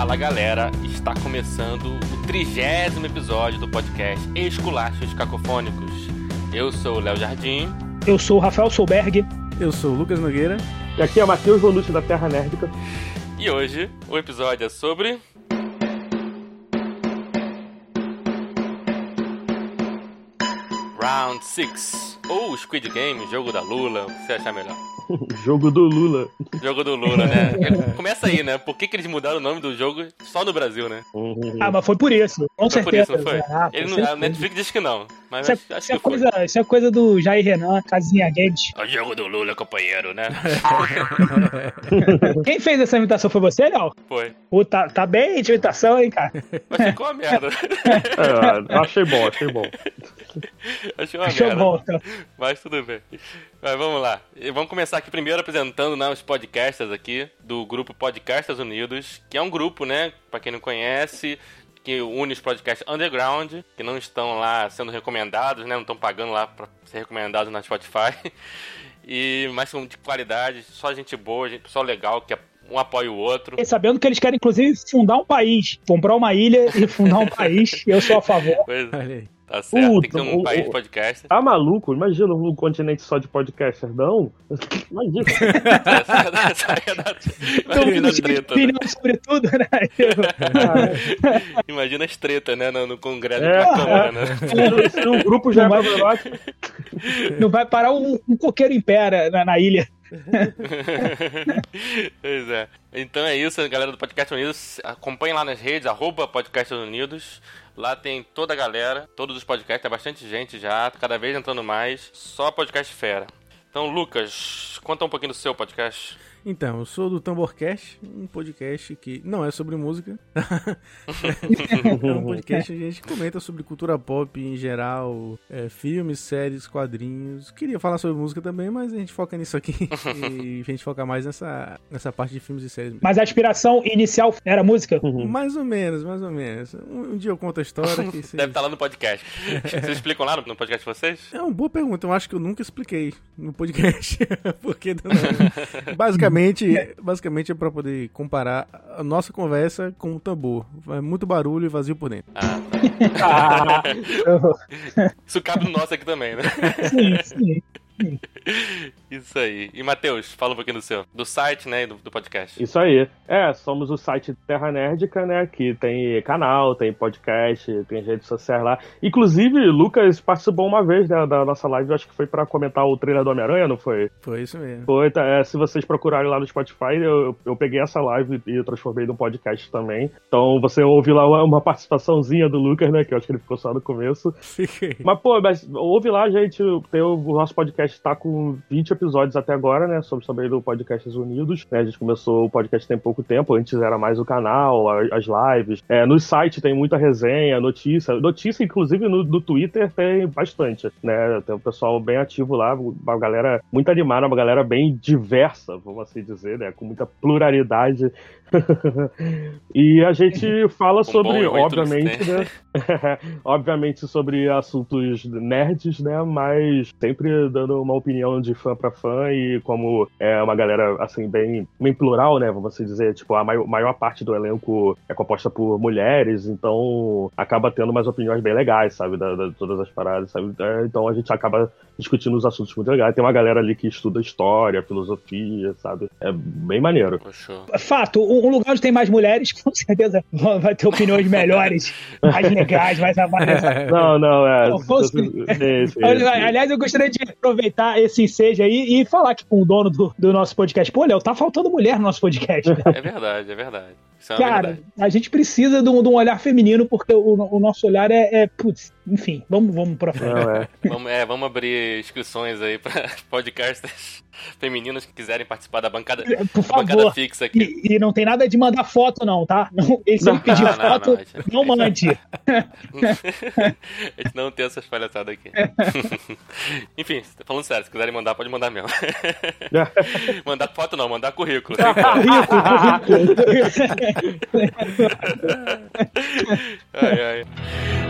Fala galera, está começando o trigésimo episódio do podcast Esculachos Cacofônicos. Eu sou o Léo Jardim. Eu sou o Rafael Solberg. Eu sou o Lucas Nogueira. E aqui é o Matheus Volucci da Terra Nérdica. E hoje o episódio é sobre. Round 6 ou Squid Game, jogo da Lula, o que você achar melhor? jogo do Lula. Jogo do Lula, né? Começa aí, né? Por que, que eles mudaram o nome do jogo só no Brasil, né? Ah, mas foi por isso. Com foi certeza. por isso, não foi? Ah, Ele a. Netflix diz que não, mas Isso é, acho, isso, é que foi. coisa, isso é coisa do Jair Renan, Casinha Games. O jogo do Lula, companheiro, né? Quem fez essa imitação foi você, Léo? Foi. Pô, tá, tá bem de imitação, hein, cara? Mas ficou uma merda. É, achei bom, achei bom. Achei uma Achou merda. bom, então. Mas tudo bem. Mas vamos lá. Vamos começar aqui primeiro apresentando né, os podcasters aqui do grupo Podcasters Unidos, que é um grupo, né, pra quem não conhece, que une os podcasts underground, que não estão lá sendo recomendados, né, não estão pagando lá pra ser recomendados na Spotify. E mas são de qualidade, só gente boa, gente, pessoal legal que um apoia o outro. Fiquei sabendo que eles querem, inclusive, fundar um país. Comprar uma ilha e fundar um país. Eu sou a favor. Pois é, Olha aí. Tá certo. Puta, Tem que ter um o- país de podcast. Tá maluco? Imagina um continente só de podcasters, não? Imagina. É imagina mundo a tinha treta, né? sobre tudo, né? Imagina as treta, né? No, no Congresso É. da Câmara, né? Se o grupo já é Não vai- problemático, Não vai parar um, um coqueiro em pé na, na ilha. pois é. Então é isso, galera do Podcast Unidos. Acompanhem lá nas redes, arroba Podcast Unidos. Lá tem toda a galera, todos os podcasts, tem bastante gente já, cada vez entrando mais. Só podcast fera. Então, Lucas, conta um pouquinho do seu podcast. Então, eu sou do Tamborcast, um podcast que não é sobre música. é um podcast que a gente comenta sobre cultura pop em geral, é, filmes, séries, quadrinhos. Queria falar sobre música também, mas a gente foca nisso aqui. e a gente foca mais nessa, nessa parte de filmes e séries. Mas a aspiração inicial era música? Mais ou menos, mais ou menos. Um, um dia eu conto a história. Que vocês- Deve estar lá no podcast. Vocês explicam lá no, no podcast de vocês? É uma boa pergunta, eu acho que eu nunca expliquei no podcast. Porque não- basicamente, basicamente é pra poder comparar a nossa conversa com o tambor. É muito barulho e vazio por dentro. Ah, Ah, eu- isso cabe no nosso aqui também, né? sim, sim. Isso aí. E Matheus, fala um pouquinho do seu. Do site, né? e Do, do podcast. Isso aí. É, somos o site Terra Nerdica, né? Que tem canal, tem podcast, tem redes sociais lá. Inclusive, Lucas participou uma vez né, da nossa live, eu acho que foi pra comentar o trailer do Homem-Aranha, não foi? Foi isso mesmo. Foi, tá, é, se vocês procurarem lá no Spotify, eu, eu peguei essa live e transformei num podcast também. Então você ouve lá uma, uma participaçãozinha do Lucas, né? Que eu acho que ele ficou só no começo. Fiquei. Mas, pô, mas ouve lá, gente. Tem o, o nosso podcast tá com 20 episódios até agora, né? Somos também do Podcasts Unidos. né, A gente começou o podcast tem pouco tempo. Antes era mais o canal, as lives. É, no site tem muita resenha, notícia. Notícia, inclusive, no, no Twitter tem bastante, né? Tem um pessoal bem ativo lá, uma galera muito animada, uma galera bem diversa, vamos assim dizer, né? Com muita pluralidade. e a gente fala sobre, obviamente, né? obviamente sobre assuntos nerds, né? Mas sempre dando uma opinião de fã pra fã e como é uma galera, assim, bem, bem plural, né? Vamos assim dizer, tipo, a maior, maior parte do elenco é composta por mulheres, então acaba tendo umas opiniões bem legais, sabe? Da, da- todas as paradas, sabe? É, então a gente acaba discutindo os assuntos muito legais. Tem uma galera ali que estuda história, filosofia, sabe? É bem maneiro. Poxa. Fato, um lugar onde tem mais mulheres, com certeza vai ter opiniões melhores, mais legais, mais avançadas. Não, não, é. Não, fosse- Sim, sim, Olha, sim. Aliás, eu gostaria de aproveitar esse ensejo aí e falar aqui com o dono do, do nosso podcast. Pô, Léo, tá faltando mulher no nosso podcast. É verdade, é verdade. Isso é Cara, a gente precisa de um, de um olhar feminino, porque o, o nosso olhar é, é, Putz, enfim, vamos, vamos pra frente. Não, é. Vamos, é, vamos abrir inscrições aí pra podcasters femininas que quiserem participar da bancada, Por da bancada favor. fixa aqui. E, e não tem nada de mandar foto, não, tá? Não, e se ele Não. pedir Não, não, foto, não, não, gente. mande. A gente não tem essas palhaçadas aqui. Enfim, falando sério, se quiserem mandar, pode mandar mesmo. mandar foto não, mandar currículo. Currículo, currículo. ai, ai.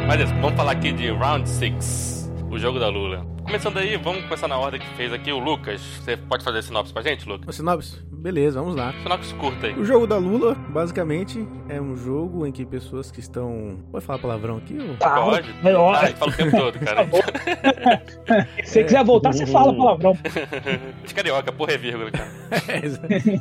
Mas isso, vamos falar aqui de Round 6, o jogo da Lula. Começando aí, vamos começar na ordem que fez aqui o Lucas. Você pode fazer sinopse pra gente, Lucas? Sinopse? Beleza, vamos lá. Sinopse curta aí. O jogo da Lula, basicamente, é um jogo em que pessoas que estão. Pode falar palavrão aqui? Ou... Tá, Pode? é Ah, hora. ele fala o tempo todo, cara. Se você quiser voltar, você fala palavrão. De carioca, porra é vírgula, cara.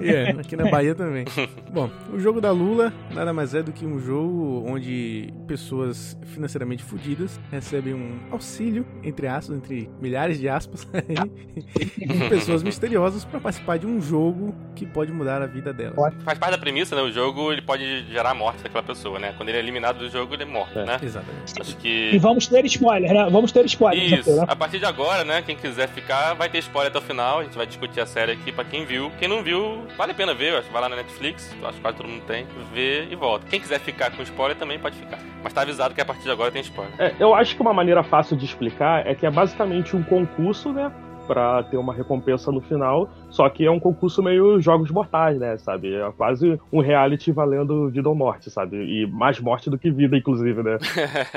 É, aqui na Bahia também. Bom, o jogo da Lula nada mais é do que um jogo onde pessoas financeiramente fodidas recebem um auxílio, entre aspas, entre milhares de aspas, aí, de pessoas misteriosas para participar de um jogo que pode mudar a vida delas. Faz parte da premissa, né? O jogo ele pode gerar a morte daquela pessoa, né? Quando ele é eliminado do jogo, ele é morto, É. né? Exatamente. Acho E que. vamos ter spoiler, né? Vamos ter spoiler. Isso, né? a partir de agora, né? Quem quiser ficar, vai ter spoiler até o final. A gente vai discutir a série aqui pra quem viu. Quem não viu, vale a pena ver. Acho que vai lá na Netflix, acho que quase todo mundo tem. Vê e volta. Quem quiser ficar com spoiler também pode ficar. Mas tá avisado que a partir de agora tem spoiler. É, eu acho que uma maneira fácil de explicar é que é basicamente um concurso, né? Pra ter uma recompensa no final. Só que é um concurso meio jogos mortais, né? Sabe? É quase um reality valendo vida ou morte, sabe? E mais morte do que vida, inclusive, né?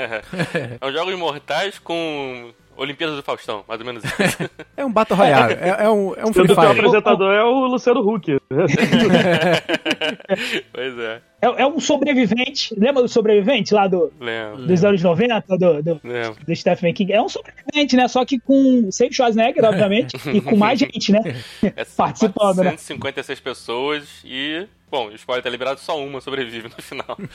é um jogos mortais com Olimpíadas do Faustão, mais ou menos isso. É um Battle Royale, é, é um, é um Free que o Fire. apresentador é o Luciano Huck. pois é, É, é um sobrevivente. Lembra do sobrevivente lá do, lembro. dos anos 90? Do, do, do Stephen King? É um sobrevivente, né? Só que com sem Schwarzenegger, obviamente, e com mais gente, né? É, Participando, né? 456 pessoas e. Bom, o spoiler tá liberado, só uma sobrevive no final.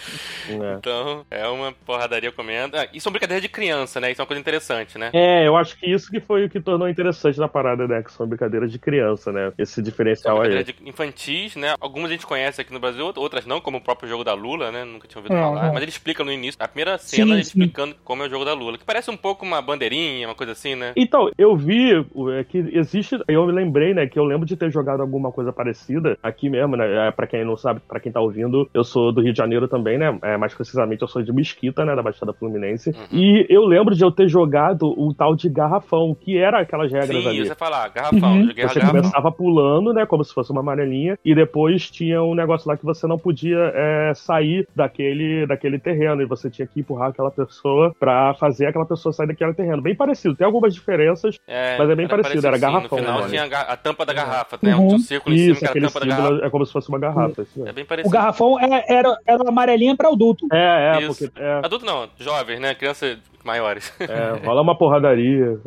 É. Então, é uma porradaria comendo. Ah, e são brincadeiras de criança, né? Isso é uma coisa interessante, né? É, eu acho que isso que foi o que tornou interessante na parada, né? Que são brincadeiras de criança, né? Esse diferencial aí. brincadeiras de infantis, né? Algumas a gente conhece aqui no Brasil, outras não, como o próprio jogo da Lula, né? Nunca tinha ouvido Não, falar. não. Mas ele explica no início, a primeira cena, ele Sim, sim. explicando como é o jogo da Lula. Que parece um pouco uma bandeirinha, uma coisa assim, né? Então, eu vi é, que existe. Eu me lembrei, né, que eu lembro de ter jogado alguma coisa parecida aqui mesmo, né? É, pra quem não sabe, pra quem tá ouvindo, eu sou do Rio de Janeiro também, né? É, mais precisamente, eu sou de Mesquita, né? Da Baixada Fluminense. Uhum. E eu lembro de eu ter jogado o tal de garrafão, que era aquelas regras Sim, ali. você fala, ah, garrafão, Uhum. joguei a Você garrafão. começava pulando, né? Como se fosse uma amarelinha, e depois tinha um negócio lá que você não podia é, sair daquele, daquele terreno, e você tinha que empurrar aquela pessoa pra fazer aquela pessoa sair daquele terreno. Bem parecido, tem algumas diferenças, É, Mas é bem parecido, era sim, garrafão, No final né? tinha a, a tampa da garrafa, né? Uhum. Um círculo em cima isso, que era a aquele tampa da garrafa. é como se fosse uma garrafa. É bem O parecido. garrafão é- era, era uma amarelinha pra adulto. É, é, Isso. porque é, Adulto não, jovens, né? Crianças maiores. é, rola uma porradaria.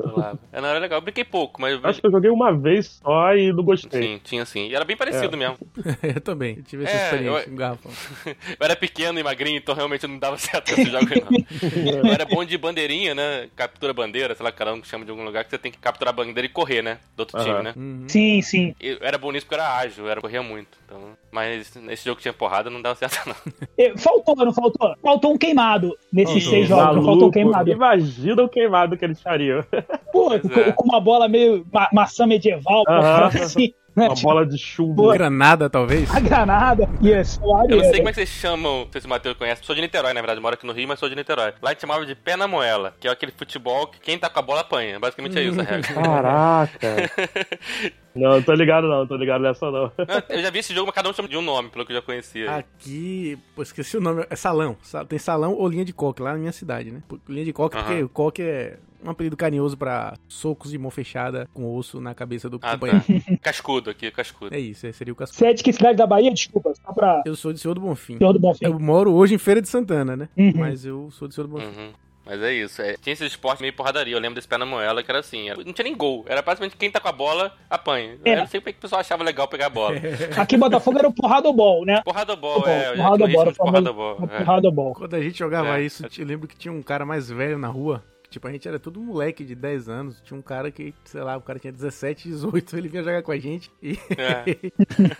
É, não, era legal. Eu brinquei pouco, mas Acho que eu joguei uma vez só e não gostei. Sim, tinha sim. E era bem parecido mesmo. eu também, eu tive essa É, experiência eu- garrafão. Eu era pequeno e magrinho, então realmente não dava certo esses jogos, não. Eu era bom de bandeirinha, né? Captura bandeira, sei lá, cada um chama de algum lugar que você tem que capturar a bandeira e correr, né? Do outro time, né? Uhum. Sim, sim. Eu era bom nisso porque eu era ágil, eu era, corria muito. Então, mas nesse jogo que tinha porrada não dava certo, não. E Faltou, não faltou? Faltou um queimado nesses seis jogos. Faltou um Maluco, queimado. imagina o queimado que eles fariam. Pô, com, é. com uma bola meio ma- maçã medieval, Aham. assim, né? Uma Tipo, bola de chumbo. Pô. Granada, talvez? a granada. Yes, Eu não sei como é que vocês chamam, não sei se o Matheus conhece, sou de Niterói, na verdade, moro aqui no Rio, mas sou de Niterói. Lá a gente chamava de pé na moela, que é aquele futebol que quem tá com a bola apanha. Basicamente é isso a regra. Caraca. Não, tô ligado não, tô ligado nessa não. Não, Eu já vi esse jogo, mas cada um chama de um nome, pelo que eu já conhecia. Aqui, pô, esqueci o nome, é salão. Sa- Tem salão ou linha de coque lá na minha cidade, né? Linha de coque, porque Aham. o coque é um apelido carinhoso pra socos de mão fechada com osso na cabeça do Ah, companheiro. tá. Cascudo aqui, cascudo. É isso, esse seria o cascudo. Você é de que cidade da Bahia? Desculpa, só pra Eu sou de Senhor do Bonfim. Senhor do Bonfim. Eu moro hoje em Feira de Santana, né? Uhum. Mas eu sou de Senhor do Bonfim. Uhum. Mas é isso. É. Tinha esse esporte meio porradaria. Eu lembro desse pé na moela que era assim. era- Não tinha nem gol. Era basicamente quem tá com a bola apanha. É. Eu não sei porque que o pessoal achava legal pegar a bola. Aqui em Botafogo era o porradobol, né? Porradobol, é. Porradobol, o famoso porradobol. É. porradobol. Quando a gente jogava É. isso, eu lembro que tinha um cara mais velho na rua. Tipo, a gente era todo moleque de 10 anos. Tinha um cara que, sei lá, o cara tinha 17, 18, ele vinha jogar com a gente. E É.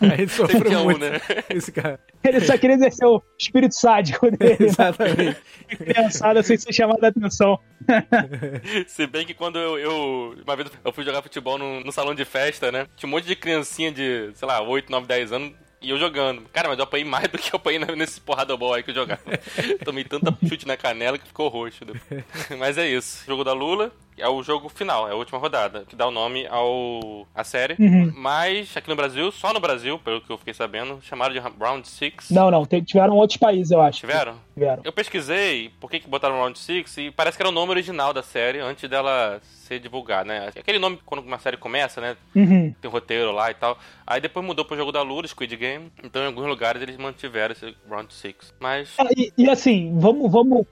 a gente Sempre sofreu um, muito. né? Esse cara. Ele só queria exercer o espírito sádico dele. né? Exatamente. Criançada sem ser chamada a atenção. Se bem que quando eu, eu- Uma vez eu fui jogar futebol no, no salão de festa, né? Tinha um monte de criancinha de, sei lá, 8, 9, 10 anos. E eu jogando. Cara, mas eu apanhei mais do que eu apanhei nesse porradobol aí que eu jogava. Tomei tanta chute na canela que ficou roxo. Mas é isso. Jogo da Lula. É o jogo final, é a última rodada, que dá o nome ao à série. Uhum. Mas aqui no Brasil, só no Brasil, pelo que eu fiquei sabendo, chamaram de Round 6. Não, não, tiveram outros países, eu acho. Tiveram? Tiveram. Eu pesquisei por que, que botaram Round 6 e parece que era o nome original da série antes dela ser divulgada, né? Aquele nome quando uma série começa, né? Uhum. Tem roteiro lá e tal. Aí depois mudou pro jogo da Lura, Squid Game. Então em alguns lugares eles mantiveram esse Round 6. Mas. É, E, e assim, vamos, vamos.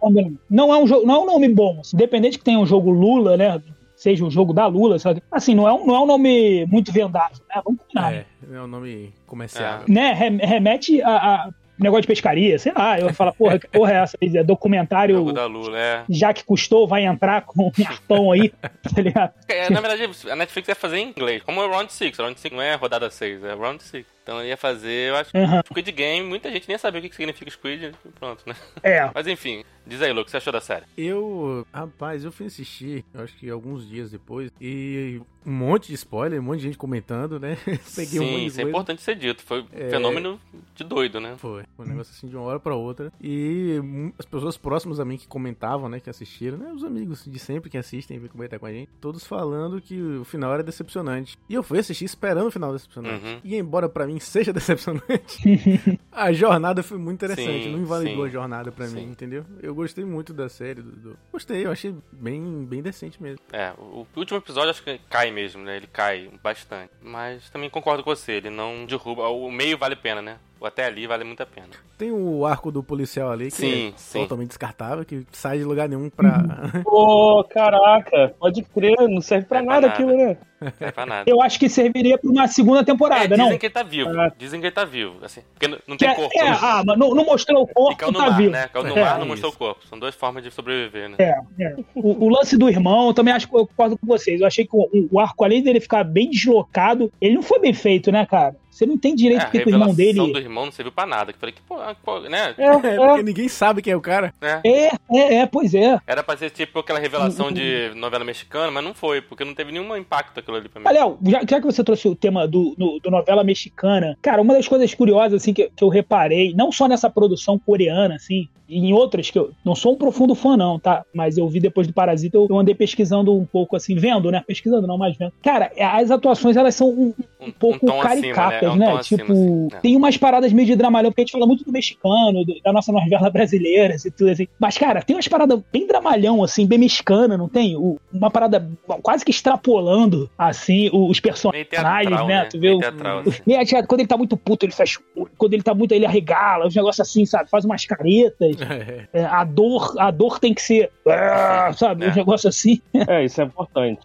Não é um jogo, não é um nome bom. Independente que tenha um jogo Lula, né? Seja um jogo da Lula, sabe? Assim, não é um, não é um nome muito vendável, né? Vamos combinar. É, é um nome comercial. Né? Rem- Remete a, a negócio de pescaria, sei lá. Eu falo, porra, que porra é essa? É documentário. Jogo da Lula, é. Já que custou, vai entrar com um arpão aí, tá ligado? É, Na verdade, a Netflix ia fazer em inglês. Como é Round 6. Round 6 não é rodada 6, é Round 6. Então ele ia fazer, eu acho, Uhum. Squid Game. Muita gente nem sabia o que significa Squid e pronto, né? É. Mas enfim, diz aí, Lu, o que você achou da série? Eu, rapaz, eu fui assistir, eu acho que alguns dias depois, e um monte de spoiler, um monte de gente comentando, né? Peguei um monte Sim, de isso é coisa. importante ser dito. Foi um É. fenômeno de doido, né? Foi. Foi um negócio assim de uma hora pra outra. E as pessoas próximas a mim que comentavam, né, que assistiram, né, os amigos de sempre que assistem e vêm comentar com a gente, todos falando que o final era decepcionante. E eu fui assistir esperando o final decepcionante. Uhum. E embora pra mim seja decepcionante, a jornada foi muito interessante. Sim, não invalidou sim. a jornada pra Sim. mim, entendeu? Eu gostei muito da série. Do, do- Gostei, eu achei bem, bem decente mesmo. É, o o último episódio acho que cai mesmo, né? Ele cai bastante. Mas também concordo com você, ele não derruba. O meio vale a pena, né? O até ali vale muito a pena. Tem o arco do policial ali, que Sim, é sim. totalmente descartável, que sai de lugar nenhum pra. Pô, caraca, pode crer, não serve pra É pra nada nada. aquilo, né? Não é pra nada. Eu acho que serviria pra uma segunda É, temporada, dizem não? que ele tá vivo. Ah. Dizem que ele tá vivo, assim. Porque não- não Que tem é, corpo. é, né? ah, mas não, não mostrou o E corpo, caiu no tá mar, vivo. né? Caiu no É, mar, não isso. mostrou o corpo. São duas formas de sobreviver, né? É, é. O, o lance do irmão, eu também acho que eu concordo com vocês. Eu achei que o, o arco, além dele ficar bem deslocado, ele não foi bem feito, né, cara? Você não tem direito É, a porque que o irmão revelação dele. do irmão não serviu pra nada. Que falei que, pô, pô, né? É, É, é. porque ninguém sabe quem é o cara. É. É, é, é, pois é. Era pra ser tipo aquela revelação de novela mexicana, mas não foi, porque não teve nenhum impacto aquilo ali pra mim. Léo, já, já que você trouxe o tema do, no- do novela mexicana, cara, uma das coisas curiosas assim, que, que eu reparei, não só nessa produção coreana, assim, e em outras que eu não sou um profundo fã, não, tá? Mas eu vi depois do Parasita, eu, eu andei pesquisando um pouco, assim, vendo, né? Pesquisando, não, mas vendo. Cara, as atuações, elas são um, um pouco tom acima, caricatas, né? É um né? tom acima, tipo, assim, é. tem umas paradas meio de dramalhão, porque a gente fala muito do mexicano, do- da nossa novela brasileira e tudo assim. Mas, cara, tem umas paradas bem dramalhão, assim, bem mexicana, não tem? O- uma parada quase que extrapolando, assim, os personagens, teatral, né? né? Tu vê o. teatral, assim. meio teatro. Quando ele tá muito puto, ele fecha o olho. Quando ele tá muito, ele arregala, os negócios assim, sabe? Faz umas caretas. É. É, a dor, a dor tem que ser. ah, sabe? É. Um negócio assim. É, isso é importante.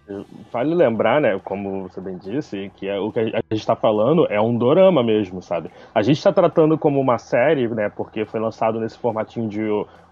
Vale lembrar, né, como você bem disse, que é, o que a gente está falando é um dorama mesmo, sabe? A gente está tratando como uma série, né, porque foi lançado nesse formatinho de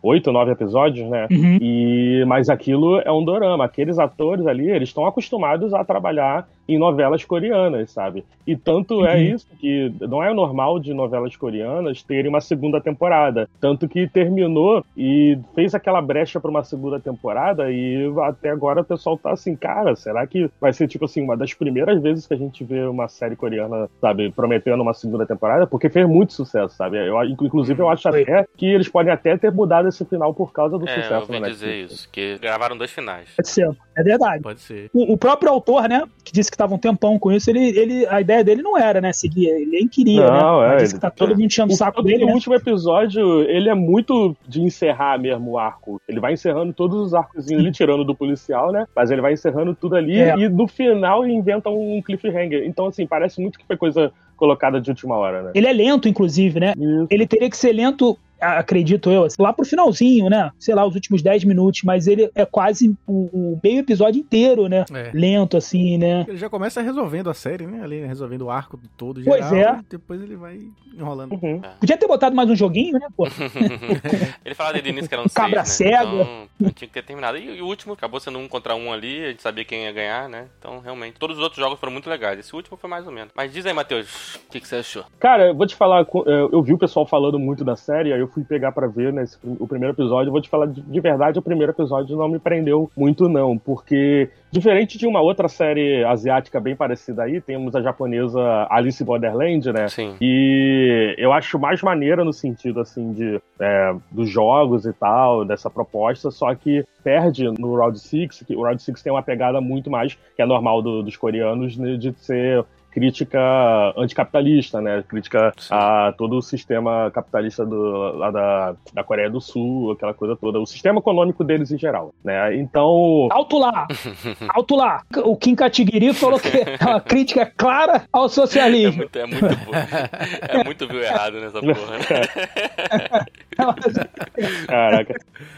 oito, nove episódios, né? Uhum. E mas aquilo é um dorama. Aqueles atores ali, eles estão acostumados a trabalhar em novelas coreanas, sabe? E tanto é Uhum. isso que não é normal de novelas coreanas terem uma segunda temporada, tanto que terminou e fez aquela brecha para uma segunda temporada e até agora o pessoal tá assim, cara, será que vai ser tipo assim uma das primeiras vezes que a gente vê uma série coreana, sabe, prometendo uma segunda temporada? Porque fez muito sucesso, sabe? Eu, inclusive eu acho Foi. até que eles podem até ter mudado esse final por causa do É, eu sucesso ouvi da dizer Netflix. isso, que gravaram dois finais. Pode ser. É verdade. Pode ser. O, o próprio autor, né, que disse que tava um tempão com isso, ele, ele, a ideia dele não era, né, seguir. Ele nem queria, Não, né? é, Mas disse ele- que tá todo mundo enchendo o saco tanto dele, o né? último episódio, ele é muito de encerrar mesmo o arco. Ele vai encerrando todos os arcos ali, tirando do policial, né? Mas ele vai encerrando tudo ali É. e no final inventa um cliffhanger. Então, assim, parece muito que foi coisa colocada de última hora, né? Ele é lento, inclusive, né? Isso. Ele teria que ser lento, acredito eu, assim, lá pro finalzinho, né? Sei lá, os últimos 10 minutos, mas ele é quase o, o meio episódio inteiro, né? É. Lento, assim, né? Ele já começa resolvendo a série, né? Ali, resolvendo o arco todo Pois geral. é. E depois ele vai enrolando. Uhum. Podia ter botado mais um joguinho, né, pô? Ele falava desde o início que eram Cabra seis, né? cega. Então tinha que ter terminado. E, e o último acabou sendo um contra um ali, a gente sabia quem ia ganhar, né? Então, realmente, todos os outros jogos foram muito legais. Esse último foi mais ou menos. Mas diz aí, Matheus, o que, que você achou? Cara, eu vou te falar, eh, eu vi o pessoal falando muito da série, aí eu fui pegar para ver nesse, o primeiro episódio, vou te falar de, de, verdade, o primeiro episódio não me prendeu muito não, porque diferente de uma outra série asiática bem parecida aí, temos a japonesa Alice Borderland, né? Sim. E eu acho mais maneira no sentido, assim, de é, dos jogos e tal, dessa proposta, só que perde no Round 6, que o Round 6 tem uma pegada muito mais, que é normal do, dos coreanos, né, de ser crítica anticapitalista, né? Crítica Sim. a todo o sistema capitalista do, lá da, da Coreia do Sul, aquela coisa toda. O sistema econômico deles em geral, né? Então... Alto lá! Alto lá! O Kim Kataguiri falou que é uma crítica clara ao socialismo. É muito, é muito, é muito viu errado nessa porra, né? Caraca.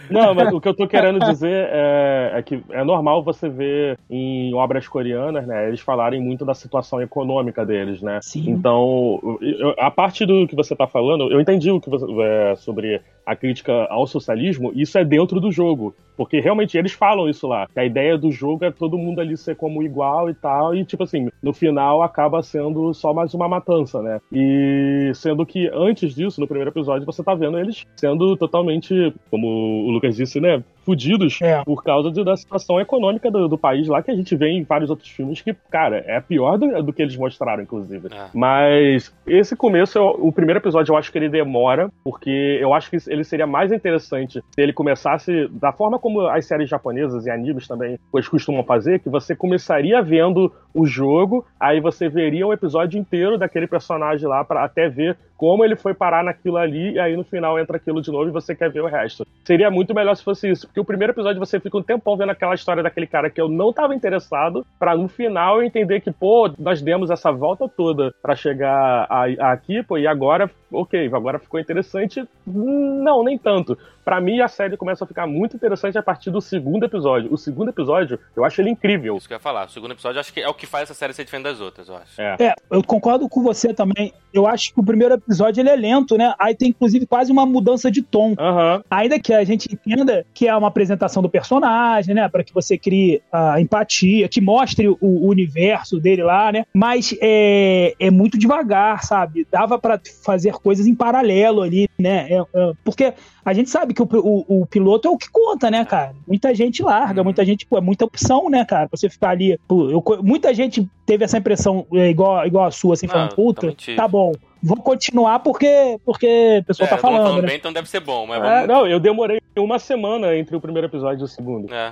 Não, mas o que eu tô querendo dizer é, é que é normal você ver em obras coreanas, né? Eles falarem muito da situação econômica deles, né? Sim. Então, eu, a parte do que você está falando, eu entendi o que você, é, sobre a crítica ao socialismo, isso é dentro do jogo. Porque realmente eles falam isso lá. Que a ideia do jogo é todo mundo ali ser como igual e tal. E, tipo assim, no final acaba sendo só mais uma matança, né? E sendo que antes disso, no primeiro episódio, você tá vendo eles sendo totalmente, como o Lucas disse, né? Fudidos é. por causa de, da situação econômica do, do, país lá, que a gente vê em vários outros filmes que, cara, é pior do, do que eles mostraram, inclusive. É. Mas esse começo, o primeiro episódio, eu acho que ele demora, porque eu acho que ele seria mais interessante se ele começasse da forma como as séries japonesas e animes também eles costumam fazer, que você começaria vendo o jogo, aí você veria o episódio inteiro daquele personagem lá para até ver como ele foi parar naquilo ali, e aí no final entra aquilo de novo e você quer ver o resto. Seria muito melhor se fosse isso, porque o primeiro episódio você fica um tempão vendo aquela história daquele cara que eu não tava interessado, para no final eu entender que, pô, nós demos essa volta toda para chegar a, a aqui, pô, e agora, ok, agora ficou interessante. Não, nem tanto. Para mim, a série começa a ficar muito interessante a partir do segundo episódio. O segundo episódio, eu acho ele incrível. Isso que eu ia falar. O segundo episódio, acho que é o que faz essa série ser diferente das outras, eu acho. É. é, eu concordo com você também. Eu acho que o primeiro episódio ele é lento, né? Aí tem, inclusive, quase uma mudança de tom. Uhum. Ainda que a gente entenda que é uma apresentação do personagem, né? Para que você crie a empatia, que mostre o, o universo dele lá, né? Mas é, é muito devagar, sabe? Dava para fazer coisas em paralelo ali, né? É, é, porque a gente sabe que o, o, o, piloto é o que conta, né, cara? Muita gente larga, muita gente, pô, é muita opção, né, cara? Você ficar ali. Pô, eu, muita gente teve essa impressão é, igual, igual a sua, assim, falando, puta, tá bom vou continuar porque, porque o pessoal é, tá falando. falando né? bem, então deve ser bom, mas é, vamos... Não, eu demorei uma semana entre o primeiro episódio e o segundo. É.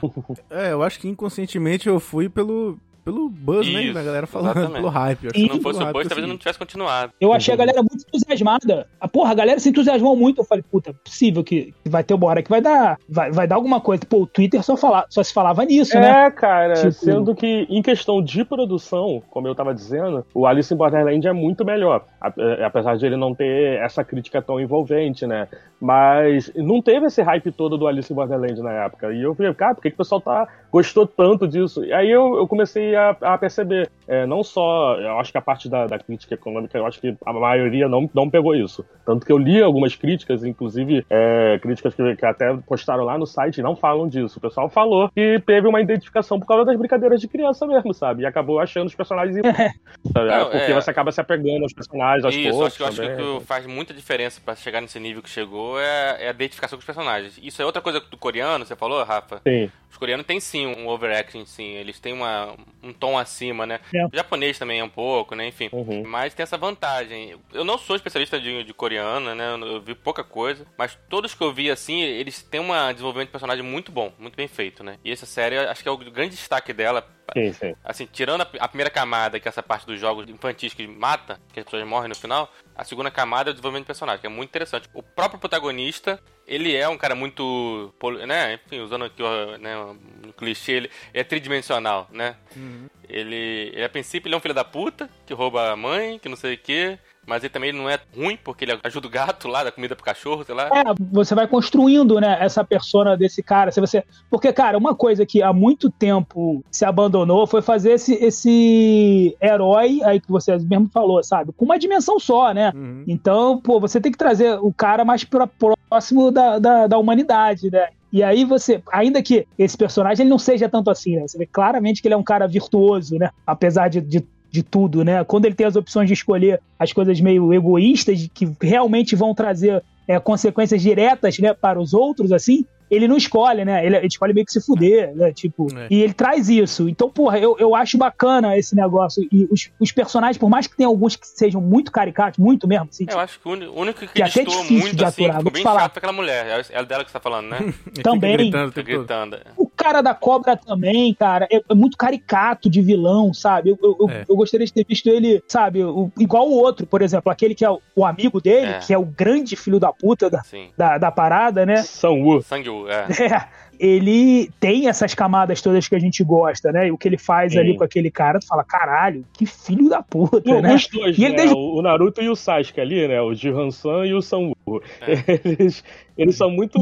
é, eu acho que inconscientemente eu fui pelo, pelo buzz, né, Isso, né? A galera falando, exatamente. pelo hype. Se não fosse o buzz, talvez eu não tivesse continuado. Eu achei a galera muito entusiasmada. A porra, a galera se entusiasmou muito. Eu falei, puta, é possível que vai ter uma hora que vai dar, vai, vai dar alguma coisa. Pô, o Twitter só, fala, só se falava nisso, é, né? É, cara, tipo... sendo que em questão de produção, como eu tava dizendo, o Alice in Borderland é muito melhor. É, apesar de ele não ter essa crítica tão envolvente, né? Mas não teve esse hype todo do Alice in Borderland na época. E eu falei, cara, por que, que o pessoal tá, gostou tanto disso? E aí eu, eu comecei a, a perceber, é, não só, eu acho que a parte da, da, crítica econômica, eu acho que a maioria não, não pegou isso. Tanto que eu li algumas críticas, inclusive é, críticas que, que, até postaram lá no site não falam disso. O pessoal falou que teve uma identificação por causa das brincadeiras de criança mesmo, sabe? E acabou achando os personagens. sabe? Não, Porque é... você acaba se apegando aos personagens, aos Isso. Acho que, acho que o que faz muita diferença para chegar nesse nível que chegou é, é, a identificação com os personagens. Isso é outra coisa do coreano, você falou, Rafa? Sim. Os coreanos têm sim um overacting, sim. Eles têm uma, um tom acima, né? É. O japonês também é um pouco, né? Enfim. Uhum. Mas tem essa vantagem. Eu não sou especialista de, de coreano, né? Eu vi pouca coisa. Mas todos que eu vi, assim, eles têm um desenvolvimento de personagem muito bom, muito bem feito, né? E essa série, acho que é o grande destaque dela Sim, sim. Assim, tirando a, a, primeira camada, que é essa parte dos jogos infantis que mata, que as pessoas morrem no final, a segunda camada é o desenvolvimento do personagem, que é muito interessante. O próprio protagonista, ele é um cara muito, né, enfim, usando aqui né, um clichê, ele é tridimensional, né? Uhum. Ele, ele, a princípio, ele é um filho da puta, que rouba a mãe, que não sei o quê, mas ele também não é ruim, porque ele ajuda o gato lá, da comida pro cachorro, sei lá. É, você vai construindo, né, essa persona desse cara. Se você... Porque, cara, uma coisa que há muito tempo se abandonou foi fazer esse, esse herói aí que você mesmo falou, sabe? Com uma dimensão só, né? Uhum. Então, pô, você tem que trazer o cara mais pra próximo da, da, da humanidade, né? E aí você, ainda que esse personagem ele não seja tanto assim, né? Você vê claramente que ele é um cara virtuoso, né? Apesar de, de de tudo, né? Quando ele tem as opções de escolher as coisas meio egoístas, que realmente vão trazer é, consequências diretas né, para os outros, assim, ele não escolhe, né? Ele, ele escolhe meio que se fuder, né? Tipo, é. e ele traz isso. Então, porra, eu, eu acho bacana esse negócio. E os, os personagens, por mais que tenha alguns que sejam muito caricatos, muito mesmo. Assim, eu acho que o único que, que é até difícil muito, de assim, aturar. Assim, bem falar. chato aquela mulher. É, é dela que você tá falando, né? Também. gritando, gritando. O cara da cobra também, cara, é, é muito caricato de vilão, sabe? Eu, eu, é. eu, gostaria de ter visto ele, sabe, o, igual o outro, por exemplo, aquele que é o, o amigo dele, é. que é o grande filho da puta da, da, da, parada, né? Sang-woo. Sang-woo, é. é ele tem essas camadas todas que a gente gosta, né? E o que ele faz Sim. ali com aquele cara, tu fala, caralho, que filho da puta, e, né? Os dois, e né? Desde... O Naruto e o Sasuke ali, né? O Jihan-san e o Sang-woo. É. Eles, eles são muito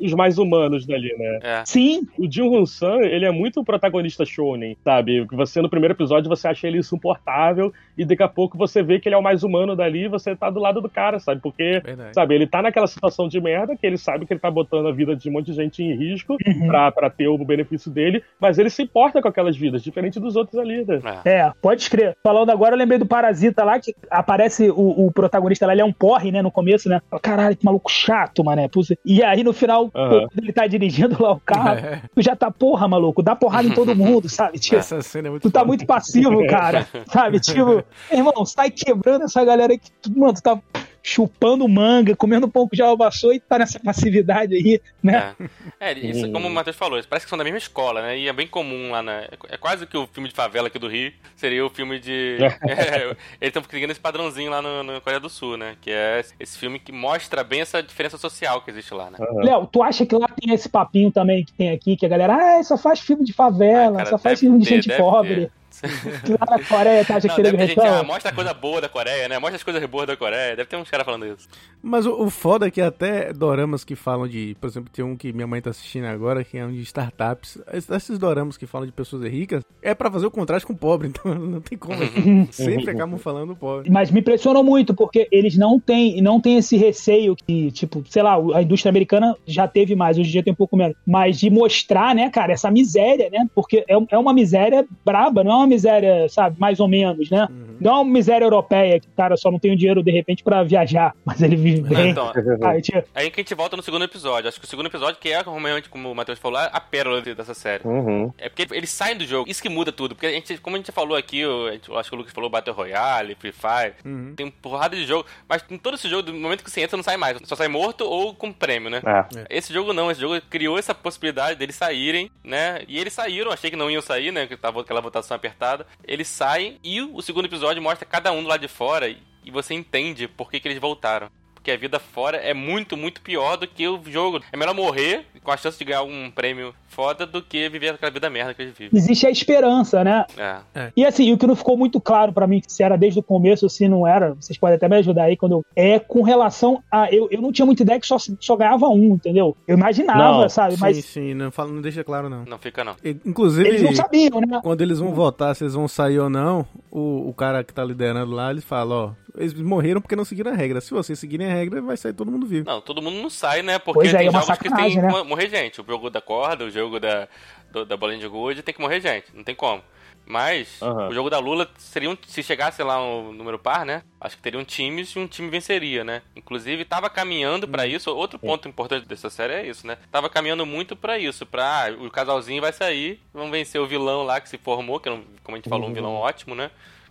os mais humanos dali, né? É. Sim. O Jin Hun-san, ele é muito protagonista shonen, sabe? Você, no primeiro episódio, você acha ele insuportável e daqui a pouco você vê que ele é o mais humano dali e você tá do lado do cara, sabe? Porque, Verdade. sabe, ele tá naquela situação de merda que ele sabe que ele tá botando a vida de um monte de gente em risco uhum. pra, pra ter o benefício dele, mas ele se importa com aquelas vidas, diferente dos outros ali, né? É, é pode escrever. Falando agora, eu lembrei do Parasita lá, que aparece o, o protagonista lá, ele é um porre, né, no começo, né? Caralho, que maluco chato chato, mané. E aí no final, uhum. quando ele tá dirigindo lá o carro, é. tu já tá, porra, maluco, dá porrada em todo mundo, sabe? Tipo, essa cena é muito Tu tá muito passivo, cara. sabe? Tipo, irmão, sai quebrando essa galera que, mano, tu tá chupando manga, comendo pão que já passou e tá nessa passividade aí, né? É, é isso, como o Matheus falou, parece que são da mesma escola, né? E é bem comum lá, né? É quase que o filme de favela aqui do Rio seria o filme de. é, eles estão seguindo esse padrãozinho lá no, no, Coreia do Sul, né? Que é esse filme que mostra bem essa diferença social que existe lá, né? Uhum. Léo, tu acha que lá tem esse papinho também que tem aqui, que a galera, ah, só faz filme de favela, ah, cara, só faz filme de gente pobre. Ter. Lá na Coreia tá já querendo gente, ah, Mostra a coisa boa da Coreia, né? Mostra as coisas boas da Coreia. Deve ter uns caras falando isso. Mas o, o, foda é que até doramas que falam de. Por exemplo, tem um que minha mãe tá assistindo agora, que é um de startups. Esses doramas que falam de pessoas ricas é para fazer o contraste com o pobre, então não tem como. Sempre acabam falando pobre. Mas me impressionou muito, porque eles não têm, não têm esse receio que, tipo, sei lá, a indústria americana já teve mais, hoje em dia tem um pouco menos. Mas de mostrar, né, cara, essa miséria, né? Porque é, é uma miséria braba, não é uma miséria, sabe, mais ou menos, né? Uhum. Não é uma miséria europeia que o cara só não tem o dinheiro de repente para viajar, mas ele vive bem. Então, aí, tinha... aí que a gente volta no segundo episódio. Acho que o segundo episódio, que é realmente, como o Matheus falou, é a pérola dessa série. Uhum. É porque eles saem do jogo. Isso que muda tudo. Porque a gente, como a gente falou aqui, eu, gente, eu acho que o Lucas falou Battle Royale, Free Fire. Uhum. Tem porrada de jogo. Mas em todo esse jogo, do momento que você entra, não sai mais. Só sai morto ou com prêmio, né? É. Esse jogo não. Esse jogo criou essa possibilidade deles saírem, né? E eles saíram. Achei que não iam sair, né? Que tava aquela votação apertada. Eles saem e o segundo episódio mostra cada um do lado de fora e você entende por que, que eles voltaram. Porque a vida fora é muito, muito pior do que o jogo. É melhor morrer com a chance de ganhar um prêmio foda do que viver aquela vida merda que eles vivem. Existe a esperança, né? É. é. E assim, o que não ficou muito claro para mim, se era desde o começo ou se não era, vocês podem até me ajudar aí quando eu... É com relação a. Eu, eu não tinha muita ideia que só, só ganhava um, entendeu? Eu imaginava, não, sabe? Sim, Mas... sim, não, fala, não deixa claro, não. Não fica, não. Inclusive. Eles não sabiam, né? Quando eles vão votar, se eles vão sair ou não, o, o cara que tá liderando lá, ele fala, ó, eles morreram porque não seguiram a regra. Se vocês seguirem a regra, vai sair todo mundo vivo. Não, todo mundo não sai, né? Porque pois é, tem é, jogos que tem né? morrer gente. O jogo da corda, o jogo da, do, da bolinha de gude, tem que morrer gente. Não tem como. Mas uhum. o jogo da Lula seria um, se chegasse lá um número par, né? Acho que teriam times e um time venceria, né? Inclusive tava caminhando para uhum. isso. Outro ponto importante dessa série é isso, né? Tava caminhando muito para isso, para ah, o casalzinho vai sair, vão vencer o vilão lá que se formou, que é como a gente falou, um vilão uhum. ótimo, né?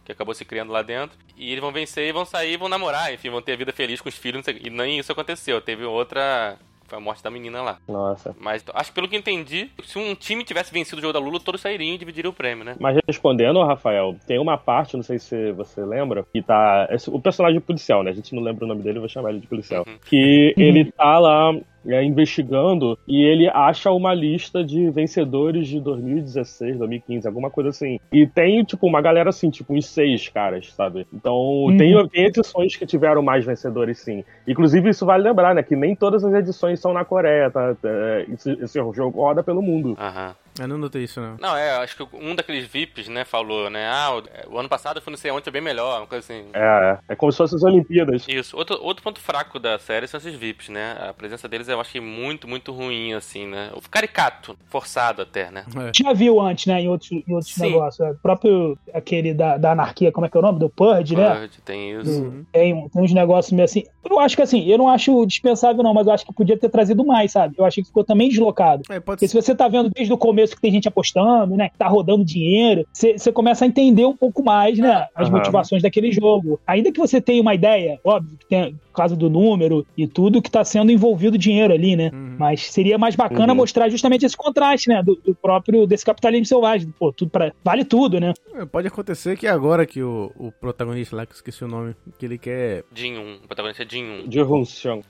Que acabou se criando lá dentro. E eles vão vencer e vão sair e vão namorar, enfim, vão ter vida feliz com os filhos. E nem isso aconteceu. Teve outra foi a morte da menina lá. Nossa. Mas acho que pelo que entendi, se um time tivesse vencido o jogo da Lula, todos sairiam e dividiriam o prêmio, né? Mas respondendo, Rafael, tem uma parte, não sei se você lembra, que tá. O personagem policial, né? A gente não lembra o nome dele, eu vou chamar ele de policial. Uhum. Que ele tá lá é, investigando e ele acha uma lista de vencedores de 2016, 2015, alguma coisa assim. E tem, tipo, uma galera assim, tipo, uns seis caras, sabe? Então, uhum. tem, tem edições que tiveram mais vencedores, sim. Inclusive, isso vale lembrar, né? Que nem todas as edições são na Coreia, tá? É, esse, esse jogo roda pelo mundo. Aham. Eu não notei isso, não. Não, é, acho que um daqueles VIPs, né, falou, né? Ah, o, o ano passado eu fui não sei onde, foi bem melhor, uma coisa assim. É, é. É como se fossem as Olimpíadas. Isso. Outro, outro ponto fraco da série são esses VIPs, né? A presença deles eu achei muito, muito ruim, assim, né? O caricato, forçado até, né? É. Já viu antes, né, em outros, em outros Sim. negócios. é. O próprio, aquele da, da anarquia, como é que é o nome? Do Purge, né? Purge, tem isso. Uhum. Tem, tem uns negócios meio assim. Eu acho que assim, eu não acho dispensável, não, mas eu acho que podia ter trazido mais, sabe? Eu achei que ficou também deslocado. É, pode Porque ser. se você tá vendo desde o começo que tem gente apostando, né? Que tá rodando dinheiro, você começa a entender um pouco mais, né? As Aham. motivações daquele jogo. Ainda que você tenha uma ideia, óbvio, que tem causa do número e tudo que tá sendo envolvido dinheiro ali, né? Uhum. Mas seria mais bacana Uhum. mostrar justamente esse contraste, né? Do, do próprio, desse capitalismo selvagem. Pô, tudo pra, vale tudo, né? É, Pode acontecer que agora que o, o protagonista lá, que eu esqueci o nome, que ele quer. Jin 1. O protagonista é Jin 1. De Hunxiang.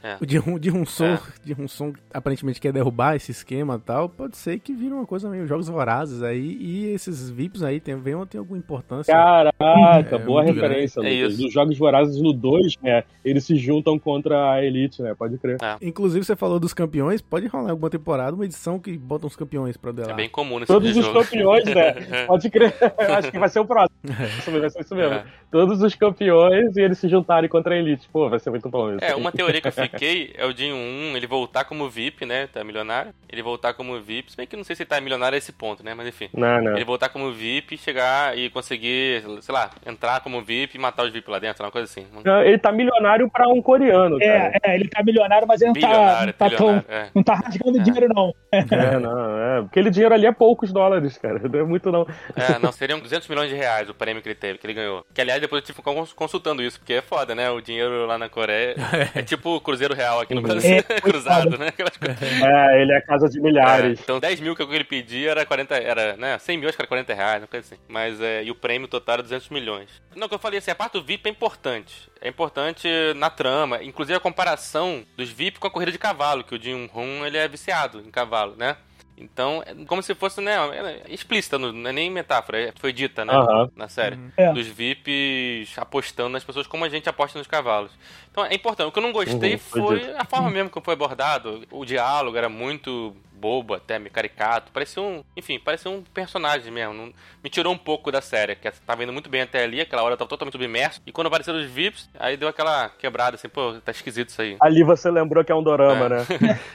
O um, de um som, É. de som aparentemente quer derrubar esse esquema e tal. Pode ser que vira uma coisa meio jogos vorazes aí. E esses VIPs aí tem, venham ter alguma importância. Caraca, É, boa referência, grande. É Lucas. isso. Nos Jogos Vorazes no 2, né, eles se juntam contra a Elite, né? Pode crer. Inclusive, você falou dos campeões. Pode rolar alguma temporada, uma edição que bota uns campeões pra É delar. bem comum nesse Todos os jogo. campeões, né? Pode crer. Eu acho que vai ser o próximo. Vai ser isso mesmo. É. Todos os campeões e eles se juntarem contra a Elite. Pô, vai ser muito bom isso. É, uma teoria que eu fiquei é o Jin 1, ele voltar como VIP, né? Tá milionário. Ele voltar como VIP. Se bem que eu não sei se ele tá milionário a esse ponto, né? Mas enfim. Não, não. Ele voltar como VIP, chegar e conseguir, sei lá, entrar como VIP e matar os VIP lá dentro, uma coisa assim. Ele tá milionário pra um coreano, cara. É, é, ele tá milionário, mas ele não tá, não tá tão. É. Não tá rasgando dinheiro, não. É, não, é. Aquele dinheiro ali é poucos dólares, cara. Não é muito, não. É, não, seriam 200 milhões de reais o prêmio que ele teve, que ele ganhou. Que aliás, depois eu tive que ficar cons- consultando isso, porque é foda, né? O dinheiro lá na Coreia é tipo o Cruzeiro Real aqui no Uhum. Brasil, É, cruzado, né? Aquelas coisas. É, ele é casa de É, milhares. então 10 mil que ele pedia era 40, era, né? 100 mil acho que era 40 reais, uma coisa assim. Mas, é, e o prêmio total era 200 milhões. Não, o que eu falei assim, a parte do VIP é importante. É importante na trama, inclusive a comparação dos VIP com a corrida de cavalo, que o Jin Hun, ele é viciado em cavalo, né? Então, é como se fosse, né, é explícita, não é nem metáfora, é- foi dita, né, na série. É. Dos VIPs apostando nas pessoas como a gente aposta nos cavalos. Então é importante. O que eu não gostei Uhum, foi foi a forma mesmo que foi abordado. O diálogo era muito bobo até, meio caricato. Parecia um. Enfim, parecia um personagem mesmo. Não- me tirou um pouco da série, que tava indo muito bem até ali, aquela hora eu tava totalmente submerso. E quando apareceram os VIPs, aí deu aquela quebrada assim, pô, tá esquisito isso aí. Ali você lembrou que é um dorama, É. né?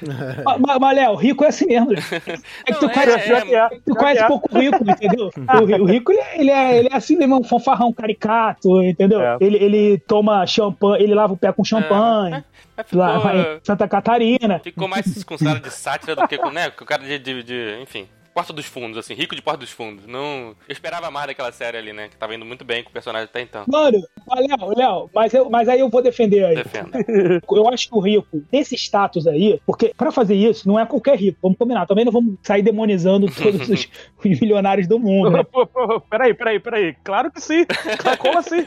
Mas, mas, Léo, rico é assim mesmo. É que tu Não, é- conhece, é- é. tu conhece é. pouco o rico, entendeu? O, o rico, ele é, ele, é, ele é assim mesmo, um fanfarrão caricato, entendeu? É. Ele, ele toma champanhe, ele lava o pé com champanhe. Mas ficou, Lá em Santa Catarina. ficou mais com cara de sátira do que com, né, com cara de, de, de- Enfim. Porta dos Fundos, assim, rico de Porta dos Fundos. Não. Eu esperava mais daquela série ali, né? Que tava indo muito bem com o personagem até então. Mano, mas, Léo, Léo, mas, eu, mas aí eu vou defender aí. Defenda. Eu acho que o rico, desse status aí, porque pra fazer isso, não é qualquer rico, vamos combinar. Também não vamos sair demonizando todos os, os milionários do mundo, né? Pô, pô, peraí, peraí, peraí. Claro que sim. Como assim?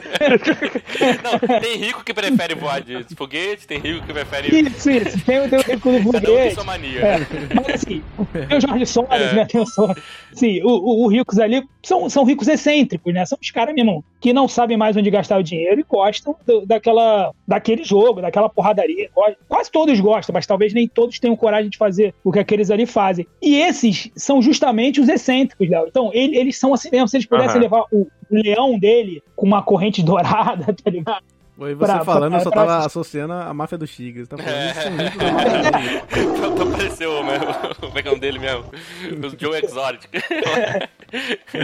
Não, tem rico que prefere voar de foguete, tem rico que prefere. Isso, isso. Tem, o- tem o rico do Cada um tem burguês. sua mania. É, mas assim, tem o Jorge Soros, É. né? Soros. Sim, o, o, o ricos ali são, são ricos excêntricos, né? São os caras mesmo que não sabem mais onde gastar o dinheiro e gostam do- daquela, daquele jogo, daquela porradaria. Quase todos gostam, mas talvez nem todos tenham coragem de fazer o que aqueles ali fazem. E esses são justamente os excêntricos, Léo. Então, ele- eles são assim mesmo. Se eles pudessem Aham. levar o leão dele com uma corrente dourada, tá ligado? Oi, você Pra- falando, eu só pra- tava associando a máfia dos tigres. Tá falando É. isso muito Pronto, apareceu o meu. Como é que é o nome dele mesmo? O Joe Exotic.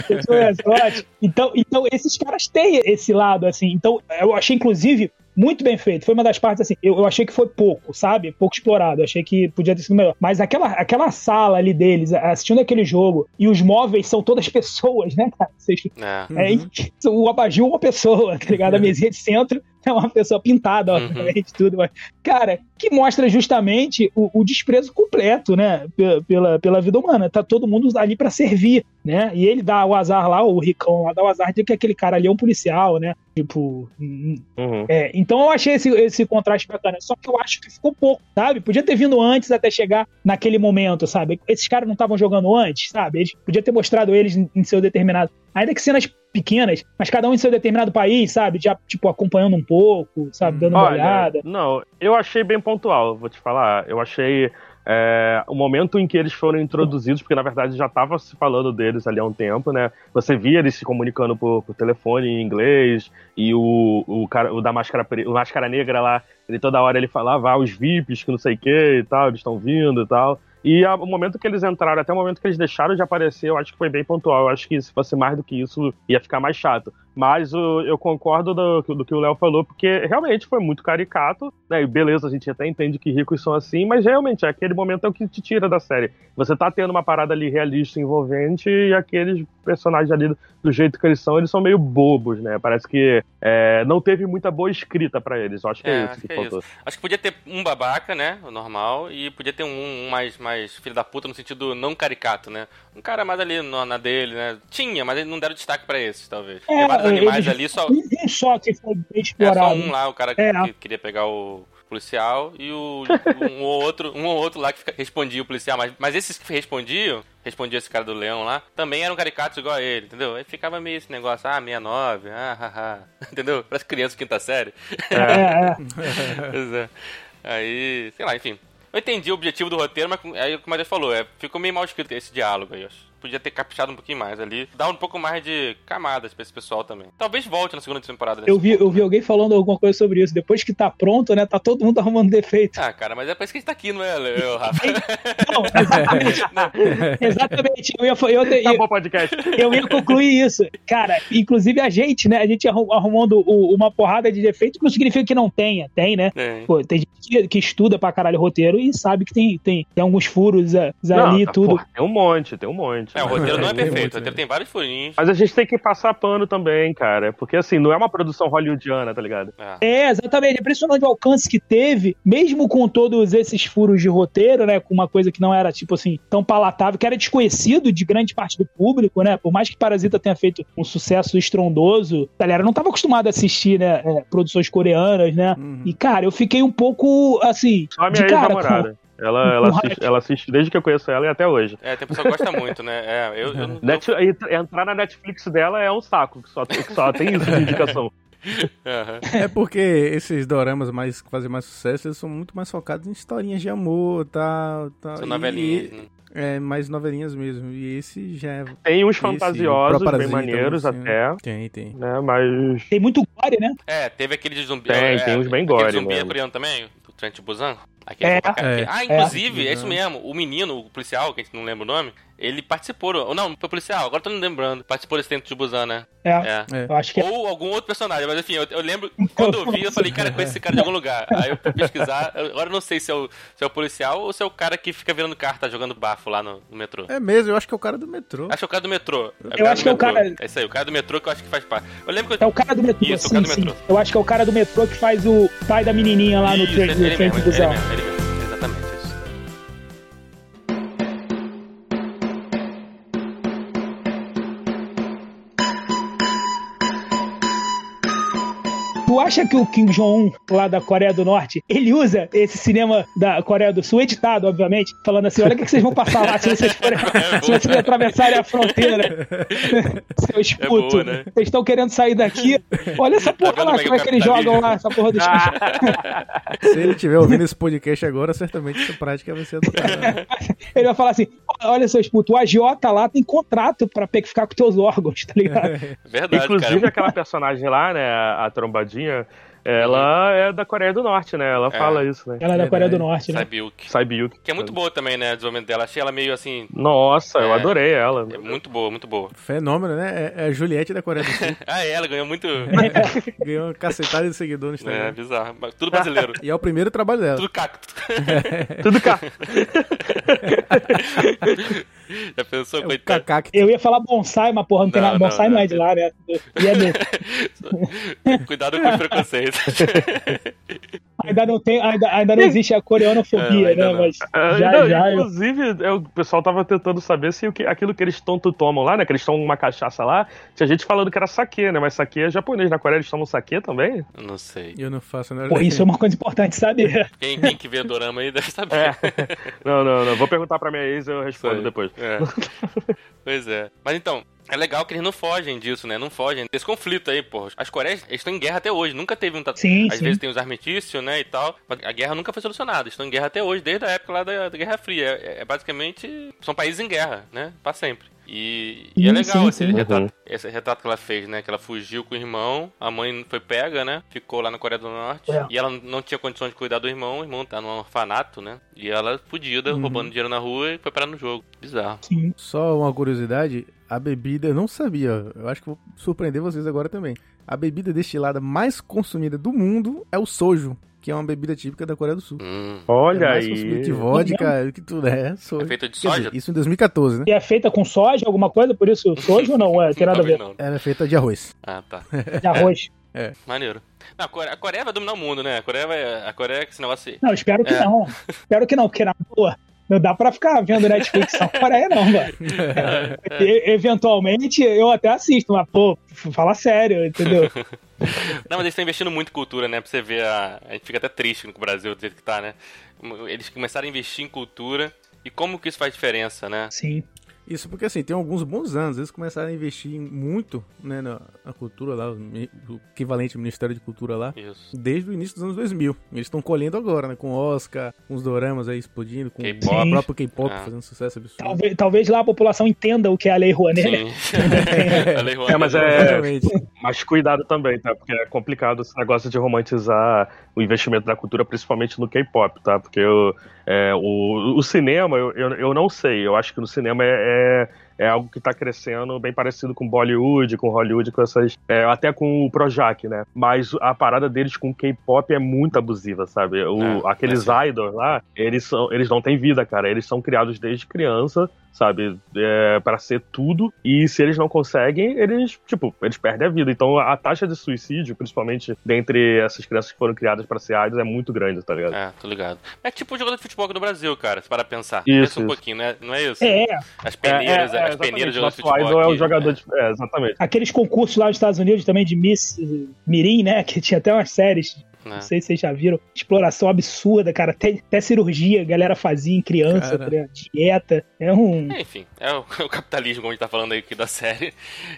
Pessoa exótica. Então, então, esses caras têm esse lado, assim. Então, eu achei, inclusive, muito bem feito. Foi uma das partes, assim, eu, eu achei que foi pouco, sabe? Pouco explorado. Eu achei que podia ter sido melhor. Mas aquela, aquela sala ali deles, assistindo aquele jogo, e os móveis são todas pessoas, né, cara? Vocês, É. é, o abajur é uma pessoa, tá ligado? A mesinha de centro é uma pessoa pintada, Uhum. obviamente, tudo. Mas, cara, que mostra justamente o, o desprezo completo, né? pe- Pela, pela vida humana. Tá todo mundo ali pra servir, né? E ele dá o azar lá, o ricão lá, dá o azar de que aquele cara ali é um policial, né? Tipo. hum, Uhum. é, então eu achei esse, esse contraste bacana. Só que eu acho que ficou pouco, sabe? Podia ter vindo antes até chegar naquele momento, sabe? Esses caras não estavam jogando antes, sabe? Eles podia ter mostrado eles em, em seu determinado. Ainda que cenas pequenas, mas cada um em seu determinado país, sabe? Já, tipo, acompanhando um pouco, sabe? Dando uma Olha, olhada. não, eu achei bem pontual, vou te falar. Eu achei é, o momento em que eles foram introduzidos, porque na verdade já estava se falando deles ali há um tempo, né? Você via eles se comunicando por, por telefone em inglês, e o, o, cara, o da máscara, o máscara negra lá, ele toda hora ele falava, ah, os VIPs que não sei o que e tal, eles estão vindo e tal. E o momento que eles entraram, até o momento que eles deixaram de aparecer, eu acho que foi bem pontual. Eu acho que se fosse mais do que isso, ia ficar mais chato. Mas eu concordo do, do que o Léo falou, porque realmente foi muito caricato, né? E beleza, a gente até entende que ricos são assim, mas realmente aquele momento é o que te tira da série. Você tá tendo uma parada ali realista, envolvente, e aqueles personagens ali, do, do jeito que eles são, eles são meio bobos, né? Parece que é, não teve muita boa escrita para eles. Eu acho que é, é isso que, que é faltou. Isso. Acho que podia ter um babaca, né? O normal, e podia ter um, um mais, mais filho da puta no sentido não caricato, né? Um cara mais ali no, na dele, né? Tinha, mas eles não deram destaque para esses, talvez. É, vários animais ali só. Um só que foi bem explorado. É, só um lá, o cara que, é. que queria pegar o policial e o um ou outro, um ou outro lá que fica, respondia o policial, mas, mas esses que respondiam, respondia esse cara do leão lá, também eram caricatos igual a ele, entendeu? Aí ficava meio esse negócio, ah, 69, ah, haha, entendeu? Parece criança quinta série. É, é. pois é. Aí, sei lá, enfim. Eu entendi o objetivo do roteiro, mas aí, como a gente falou, é, ficou meio mal escrito esse diálogo aí, eu acho podia ter caprichado um pouquinho mais ali. Dar um pouco mais de camadas pra esse pessoal também. Talvez volte na segunda temporada. Eu vi, eu vi alguém falando alguma coisa sobre isso. Depois que tá pronto, né? Tá todo mundo arrumando defeito. Ah, cara, mas é pra isso que a gente tá aqui, não é, eu, Rafa? não, exatamente. não, exatamente. Eu ia, eu, eu, tá bom, podcast. eu ia concluir isso. Cara, inclusive a gente, né? A gente arrumando uma porrada de defeito, que não significa que não tenha. Tem, né? É. Pô, tem gente que, que, estuda pra caralho roteiro e sabe que tem, tem, tem alguns furos ali e tá, tudo. Porra, tem um monte, tem um monte. É, o roteiro não é perfeito, o roteiro tem vários furinhos. Mas a gente tem que passar pano também, cara. Porque assim, não é uma produção hollywoodiana, tá ligado? É, é exatamente. É impressionante o alcance que teve, mesmo com todos esses furos de roteiro, né? Com uma coisa que não era, tipo assim, tão palatável, que era desconhecido de grande parte do público, né? Por mais que Parasita tenha feito um sucesso estrondoso, a galera não tava acostumada a assistir, né? É, produções coreanas, né? Uhum. E, cara, eu fiquei um pouco, assim. Só a minha de cara, com, ela, ela, assiste, ela assiste desde que eu conheço ela e até hoje. É, tem pessoa que gosta muito, né? É, eu, eu, Net, eu... Entrar na Netflix dela é um saco, que só, que só tem isso de indicação. Uhum. É porque esses doramas mais, que fazem mais sucesso, eles são muito mais focados em historinhas de amor, tal, tal. São novelinhas, e, né? É, mais novelinhas mesmo. E esse já é. Tem uns fantasiosos, bem maneiros até. Tem, tem. Né, mas. Tem muito gore, né? É, teve aquele de zumbi. Tem, é, tem uns bem gore. zumbi mesmo. coreano também, do Trent Busan. Aquele é, é, ah, inclusive, é. é. isso mesmo. O menino, o policial, que a gente não lembra o nome, ele participou. Ou não, foi policial, agora tô não lembrando. Participou desse tempo de Busan, né? É, é. é. Eu acho que é. Ou algum outro personagem, mas enfim, eu, eu lembro, quando eu vi, eu falei, cara, conheço esse cara de algum lugar. Aí eu fui pesquisar, agora eu não sei se é, o, se é o policial ou se é o cara que fica virando carta jogando bafo lá no, no metrô. É mesmo, eu acho que é o cara do metrô. Acho que é o cara do metrô. É eu acho que é o cara. É isso aí, o cara do metrô que eu acho que faz parte. Eu lembro que eu... É o cara do metrô. Isso, sim, o cara do metrô. Sim. Eu acho que é o cara do metrô que faz o pai da menininha lá no trem do busão. Ele mesmo, ele mesmo. Acha que o Kim Jong-un, lá da Coreia do Norte, ele usa esse cinema da Coreia do Sul, editado, obviamente, falando assim: olha o que vocês vão passar lá se vocês forem, é se vocês atravessarem a fronteira. Seu esputo. É né? Vocês estão querendo sair daqui. Olha essa porra lá, como é que eles jogam lá, essa porra do Se ele estiver ouvindo esse podcast agora, certamente essa prática vai ser adotada. ele vai falar assim: olha, seu esputo, o agiota lá tem contrato pra ficar com teus órgãos, tá ligado? Verdade. Inclusive cara. aquela personagem lá, né, a trombadinha ela é da Coreia do Norte, né? Ela é. fala isso, né? Ela é da Coreia do Norte, né? Saibyuk. Saibyuk. Que é muito boa também, né? O desenvolvimento dela. Achei ela meio assim. Nossa, é, eu adorei ela. É muito boa, muito boa. Fenômeno, né? É, é a Juliette da Coreia do Sul. ah, é, ela ganhou muito. ganhou uma cacetada de seguidor no Instagram. É, bizarro. Tudo brasileiro. e é o primeiro trabalho dela. Tudo cacto. Tudo cacto. Já pensou, é coitado? Eu ia falar bonsai, mas porra, não, não tem nada. Bonsai não, não é de lá, né? E é Cuidado com os preconceitos. ainda não tem, ainda, ainda não existe a coreanofobia, é, né? Não. Mas é, já, não, já. Inclusive, eu... o pessoal tava tentando saber se o que, aquilo que eles tonto tomam lá, né? Que eles tomam uma cachaça lá. Tinha gente falando que era saque, né? Mas saque é japonês. Na Coreia eles tomam saque também? Não sei. Eu não faço nada. Pô, isso é uma coisa importante saber. Quem, quem que vê Dorama aí deve saber. É. Não, não, não. Vou perguntar pra minha ex e eu respondo sei. depois. É. pois é. Mas então, É legal que eles não fogem disso, né? Não fogem desse conflito aí, pô. As Coreias estão em guerra até hoje. Nunca teve um tatu... Sim, Às sim. vezes tem os armistícios, né, e tal. Mas a guerra nunca foi solucionada. Estão em guerra até hoje, desde a época lá da, da Guerra Fria. É, é basicamente... São países em guerra, né? Pra sempre. E, e é legal sim, esse. Retrato, Uhum. esse retrato que ela fez, né? Que ela fugiu com o irmão, a mãe foi pega, né? Ficou lá na Coreia do Norte. É. E ela não tinha condições de cuidar do irmão. O irmão tá num orfanato, né? E ela fudida, Uhum. roubando dinheiro na rua e foi parar no jogo. Bizarro. Sim. Só uma curiosidade, a bebida, eu não sabia, eu acho que vou surpreender vocês agora também. A bebida destilada mais consumida do mundo é o sojo, que é uma bebida típica da Coreia do Sul. Hum. Olha é mais consumida aí. que vodka, que tudo é, sojo. É feita de soja? dizer, isso em 2014, né? E é feita com soja, alguma coisa? Por isso soja ou não? É, tem nada a ver. Não. Ela é feita de arroz. Ah, tá. De arroz. Maneiro. Não, a Coreia, a Coreia vai dominar o mundo, né? A Coreia vai. A Coreia é esse negócio aí. Não, espero que É. não. Espero que não, porque na boa. Não dá pra ficar vendo Netflix só Coreia, não, mano. Eventualmente eu até assisto, mas, pô, fala sério, entendeu? Não, mas eles estão investindo muito em cultura, né? Pra você ver a. A gente fica até triste com o Brasil do jeito que tá, né? Eles começaram a investir em cultura. E como que isso faz diferença, né? Sim. Isso porque assim, tem alguns bons anos, eles começaram a investir muito né, na, na cultura lá, o equivalente ao Ministério de Cultura lá, Isso. desde o início dos anos 2000. Eles estão colhendo agora, né? Com o Oscar, com os doramas aí explodindo, com K-pop. o próprio K-pop Ah. fazendo sucesso absurdo. Talvez, talvez lá a população entenda o que é a Lei Rouanet. né? Sim. A Lei É, mas é- Exatamente. Mas cuidado também, tá? Porque é complicado esse negócio de romantizar o investimento da cultura, principalmente no K-pop, tá? Porque o, é, o, o cinema, eu, eu, eu não sei. Eu acho que no cinema é, é, é algo que tá crescendo bem parecido com Bollywood, com Hollywood, com essas. é, até com o Projac, né? Mas a parada deles com K-pop é muito abusiva, sabe? O, É, aqueles é idols lá, eles, são, eles não têm vida, cara. Eles são criados desde criança sabe, é, para ser tudo, e se eles não conseguem, eles, tipo, eles perdem a vida. Então a taxa de suicídio, principalmente dentre essas crianças que foram criadas para ser idols, é muito grande, tá ligado? É, tô ligado. É tipo o jogador de futebol aqui no Brasil, cara, se parar pra pensar. Isso, Pensa um isso. pouquinho, né? Não é isso? É, As peneiras, É, é, é, as peneiras de jogador de futebol. idol é o aqui, jogador né? de. É, exatamente. aqueles concursos lá nos Estados Unidos também de Miss Mirim, né? Que tinha até umas séries, Não sei se vocês já viram. Exploração absurda, cara. Até, até cirurgia a galera fazia em criança, Cara. tá dieta. É um. É, Enfim, é o, o capitalismo, como a gente tá falando aí aqui da série.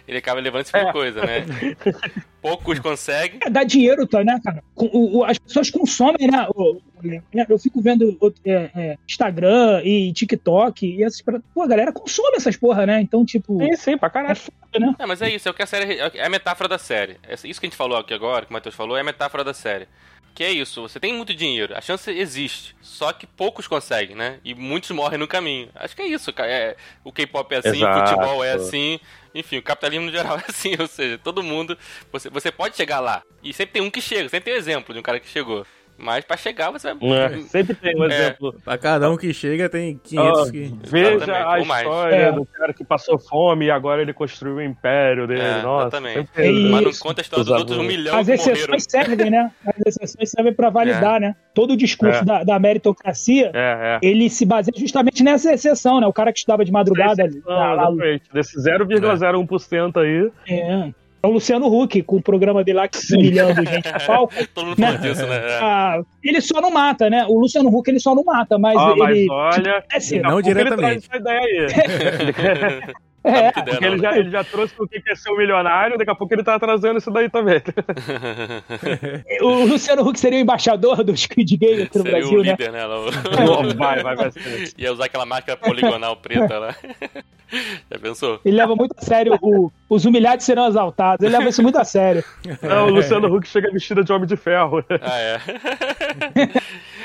Ele acaba levando esse tipo de coisa, né? Poucos conseguem. É, dá dinheiro, tá, né, cara? O- o- as pessoas consomem, né? o- eu fico vendo é, é, Instagram e TikTok e essas. Pô, a galera consome essas porra, né? Então, tipo. Sim, sim, pra É caralho. foda, né? É, mas é isso, é o que a série. É a metáfora da série. É Isso que a gente falou aqui agora, que o Matheus falou, é a metáfora da série. Que é isso, você tem muito dinheiro, a chance existe, só que poucos conseguem, né? E muitos morrem no caminho. Acho que é isso, cara. É, o K-pop é assim, Exato. o futebol é assim, enfim, o capitalismo no geral é assim, ou seja, todo mundo. Você, você pode chegar lá. E sempre tem um que chega, sempre tem um exemplo de um cara que chegou. Mas pra chegar você vai. É, sempre tem um É. exemplo. Pra cada um que chega, tem 500 Ah, que... Veja a história É. do cara que passou fome e agora ele construiu o império dele. É, Nossa, exatamente. tem, É Mas não conta a história dos Os outros um milhão As morreram. exceções servem, né? As exceções servem pra validar, né? Todo o discurso É. da, da meritocracia, É, é. ele se baseia justamente nessa exceção, né? O cara que estudava de madrugada. Não, lá- lá- exatamente. Desse 0,01% aí. é. É o Luciano Huck, com o programa dele lá, que se humilhando gente no palco. Todo mundo falando disso, né? É. Ah, ele só não mata, né? O Luciano Huck ele só não mata, mas mas ele. olha. É, sim. daqui a Não ele diretamente. traz essa ideia aí. é, Porque ele não, já, ele já trouxe o que é ser um milionário, daqui a pouco ele tá trazendo isso daí também. o Luciano Huck seria o embaixador do Squid Game aqui no Seria Brasil, o né? líder, né? o- vai, vai, vai ser. Ia usar aquela máscara poligonal preta lá. Já pensou? Ele leva muito a sério o, os humilhados serão exaltados. Ele leva isso muito a sério. Não, o Luciano Huck chega vestido de homem de ferro. Ah, é.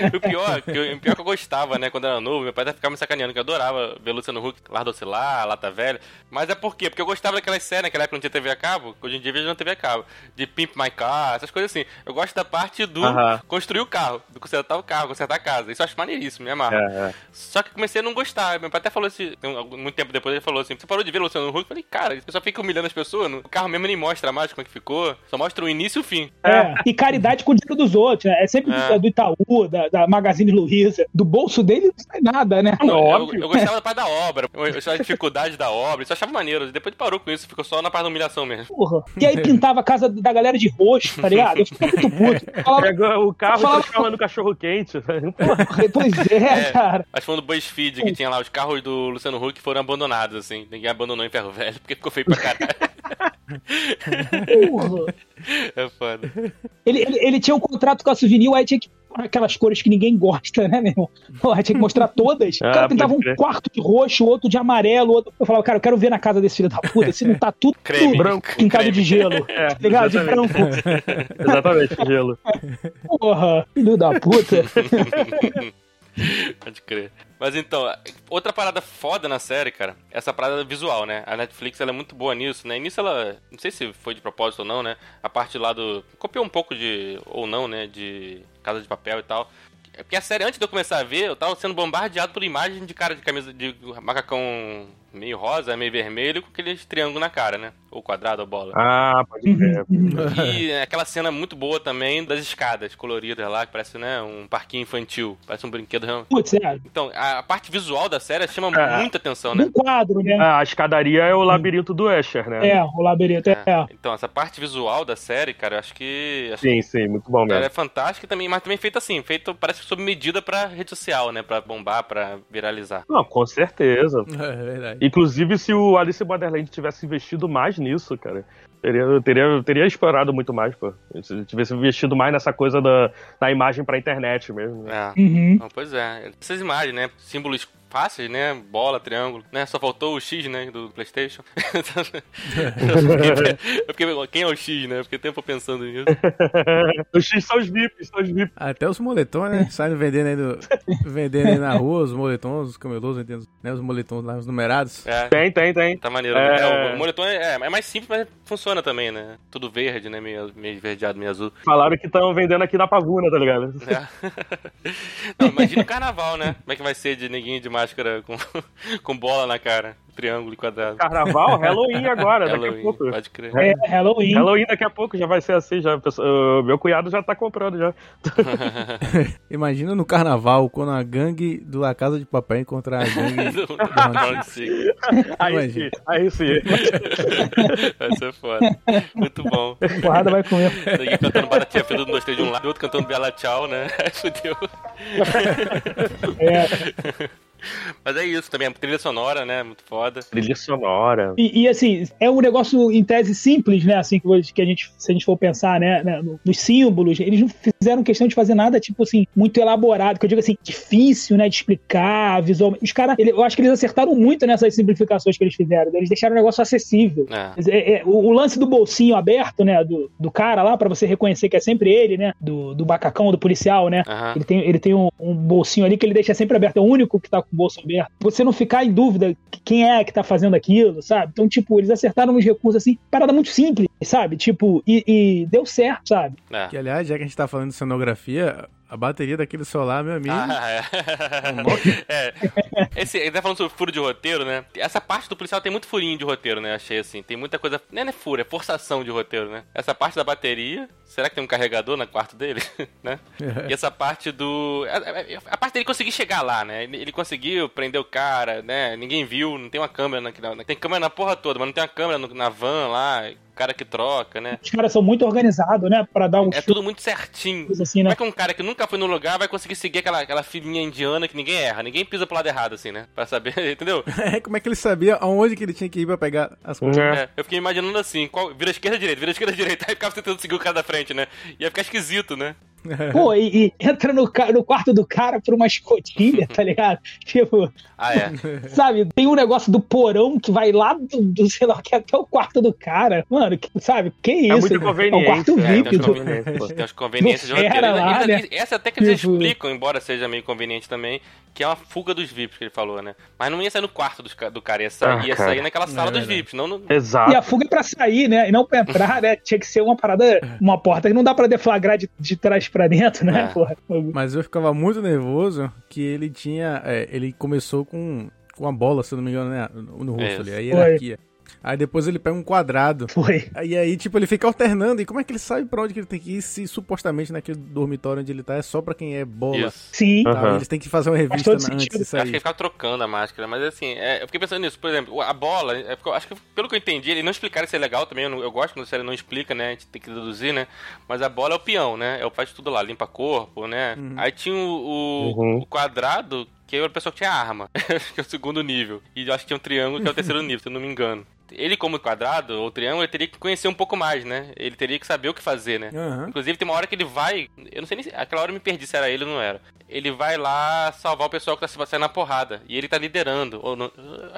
o, pior, que eu, o pior que eu gostava, né, quando era novo, meu pai até ficava me sacaneando, que eu adorava ver Luciano Huck, Lar do Oscilar, Lata Velha. Mas é por quê? Porque eu gostava daquelas séries, naquela época não tinha TV a cabo, hoje em dia vejo na TV a cabo. De Pimp My Car, essas coisas assim. Eu gosto da parte do Aham. construir o carro, do consertar o carro, consertar a casa. Isso eu acho maneiríssimo, me amarro. É, é. Só que comecei a não gostar. Meu pai até falou assim, muito tempo depois ele falou assim: Você parou de ver Luciano Huck? Eu falei, cara, esse pessoal fica humilhando as pessoas. O carro mesmo nem mostra mais como é que ficou. Só mostra o início e o fim. É, e caridade com o dinheiro dos outros, né? É sempre É. do, do Itaú, da, da Magazine Luiza. Do bolso dele não sai nada, né? Eu, Óbvio. eu gostava da parte da obra. Eu eu achava a dificuldade da obra. Isso eu achava maneiro. Depois parou com isso. Ficou só na parte da humilhação mesmo. Porra. E aí pintava a casa da galera de roxo, tá ligado? Eu ficava muito puto. Falava, Pega o carro e Fala- transforma no cachorro quente. pois é, cara. Acho que foi no BuzzFeed que tinha lá os carros do Luciano Huck foram abandonados, assim. Ninguém abandonou em ferro velho porque ficou feio pra caralho. Porra. É foda. Ele, ele, ele tinha um contrato com a Souvenir, aí tinha que aquelas cores que ninguém gosta, né, meu irmão? Porra, tinha que mostrar todas. O Ah, cara pintava um crer. quarto de roxo, outro de amarelo, outro. Eu falava, cara, eu quero ver na casa desse filho da puta se não tá tudo Creme. branco. pintado Creme. de gelo. É, tá ligado? De branco. Exatamente, gelo. Porra, filho da puta. Pode crer. Mas então, outra parada foda na série, cara, é essa parada visual, né? A Netflix ela é muito boa nisso, né? Início ela, não sei se foi de propósito ou não, né? A parte lá do. Copiou um pouco de. ou não, né? De Casa de Papel e tal. É Porque a série, antes de eu começar a ver, eu tava sendo bombardeado por imagens de cara de camisa de macacão meio rosa, meio vermelho, com aqueles triângulos na cara, né? Ou quadrado ou bola. Ah, pode crer. E aquela cena muito boa também das escadas coloridas lá, que parece, né, um parquinho infantil. Parece um brinquedo. Putz, é. Então, a parte visual da série chama É. muita atenção, né? Um quadro, né? Ah, a escadaria é o labirinto do Escher, né? É, o labirinto, é. É. Então, essa parte visual da série, cara, eu acho que. Acho Sim, sim, muito bom que ela mesmo. é fantástica também, mas também feita assim, feito parece que sob medida pra rede social, né? Pra bombar, pra viralizar. Não, com certeza. É verdade. Inclusive, se o Alice in Borderland tivesse investido mais nisso, cara, teria, teria, teria explorado muito mais, pô. Se tivesse investido mais nessa coisa da, da imagem pra internet mesmo. né? É. Uhum. Não, pois é. Essas imagens, né? Símbolos fáceis, né? Bola, triângulo, né? Só faltou o X, né? Do Playstation. eu fiquei, quem é o X, né? Eu fiquei tempo pensando nisso. Os X são os VIPs, são os VIPs. Até os moletons, né? Saem vendendo aí, do, vendendo aí na rua, os moletons, os camelôs, vendendo né? os moletons lá, os numerados. É. Tem, tem, tem. Tá maneiro. É. É, o moletom é, é mais simples, mas funciona também, né? Tudo verde, né? Meio, meio verdeado, meio azul. Falaram que estão vendendo aqui na Pavuna, tá ligado? É. Não, imagina o carnaval, né? Como é que vai ser de neguinho de máscara com, com bola na cara, triângulo e quadrado. Carnaval, Halloween agora, daqui a Halloween, pouco. pode crer. É, Halloween. Halloween daqui a pouco já vai ser assim, já. meu cunhado já tá comprando já. Imagina no carnaval, quando a gangue do La Casa de Papel encontrar a gangue. Do- do Six. Aí Imagina. sim, aí sim. Vai ser foda. Muito bom. Porrada vai comer. Ninguém cantando Baratinha Fedo do 2, 3 de um lado, e outro cantando Bela Tchau, né? Aí fudeu. É. Mas é isso também, a trilha sonora, né? Muito foda. Trilha sonora. E, e, assim, é um negócio em tese simples, né? Assim, que a gente, se a gente for pensar, né, né, no- nos símbolos, eles não fizeram questão de fazer nada, tipo assim, muito elaborado, que eu digo assim, difícil, né, de explicar visualmente. Os caras, eu acho que eles acertaram muito nessas simplificações que eles fizeram, eles deixaram o negócio acessível. É. É, é, o, o lance do bolsinho aberto, né, do, do cara lá, pra você reconhecer que é sempre ele, né, do, do macacão, do policial, né, Aham. ele tem, ele tem um, um bolsinho ali que ele deixa sempre aberto. É o único que tá bolso aberto. Você não ficar em dúvida quem é que tá fazendo aquilo, sabe? Então, tipo, eles acertaram uns recursos assim, parada muito simples, sabe? Tipo, e, e deu certo, sabe? É. Que, aliás, já que a gente tá falando de cenografia, a bateria daquele celular, meu amigo. Ah, é. é. Esse, ele tá falando sobre furo de roteiro, né? Essa parte do policial tem muito furinho de roteiro, né? Achei assim. Tem muita coisa. Não é furo, é forçação de roteiro, né? Essa parte da bateria. Será que tem um carregador no quarto dele? né? E essa parte do. A, a- a parte dele conseguir chegar lá, né? Ele, ele conseguiu prender o cara, né? Ninguém viu, não tem uma câmera na- Tem câmera na porra toda, mas não tem uma câmera no- na van lá. O cara que troca, né? Os caras são muito organizados, né? Pra dar um É tudo muito certinho. assim, Como né? é que um cara que nunca foi no lugar vai conseguir seguir aquela, aquela filinha indiana que ninguém erra? Ninguém pisa pro lado errado, assim, né? Pra saber, entendeu? É, como é que ele sabia aonde que ele tinha que ir pra pegar as coisas? É. É, eu fiquei imaginando assim, qual, vira esquerda, direita, vira esquerda, direita. Aí ficava tentando seguir o cara da frente, né? Ia ficar esquisito, né? Pô, e, e entra no, no quarto do cara por uma escotilha, tá ligado? Tipo, Ah, é. sabe? Tem um negócio do porão que vai lá do, do sei lá, que é até o quarto do cara. Mano, que- sabe? Que isso? É muito É um conveniente. quarto é, VIP. tem conveniente, pô. Tem as conveniências de roteiro. era lá, né? Essa até que eles Tipo- explicam, embora seja meio conveniente também, que é uma fuga dos VIPs que ele falou, né? Mas não ia sair no quarto dos do cara, ia sair, Ah, ia cara. sair naquela sala É dos verdade. VIPs, não no... Exato. E a fuga é pra sair, né? E não pra entrar, né? Tinha que ser uma parada, uma porta que não dá pra deflagrar de, de trás pra dentro, né? É. Porra. Mas eu ficava muito nervoso que ele tinha. é, ele começou com, com uma bola, se eu não me engano, né? No, rosto ali, a Foi. Aí depois ele pega um quadrado. Foi. E aí, tipo, ele fica alternando. E como é que ele sabe pra onde que ele tem que ir se supostamente naquele dormitório onde ele tá é só pra quem é bola? Isso. Sim. Tá, Aham. Eles têm que fazer uma revista todo na- antes de Eu acho que ele ficava trocando a máscara, mas assim, é, eu fiquei pensando nisso, por exemplo, a bola, é acho que pelo que eu entendi, ele não explicaram isso é legal também, eu, não- eu gosto quando a série não explica, né, a gente tem que deduzir, né, mas a bola é o peão, né, é o faz tudo lá, limpa corpo, né, aí tinha o, o- Uhum. o quadrado, que era o pessoal que tinha arma, que é o segundo nível, e eu acho que tinha um triângulo que é o terceiro nível, se eu não me engano. Ele, como quadrado ou triângulo, ele teria que conhecer um pouco mais, né? Ele teria que saber o que fazer, né? Aham. Inclusive, tem uma hora que ele vai. Eu não sei nem se. Aquela hora eu me perdi se era ele ou não era. Ele vai lá salvar o pessoal que tá se- saindo na porrada. E ele tá liderando. Ou não-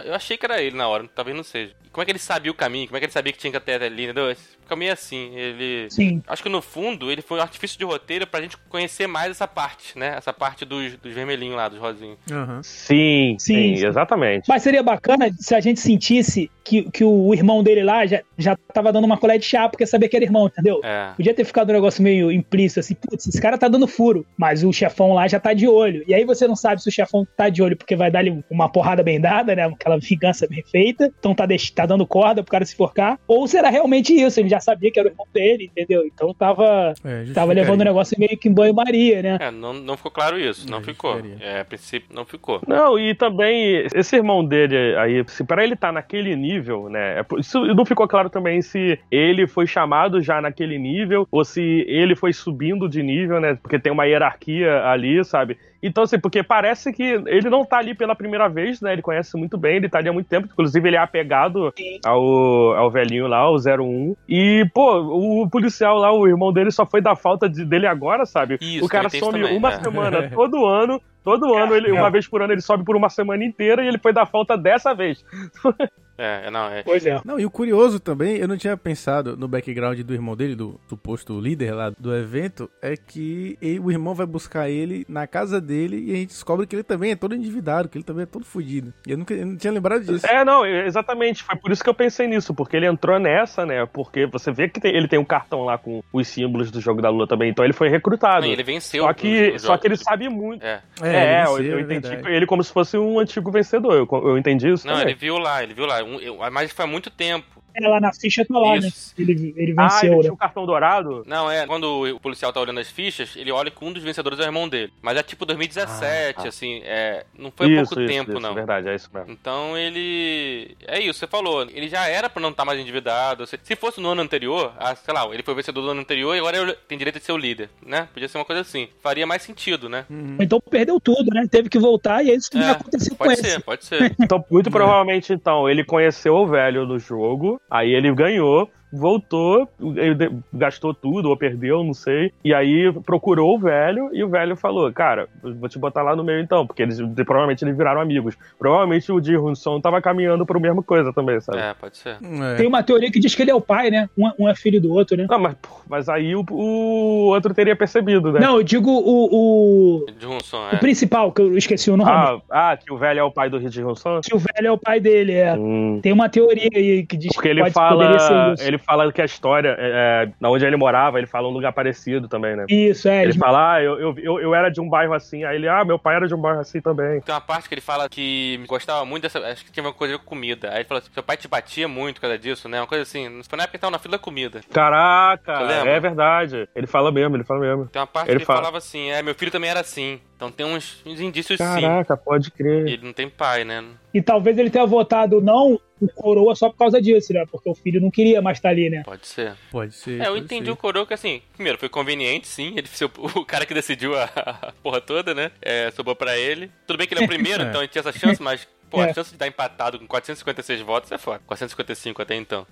eu achei que era ele na hora, talvez não seja. E como é que ele sabia o caminho? Como é que ele sabia que tinha que até ali, entendeu? Fica meio assim. Ele. Sim. Acho que no fundo ele foi um artifício de roteiro pra gente conhecer mais essa parte, né? Essa parte dos, dos vermelhinhos lá, dos rosinhos. Aham. Sim, Sim, sim, exatamente. Mas seria bacana se a gente sentisse que, que o irmão dele lá já, já tava dando uma colher de chá porque sabia que era irmão, entendeu? É. Podia ter ficado um negócio meio implícito, assim, putz, esse cara tá dando furo, mas o chefão lá já tá de olho. E aí você não sabe se o chefão tá de olho porque vai dar-lhe uma porrada bem dada, né? Aquela vingança bem feita. Então tá, deix- tá dando corda pro cara se forcar. Ou será realmente isso? Ele já sabia que era o irmão dele, entendeu? Então tava, É, tava levando o negócio meio que em banho-maria, né? É, não, não ficou claro isso, não É, ficou. É, a princípio não ficou. Não, e também esse irmão dele aí, se para ele estar naquele nível, né? é Isso não ficou claro também se ele foi chamado já naquele nível ou se ele foi subindo de nível, né? Porque tem uma hierarquia ali, sabe? Então, assim, porque parece que ele não tá ali pela primeira vez, né? Ele conhece muito bem, ele tá ali há muito tempo. Inclusive, ele é apegado ao, ao velhinho lá, o 01. E, pô, o policial lá, o irmão dele, só foi dar falta de- dele agora, sabe? Isso, o cara some também, uma é. semana todo ano. Todo ano, ele, uma vez por ano, ele sobe por uma semana inteira e ele foi dar falta dessa vez. É, não, é. Pois é. Não, e o curioso também, eu não tinha pensado no background do irmão dele, do suposto líder lá do evento, é que ele- o irmão vai buscar ele na casa dele e a gente descobre que ele também é todo endividado, que ele também é todo fudido. E eu, nunca, eu não tinha lembrado disso. É, não, exatamente. Foi por isso que eu pensei nisso, porque ele entrou nessa, né? Porque você vê que tem- ele tem um cartão lá com os símbolos do jogo da Lula também, então ele foi recrutado. Não, ele venceu. Só que, só que ele sabe muito. É. É, ele eu, venceu, eu é entendi verdade. ele como se fosse um antigo vencedor. Eu, eu entendi isso Não, também. ele viu lá, ele viu lá. Um- eu- mas foi há muito tempo. É, lá na ficha tá lá, Isso. né? Ele, ele Ah, venceu, ele né? tinha um cartão dourado? Não, é. Quando o policial tá olhando as fichas, ele olha que um dos vencedores é o irmão dele. Mas é tipo 2017, Ah, tá. assim. É, não foi há pouco isso, tempo, isso, não. verdade, é isso mesmo. Então ele. É isso, você falou. Ele já era pra não estar mais endividado. Se se fosse no ano anterior, ah, sei lá, ele foi vencedor do ano anterior e agora ele tem direito de ser o líder, né? Podia ser uma coisa assim. Faria mais sentido, né? Uhum. Então perdeu tudo, né? Teve que voltar e é isso que vai É, acontecer com Pode esse. ser, pode ser. Então, muito provavelmente, então, ele conheceu o velho no jogo, aí ele ganhou, voltou, ele gastou tudo, ou perdeu, não sei. E aí procurou o velho, e o velho falou: Cara, vou te botar lá no meio então, porque eles provavelmente eles viraram amigos. Provavelmente o Ji Hunson tava caminhando pro mesmo coisa também, sabe? É, pode ser. É. Tem uma teoria que diz que ele é o pai, né? Um, um é filho do outro, né? Não, mas, pô, mas aí o, o outro teria percebido, né? Não, eu digo o, o, Johnson, o é. principal, que eu esqueci o nome. Ah, ah, que o velho é o pai do Ji Hunson? Que o velho é o pai dele, é. Hum. Tem uma teoria aí que diz Porque que ele pode, poderia ser fala, isso. ele fala que a história, é, é, na onde ele morava, ele fala um lugar parecido também, né? Isso, é. Ele Eles... fala, ah, eu, eu, eu, era de um bairro assim. Aí ele, ah, meu pai era de um bairro assim também. Tem uma parte que ele fala que gostava muito dessa. Acho que tinha uma coisa com comida. Aí ele falou assim: seu pai te batia muito por causa disso, né? Uma coisa assim. Foi na época que tava na fila da comida. Caraca, é verdade. Ele fala mesmo, ele fala mesmo. Tem uma parte Ele que ele fala- falava assim: é, meu filho também era assim. Então tem uns, uns indícios sim. Caraca, pode crer. Ele não tem pai, né? E talvez ele tenha votado não o coroa só por causa disso, né? Porque o filho não queria mais estar ali, né? Pode ser. Pode ser. É, eu entendi ser. o Coroa que assim, primeiro, foi conveniente, sim. Ele foi o, o cara que decidiu a, a porra toda, né? É, sobrou pra ele. Tudo bem que ele é o primeiro, É. então ele tinha essa chance, mas. Pô, É. a chance de estar empatado com 456 votos é foda. 455 até então.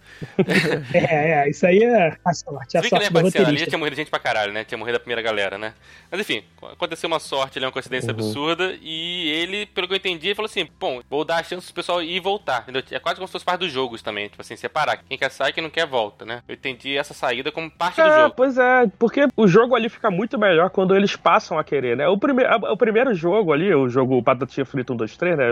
É, é, isso aí é a sorte, a Se bem que ele sorte é do parceiro ali, tinha morrido gente pra caralho, né? Tinha morrido a primeira galera, né? Mas enfim, aconteceu uma sorte, ele é uma coincidência Uhum. absurda. E ele, pelo que eu entendi, ele falou assim: bom, vou dar a chance pro pessoal ir e voltar. Entendeu? É quase como se fosse parte dos jogos também. Tipo assim, separar. Quem quer sair, quem não quer, volta, né? Eu entendi essa saída como parte do É, jogo. pois é, porque o jogo ali fica muito melhor quando eles passam a querer, né? O, prime o primeiro jogo ali, o jogo Batatinha Frita 1, 2, 3, né?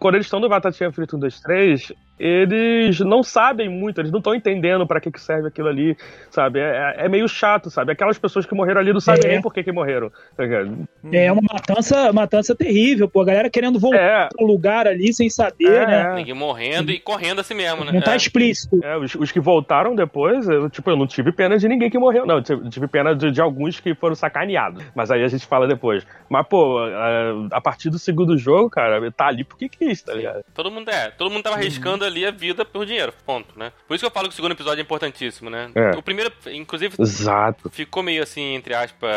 Quando eles estão no Batatinha Frita 1, 2, 3, eles não sabem muito, eles não estão entendendo para que, que serve aquilo ali, sabe? É, é, meio chato, sabe? Aquelas pessoas que morreram ali não sabem É. nem por que, que morreram. tá ligado? É uma matança, matança terrível, pô. A galera querendo voltar É, pro lugar ali sem saber, É, né? é. Ninguém morrendo e correndo assim mesmo, né? Não tá É. explícito. É, os, os que voltaram depois, eu, tipo, eu não tive pena de ninguém que morreu, não. Eu tive, tive pena de, de alguns que foram sacaneados. Mas aí a gente fala depois. Mas, pô, a, a partir do segundo jogo, cara, tá ali porque quis, tá ligado? Todo mundo é. Todo mundo tava arriscando ali a vida por dinheiro, ponto, né? Por isso que eu falo que o segundo episódio é importantíssimo, né? É. O primeiro, inclusive, Exato. ficou meio assim, entre aspas,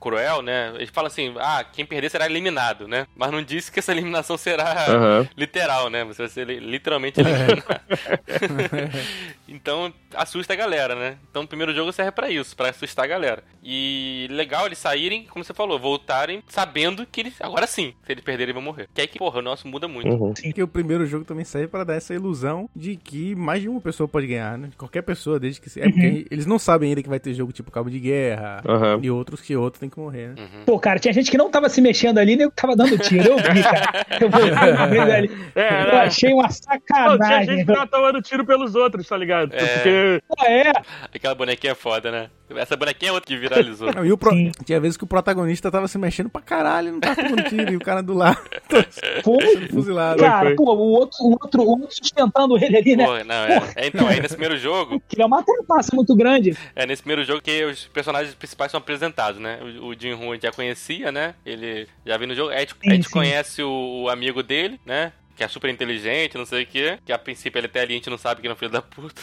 cruel, né? Ele fala assim, ah, quem perder será eliminado, né? Mas não disse que essa eliminação será Aham. literal, né? Você vai ser li- literalmente eliminado. então, assusta a galera, né? Então, o primeiro jogo serve pra isso, pra assustar a galera. E legal eles saírem, como você falou, voltarem sabendo que eles, agora sim, se eles perderem, vão morrer. Que aí que, porra, o nosso muda muito. Uhum. Porque o primeiro jogo também serve pra dar essa ilusão de que mais de uma pessoa pode ganhar, né? Qualquer pessoa, desde que. se- É porque eles não sabem ainda que vai ter jogo tipo Cabo de Guerra Aham. e outros que outros tem que morrer, né? Uhum. Pô, cara, tinha gente que não tava se mexendo ali, nem tava dando tiro. Eu vi, cara. Eu vez ali. É, Eu né? achei uma Não, tinha sacanagem. gente que tava tomando tiro pelos outros, tá ligado? É. Porque. Pô, é, Aquela bonequinha é foda, né? Essa bonequinha é outra que viralizou. Não, e o pro-. Tinha vezes que o protagonista tava se mexendo pra caralho, não tava tomando tiro, e o cara do lado foi. fuzilado. Cara, foi. pô, o outro, o, outro, o outro sustentando ele ali, né? Porra, não, é. é. Então, aí nesse primeiro jogo, Que é uma trapaça muito grande. é nesse primeiro jogo que os personagens principais são apresentados, né? O, o Jin Hoon a gente já conhecia, né? Ele já viu no jogo. Aí a gente, a Sim, gente sim. conhece o, o amigo dele, né? Que é super inteligente, não sei o quê. Que a princípio ele até ali a gente não sabe que é um filho da puta.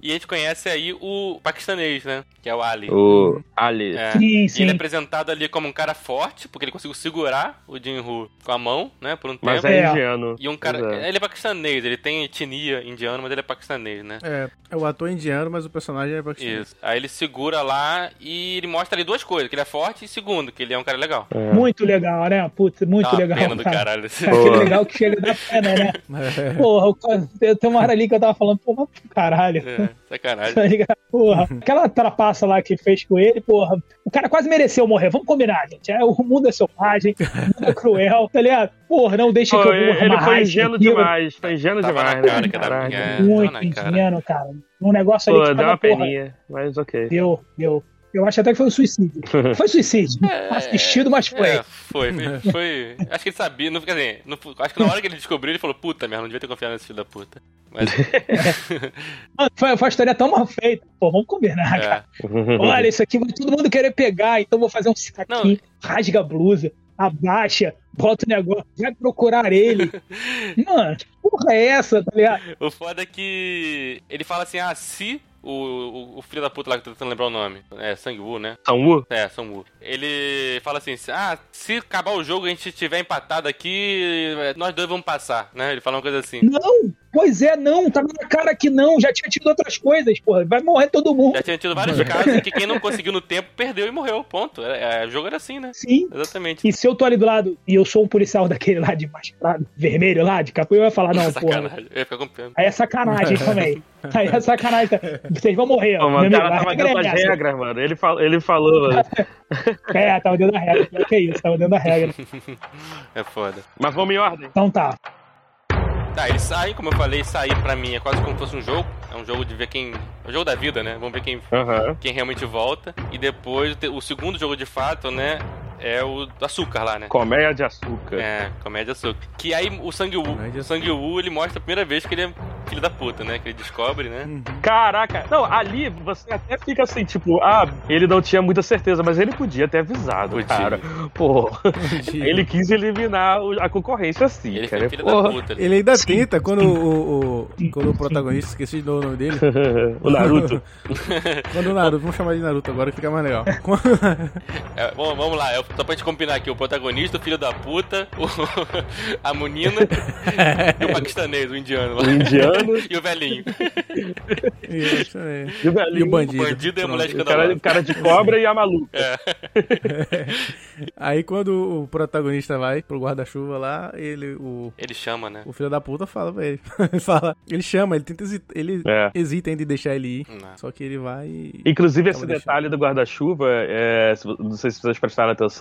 E a gente conhece aí o paquistanês, né? Que é o Ali. o Ali. É. Sim, E sim. ele é apresentado ali como um cara forte, porque ele conseguiu segurar o Jin Hu com a mão, né? Por um Mas tempo. é É. indiano. E um cara. É. Ele é paquistanês, ele tem etnia indiana, mas ele é paquistanês, né? É, é o ator indiano, mas o personagem é paquistanês. Isso. Aí ele segura lá e ele mostra ali duas coisas: que ele é forte e segundo, que ele é um cara legal. Muito legal, né? Putz, muito uma legal. pena do cara. caralho. Aquele legal que chega da pena, né? É. Porra, cara- tem uma hora ali que eu tava falando, porra, caralho. É, sacanagem. Tá ligado? Porra, aquela trapaça lá que fez com ele, porra, o cara quase mereceu morrer. Vamos combinar, gente. É, o mundo é selvagem, o mundo é cruel, tá ligado? Porra, não deixa Pô, que eu vou ele foi ingênuo demais. Foi ingênuo demais, na cara né? Caraca. é. Muito cara. ingênuo, cara. Um negócio ali Pô, que deu uma porra, peninha, mas ok. deu, deu. Eu acho até que foi um suicídio. Foi suicídio. Assistido, mas foi. É, foi, foi, foi- Acho que ele sabia. Não, quer dizer, não- acho que na hora que ele descobriu, ele falou: Puta merda, não devia ter confiado nesse filho da puta. Mas. Mano, foi, foi uma história tão mal feita. Pô, vamos combinar, cara. é. Olha, isso aqui vai todo mundo querer pegar, então vou fazer um saquinho, rasga a blusa, abaixa, bota o negócio, vai procurar ele. Mano, que porra é essa, tá ligado? O foda é que ele fala assim: ah, se o, o, o filho da puta lá que eu tô tentando lembrar o nome, é Sang-woo, né? Wu? É, Sang-woo. Ele fala assim: ah, se acabar o jogo e a gente tiver empatado aqui, nós dois vamos passar, né? Ele fala uma coisa assim. Não, pois é, não, tá na cara que não, já tinha tido outras coisas, porra, vai morrer todo mundo. Já tinha tido vários casos em que quem não conseguiu no tempo perdeu e morreu. Ponto. É, é, o jogo era assim, né? Sim. Exatamente. E se eu tô ali do lado e eu sou um policial daquele lá de mascarado, vermelho lá, de capô, eu ia falar, não, porra, Sacanagem. Eu ia ficar com pena. aí é sacanagem também. Aí é sacanagem. Vocês vão morrer, ó. Pô, mano, o cara amigo, tava regra dentro é das regras, mano. Ele, fal... ele falou, mano. É, tava dentro da regra. Que é isso, tava dentro da regra. É foda. Mas vamos em ordem. Então tá. Tá, eles saem, como eu falei, sair pra mim é quase como se fosse um jogo. É um jogo de ver quem. É um jogo da vida, né? Vamos ver quem, Aham. quem realmente volta. E depois, o segundo jogo de fato, né? É o do açúcar lá, né? Colmeia de açúcar. É, comédia açúcar. Que aí o Sang-woo, Comédia o Sang-woo, ele mostra a primeira vez que ele é filho da puta, né? Que ele descobre, né? Uhum. Caraca, não, ali você até fica assim, tipo, ah, ele não tinha muita certeza, mas ele podia ter avisado, Podia. cara. Pô, ele quis eliminar o- a concorrência assim, Ele cara. filho Porra. da puta. ali. Ele ainda tenta, quando o, o- o- quando o protagonista, esqueci de novo o nome dele, o Naruto. quando o Naruto, vamos chamar de Naruto agora que fica mais legal. É, bom, vamos lá, é, só pra gente combinar aqui: o protagonista, o filho da puta, o- a menina e o paquistanês, o indiano lá. O indiano E o velhinho. Isso aí. e o velhinho. E o bandido. O bandido e a mulher O cara, escandalosa. o cara de cobra e a maluca. Aí quando o protagonista vai pro guarda-chuva lá, ele, o, Ele chama, né? o filho da puta fala pra ele. ele fala, ele chama, ele tenta hesita, ele É. hesita ainda de deixar ele ir. Não. Só que ele vai e... Inclusive, esse Tava detalhe do guarda-chuva, é, não sei se vocês prestaram atenção,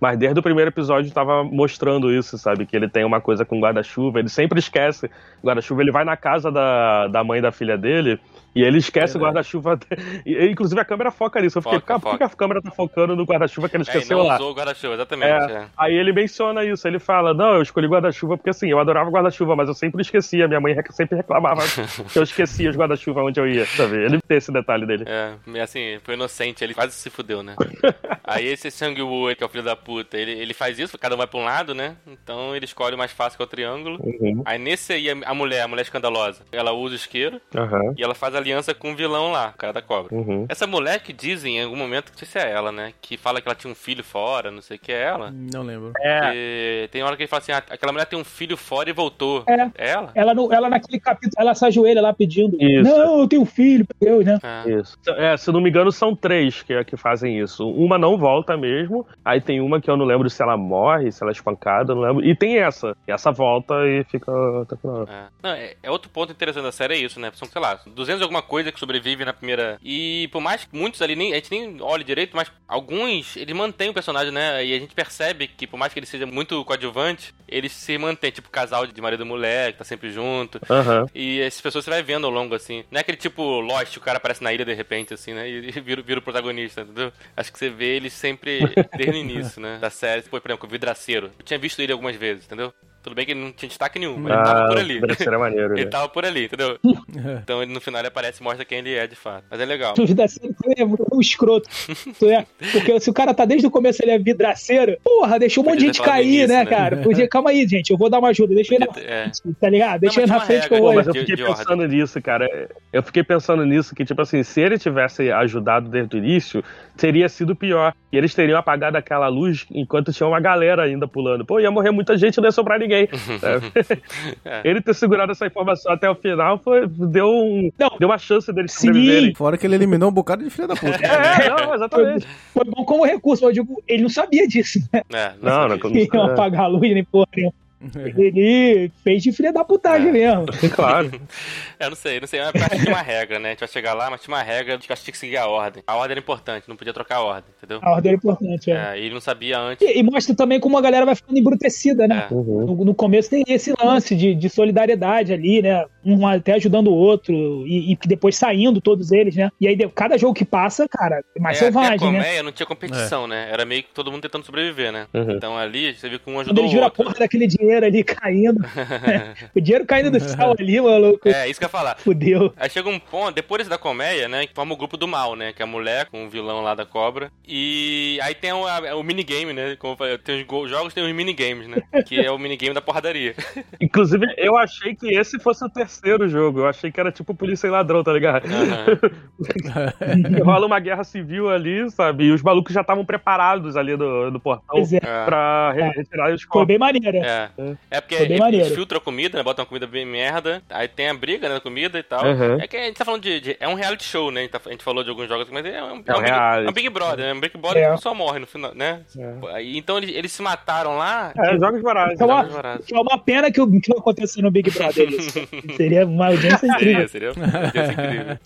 mas desde o primeiro episódio tava mostrando isso, sabe? Que ele tem uma coisa com guarda-chuva, ele sempre esquece. Guarda-chuva ele vai na casa da, da mãe da filha dele. E ele esquece o guarda-chuva. Inclusive a câmera foca nisso. Eu fiquei, Foca, por que a câmera tá focando no guarda-chuva que ele É, esqueceu não lá? usou o guarda-chuva, exatamente. É, é. Aí ele menciona isso, ele fala, não, eu escolhi guarda-chuva porque assim, eu adorava guarda-chuva, mas eu sempre esquecia, minha mãe sempre reclamava que eu esquecia os guarda-chuva onde eu ia, sabe? Ele tem esse detalhe dele. É, assim, foi inocente, ele quase se fudeu, né? Aí esse Sang-woo, que é o filho da puta, ele, ele faz isso, cada um vai pra um lado, né? Então ele escolhe o mais fácil que é o triângulo. Uhum, Aí nesse aí, a mulher, a mulher escandalosa, ela usa o isqueiro aham, e ela faz aliança com o vilão lá, o cara da cobra. uhum. Essa mulher que dizem em algum momento, não sei se é ela, né? Que fala que ela tinha um filho fora, não sei o que é ela. Não lembro. É, E tem hora que ele fala assim, ah, aquela mulher tem um filho fora e voltou. É. É ela? Ela, no, ela naquele capítulo, ela se ajoelha lá pedindo. Isso. Não, eu tenho filho, meu Deus, né? É. isso. É, se não me engano, são três que, que fazem isso. Uma não volta mesmo, aí tem uma que eu não lembro se ela morre, se ela é espancada, não lembro. E tem essa. E essa volta e fica. Tá É. Não, é, é outro ponto interessante da série é isso, né? São, sei lá, 200 e alguma coisa que sobrevive na primeira. E por mais que muitos ali nem, a gente nem olhe direito, mas alguns eles mantêm o personagem, né? E a gente percebe que por mais que ele seja muito coadjuvante, ele se mantém, tipo casal de marido e mulher, que tá sempre junto. Aham. E essas pessoas você vai vendo ao longo, assim. Não é aquele tipo Lost, o cara aparece na ilha de repente, assim, né? E, e vira, vira o protagonista, entendeu? Acho que você vê ele sempre desde o início, né? Da série. Por exemplo, o Vidraceiro. Eu tinha visto ele algumas vezes, entendeu? Tudo bem que ele não tinha destaque nenhum, mas ele tava por ali. Terceira maneiro, Ele né? tava por ali, entendeu? Então ele no final ele aparece e mostra quem ele é de fato. Mas é legal. Tu vidraceiro, tu é um escroto. Tu é. Porque se o cara tá desde o começo, ele é vidraceiro, porra, deixou um monte de gente cair, início, né, né? cara? Podia, calma aí, gente, eu vou dar uma ajuda, deixa ele na Podia ter- é. frente, tá ligado? Deixa Não, ele na frente que eu regra, vou. Mas eu fiquei de ordem. pensando nisso, cara. Eu fiquei pensando nisso, que, tipo assim, se ele tivesse ajudado desde o início, teria sido pior. E eles teriam apagado aquela luz enquanto tinha uma galera ainda pulando. Pô, ia morrer muita gente, não ia sobrar ninguém. Sabe? É. Ele ter segurado essa informação até o final foi, deu, um, Não. deu uma chance Sim. sobreviverem. Fora que ele eliminou um bocado de filha da puta. É, não, exatamente. Foi bom como recurso, mas eu digo, ele não sabia disso, né? É, Não, não, sabia. como- Que iam apagar a luz nem porra nenhuma. Ele fez de filha da putagem É. mesmo. Claro. É, não sei, não sei. Eu acho que tinha uma regra, né? A gente vai chegar lá, mas tinha uma regra de que a gente tinha que seguir a ordem. A ordem era importante, não podia trocar a ordem, entendeu? A ordem é importante, é. É, e ele não sabia antes. E, e mostra também como a galera vai ficando embrutecida, né? É. Uhum. No, no começo tem esse lance de, de solidariedade ali, né? Um até ajudando o outro, e, e que depois saindo todos eles, né? E aí, cada jogo que passa, cara, é mais É, até a selvagem, né? colmeia não tinha competição, né? Era meio que todo mundo tentando sobreviver, né? Uhum. Então ali, você viu que um Quando ajudou eles o viram a porra daquele dinheiro ali caindo. o dinheiro caindo do céu ali, maluco. É, isso que eu ia falar. Fudeu. Aí chega um ponto, depois da colmeia, né, que forma o grupo do mal, né, que é a mulher com o vilão lá da cobra. E aí tem o, a- o minigame, né, como eu falei, tem os go- jogos, tem os minigames, né, que é o minigame da porradaria. Inclusive, eu achei que esse fosse o terceiro jogo. Eu achei que era tipo polícia e ladrão, tá ligado? Aham. Rola uma guerra civil ali, sabe? E os malucos já estavam preparados ali do, do Pois é. É. pra re- retirar os Foi corpos. bem maneiro. É. É porque maneiro. filtram a comida, né? Botam a comida bem merda. Aí tem a briga, né? Da comida e tal. Uhum. É que a gente tá falando de, de- É um reality show, né? A gente, tá- a gente falou de alguns jogos, mas é um, É um Big, reality. é um Big Brother, né? Um Big Brother É. que só morre no final, né? Aí, então eles, eles se mataram lá. É, jogos vorazes. Então, Jogos ó, vorazes. Que é uma pena que, o- que não aconteceu no Big Brother isso. Seria uma audiência incrível. Seria, seria, seria incrível.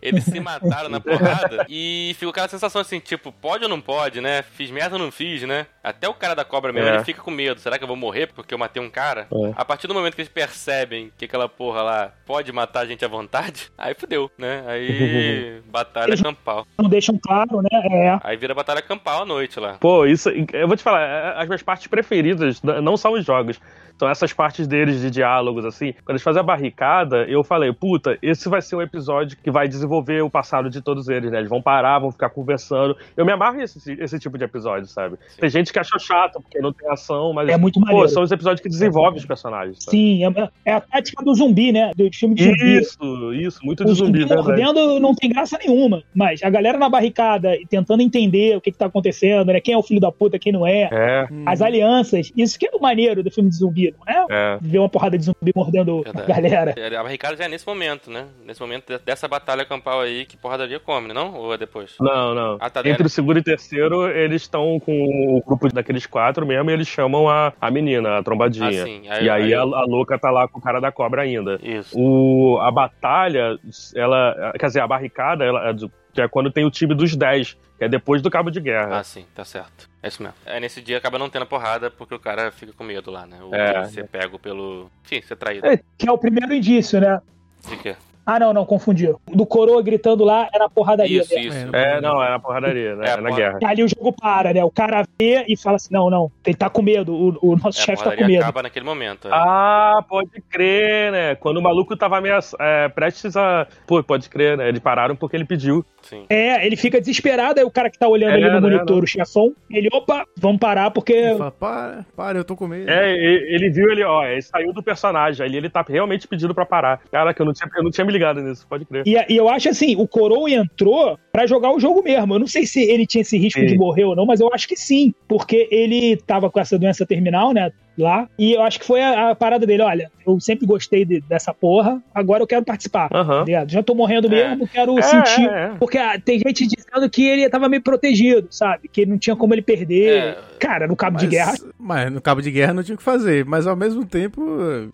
Eles se mataram na porrada e ficou aquela sensação assim, tipo, pode ou não pode, né? Fiz merda ou não fiz, né? Até o cara da cobra mesmo, É. ele fica com medo. Será que eu vou morrer porque eu matei um cara? É. A partir do momento que eles percebem que aquela porra lá pode matar a gente à vontade, aí fudeu, né? Aí batalha Eles- campal. Não deixam claro, né? É. Aí vira batalha campal à noite lá. Pô, isso. Eu vou te falar, é, as minhas partes preferidas não são os jogos. São essas partes deles de diálogos, assim. Quando eles fazem a barricada, eu falei, puta, esse vai ser um episódio que vai desenvolver o passado de todos eles, né? Eles vão parar, vão ficar conversando. Eu me amarro nesse, esse tipo de episódio, sabe? Tem gente que acha chato, porque não tem ação, mas. É muito Pô, maneiro. são os episódios que desenvolvem os personagens. Sabe? Sim, é, é a tática do zumbi, né? Do filme de zumbi. Isso, isso, muito de O zumbi, zumbi mordendo não tem graça nenhuma. Mas a galera na barricada e tentando entender o que, que tá acontecendo, né? Quem é o filho da puta, quem não é. É, As alianças. Isso que é o maneiro do filme de zumbi, não é? é. Ver uma porrada de zumbi mordendo a Verdade. galera. É, A barricada já é nesse momento, né? Nesse momento de- dessa batalha campal aí que porradaria come, né? Não? Ou é depois? Não, não. Ah, tá Entre dentro. o segundo e terceiro, eles estão com o grupo daqueles quatro mesmo e eles chamam a, a menina, a trombadinha. Ah, sim. e aí, A, a louca tá lá com o cara da cobra ainda. Isso. O, a batalha, ela. Quer dizer, a barricada, ela, é que é quando tem o time dos 10, que é depois do cabo de guerra. Ah, sim, tá certo. É isso mesmo. É, nesse dia acaba não tendo porrada porque o cara fica com medo lá, né? O É. ser pego pelo. Enfim, ser traído. É. Que é o primeiro indício, né? De quê? Ah, não, não, confundi. O Do coroa gritando lá era porradaria. Isso, né? isso. É, não, é na porradaria, né? É, É, na guerra. E ali o jogo para, né? O cara vê e fala assim: não, não, ele tá com medo, o, o nosso É, chefe tá com medo. acaba naquele momento. é. Ah, pode crer, né? Quando o maluco tava ameaça... é, prestes a. Pô, pode crer, né? Eles pararam porque ele pediu. Sim. É, ele fica desesperado, aí o cara que tá olhando É, ali no né, monitor, não. o chefão, ele, opa, vamos parar porque. Ele fala, para, para, eu tô com medo. É, e- ele viu ele, ó, ele saiu do personagem, ali ele tá realmente pedindo pra parar. Caraca, eu não tinha, eu não tinha me ligado nisso, pode crer. E, e eu acho assim, o Coroa entrou pra jogar o jogo mesmo. Eu não sei se ele tinha esse risco Sim. de morrer ou não, mas eu acho que sim, porque ele tava com essa doença terminal, né? Lá, e eu acho que foi a, a parada dele: olha, eu sempre gostei de- dessa porra, agora eu quero participar. Aham. tá? Já tô morrendo É. mesmo, quero É, sentir. é, é. Porque ah, tem gente dizendo que ele tava meio protegido, sabe? Que não tinha como ele perder. É. Cara, no cabo mas, de guerra. mas no cabo de guerra não tinha o que fazer. Mas ao mesmo tempo,